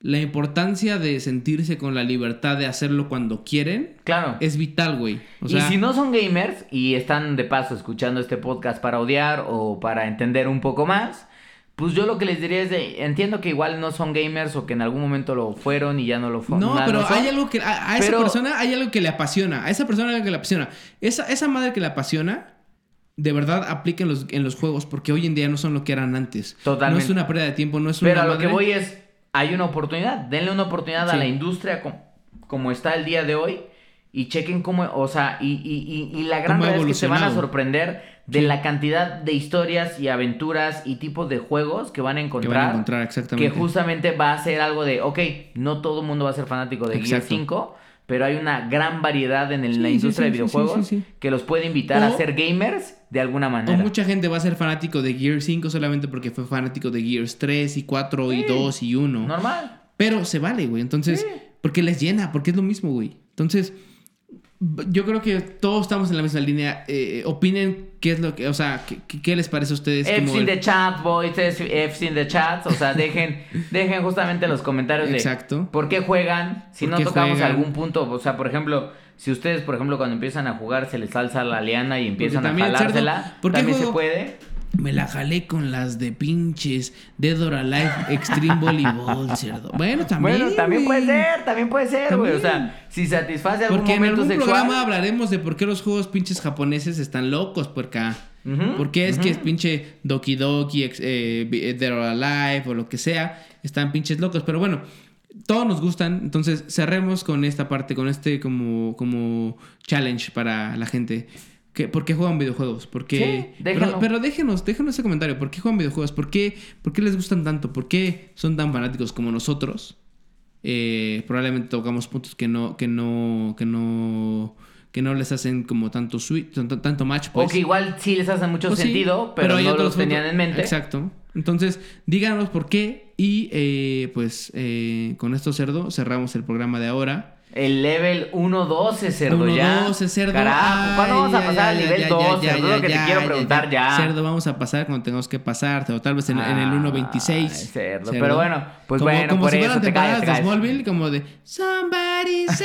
la importancia de sentirse con la libertad de hacerlo cuando quieren Claro. es vital, güey. O y si no son gamers y están de paso escuchando este podcast para odiar o para entender un poco más, pues yo lo que les diría es de, entiendo que igual no son gamers o que en algún momento lo fueron y ya no lo fueron. No, pero hay algo que a, a esa persona hay algo que le apasiona. A esa persona hay algo que le apasiona. Esa, esa madre que le apasiona, de verdad aplica en los, en los juegos, porque hoy en día no son lo que eran antes. Totalmente. No es una pérdida de tiempo, no es una Pero a lo madre- que voy es, hay una oportunidad, denle una oportunidad a la industria com- como está el día de hoy y chequen cómo, o sea, y, y- y- y la gran verdad es que se van a sorprender de Sí. la cantidad de historias y aventuras y tipos de juegos que van a que encontrar. van a encontrar exactamente. que justamente va a ser algo de, ok, no todo el mundo va a ser fanático de Gear Exacto. 5, pero hay una gran variedad en el- Sí, la industria sí, de sí, videojuegos que los puede invitar a ser gamers de alguna O manera. mucha gente va a ser fanático de Gear 5 solamente porque fue fanático de Gears 3 y 4 y Sí. 2 y 1. Normal. Pero se vale, güey. Entonces, Sí. porque les llena, porque es lo mismo, güey. Entonces, yo creo que todos estamos en la misma línea. Eh, opinen qué es lo que, o sea, qué, qué- les parece a ustedes. F's como in el- the chat, boys, F's in the chat. O sea, dejen, dejen justamente los comentarios de Exacto. por qué juegan, si ¿Por no tocamos juegan? algún punto. O sea, por ejemplo, si ustedes, por ejemplo, cuando empiezan a jugar se les alza la liana y empiezan a jalársela, ¿por qué también se puede. Me la jalé con las de pinches Dead or Alive Extreme Volleyball, cerdo. Bueno, también. bueno, también güey. puede ser, también puede ser, güey. O sea, si satisface algún Porque en momento algún sexual. programa hablaremos de por qué los juegos pinches japoneses están locos. Ujú, ¿Por qué es que es pinche Doki Doki, eh, Dead or Alive o lo que sea? Están pinches locos. Pero bueno, todos nos gustan. Entonces cerremos con esta parte, con este como, como challenge para la gente. ¿Qué- ¿Por qué juegan videojuegos? ¿Por qué? Sí, pero, pero déjenos, déjenos ese comentario. ¿Por qué juegan videojuegos? ¿Por qué, ¿Por qué les gustan tanto? ¿Por qué son tan fanáticos como nosotros? Eh, probablemente tocamos puntos que no, que no, que no, que no les hacen como tanto sweet, tanto, tanto match. O Pues. que igual sí les hace mucho sí, sentido, pero, hay no los tenían en mente. Exacto. Entonces, díganos por qué. Y eh, pues eh, con esto, cerdo, cerramos el programa de ahora. El level 1.12, cerdo, ya. 1-12, cerdo. Carajo, ¿cuándo vamos a pasar al ya, nivel ya, 2? ya, cerdo, ya, lo que ya, te quiero ya, preguntar ya. Cerdo, vamos a pasar cuando tengamos que pasar. O tal vez en, en el Ay, 1.26. cerdo. Pero bueno, pues como, bueno, como por si fueran temporadas te de. Smallville, como de Somebody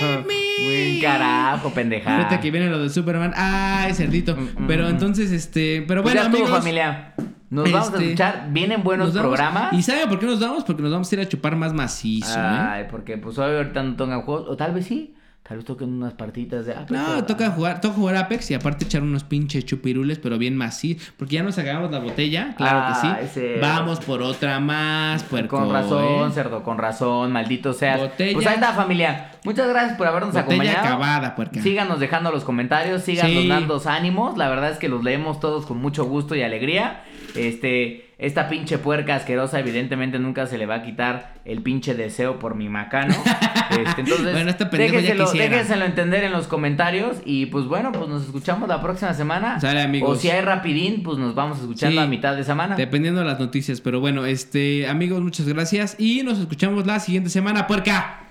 save me. Buen carajo, pendeja. Ahorita que viene lo de Superman. Ay, cerdito. Mm, mm, Pero mm. entonces, este. Pero Pues bueno, ya estuvo, amigos. familia. Nos vamos a este, escuchar. Vienen buenos vamos- programas. ¿Y saben por qué nos vamos? Porque nos vamos a ir a chupar más macizo, ¿eh? Ay, porque pues hoy ahorita no tocan juegos. O tal vez sí. Tal toquen unas partitas de Apex, No, toca jugar, toca jugar Apex y aparte echar unos pinches chupirules, pero bien macizos. Porque ya nos acabamos la botella, claro que sí. cerdo. Vamos por otra más, puerco. Con razón, ¿eh? cerdo, con razón, maldito seas. Botella- Pues ahí está, familia. Muchas gracias por habernos Botella acompañado. acabada, puerca. Síganos dejando los comentarios, síganos Sí. dando ánimos. La verdad es que los leemos todos con mucho gusto y alegría. Este, esta pinche puerca asquerosa, evidentemente nunca se le va a quitar el pinche deseo por mi macano. Este, entonces, Bueno, este pendejo ya déjenselo entender en los comentarios. Y pues bueno, pues nos escuchamos la próxima semana. Sale, amigos. O si hay rapidín, pues nos vamos a escuchar Sí. la mitad de semana. Dependiendo de las noticias. Pero bueno, este, amigos, muchas gracias. Y nos escuchamos la siguiente semana, puerca.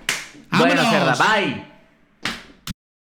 Bueno, ¡Vámonos! cerda, bye.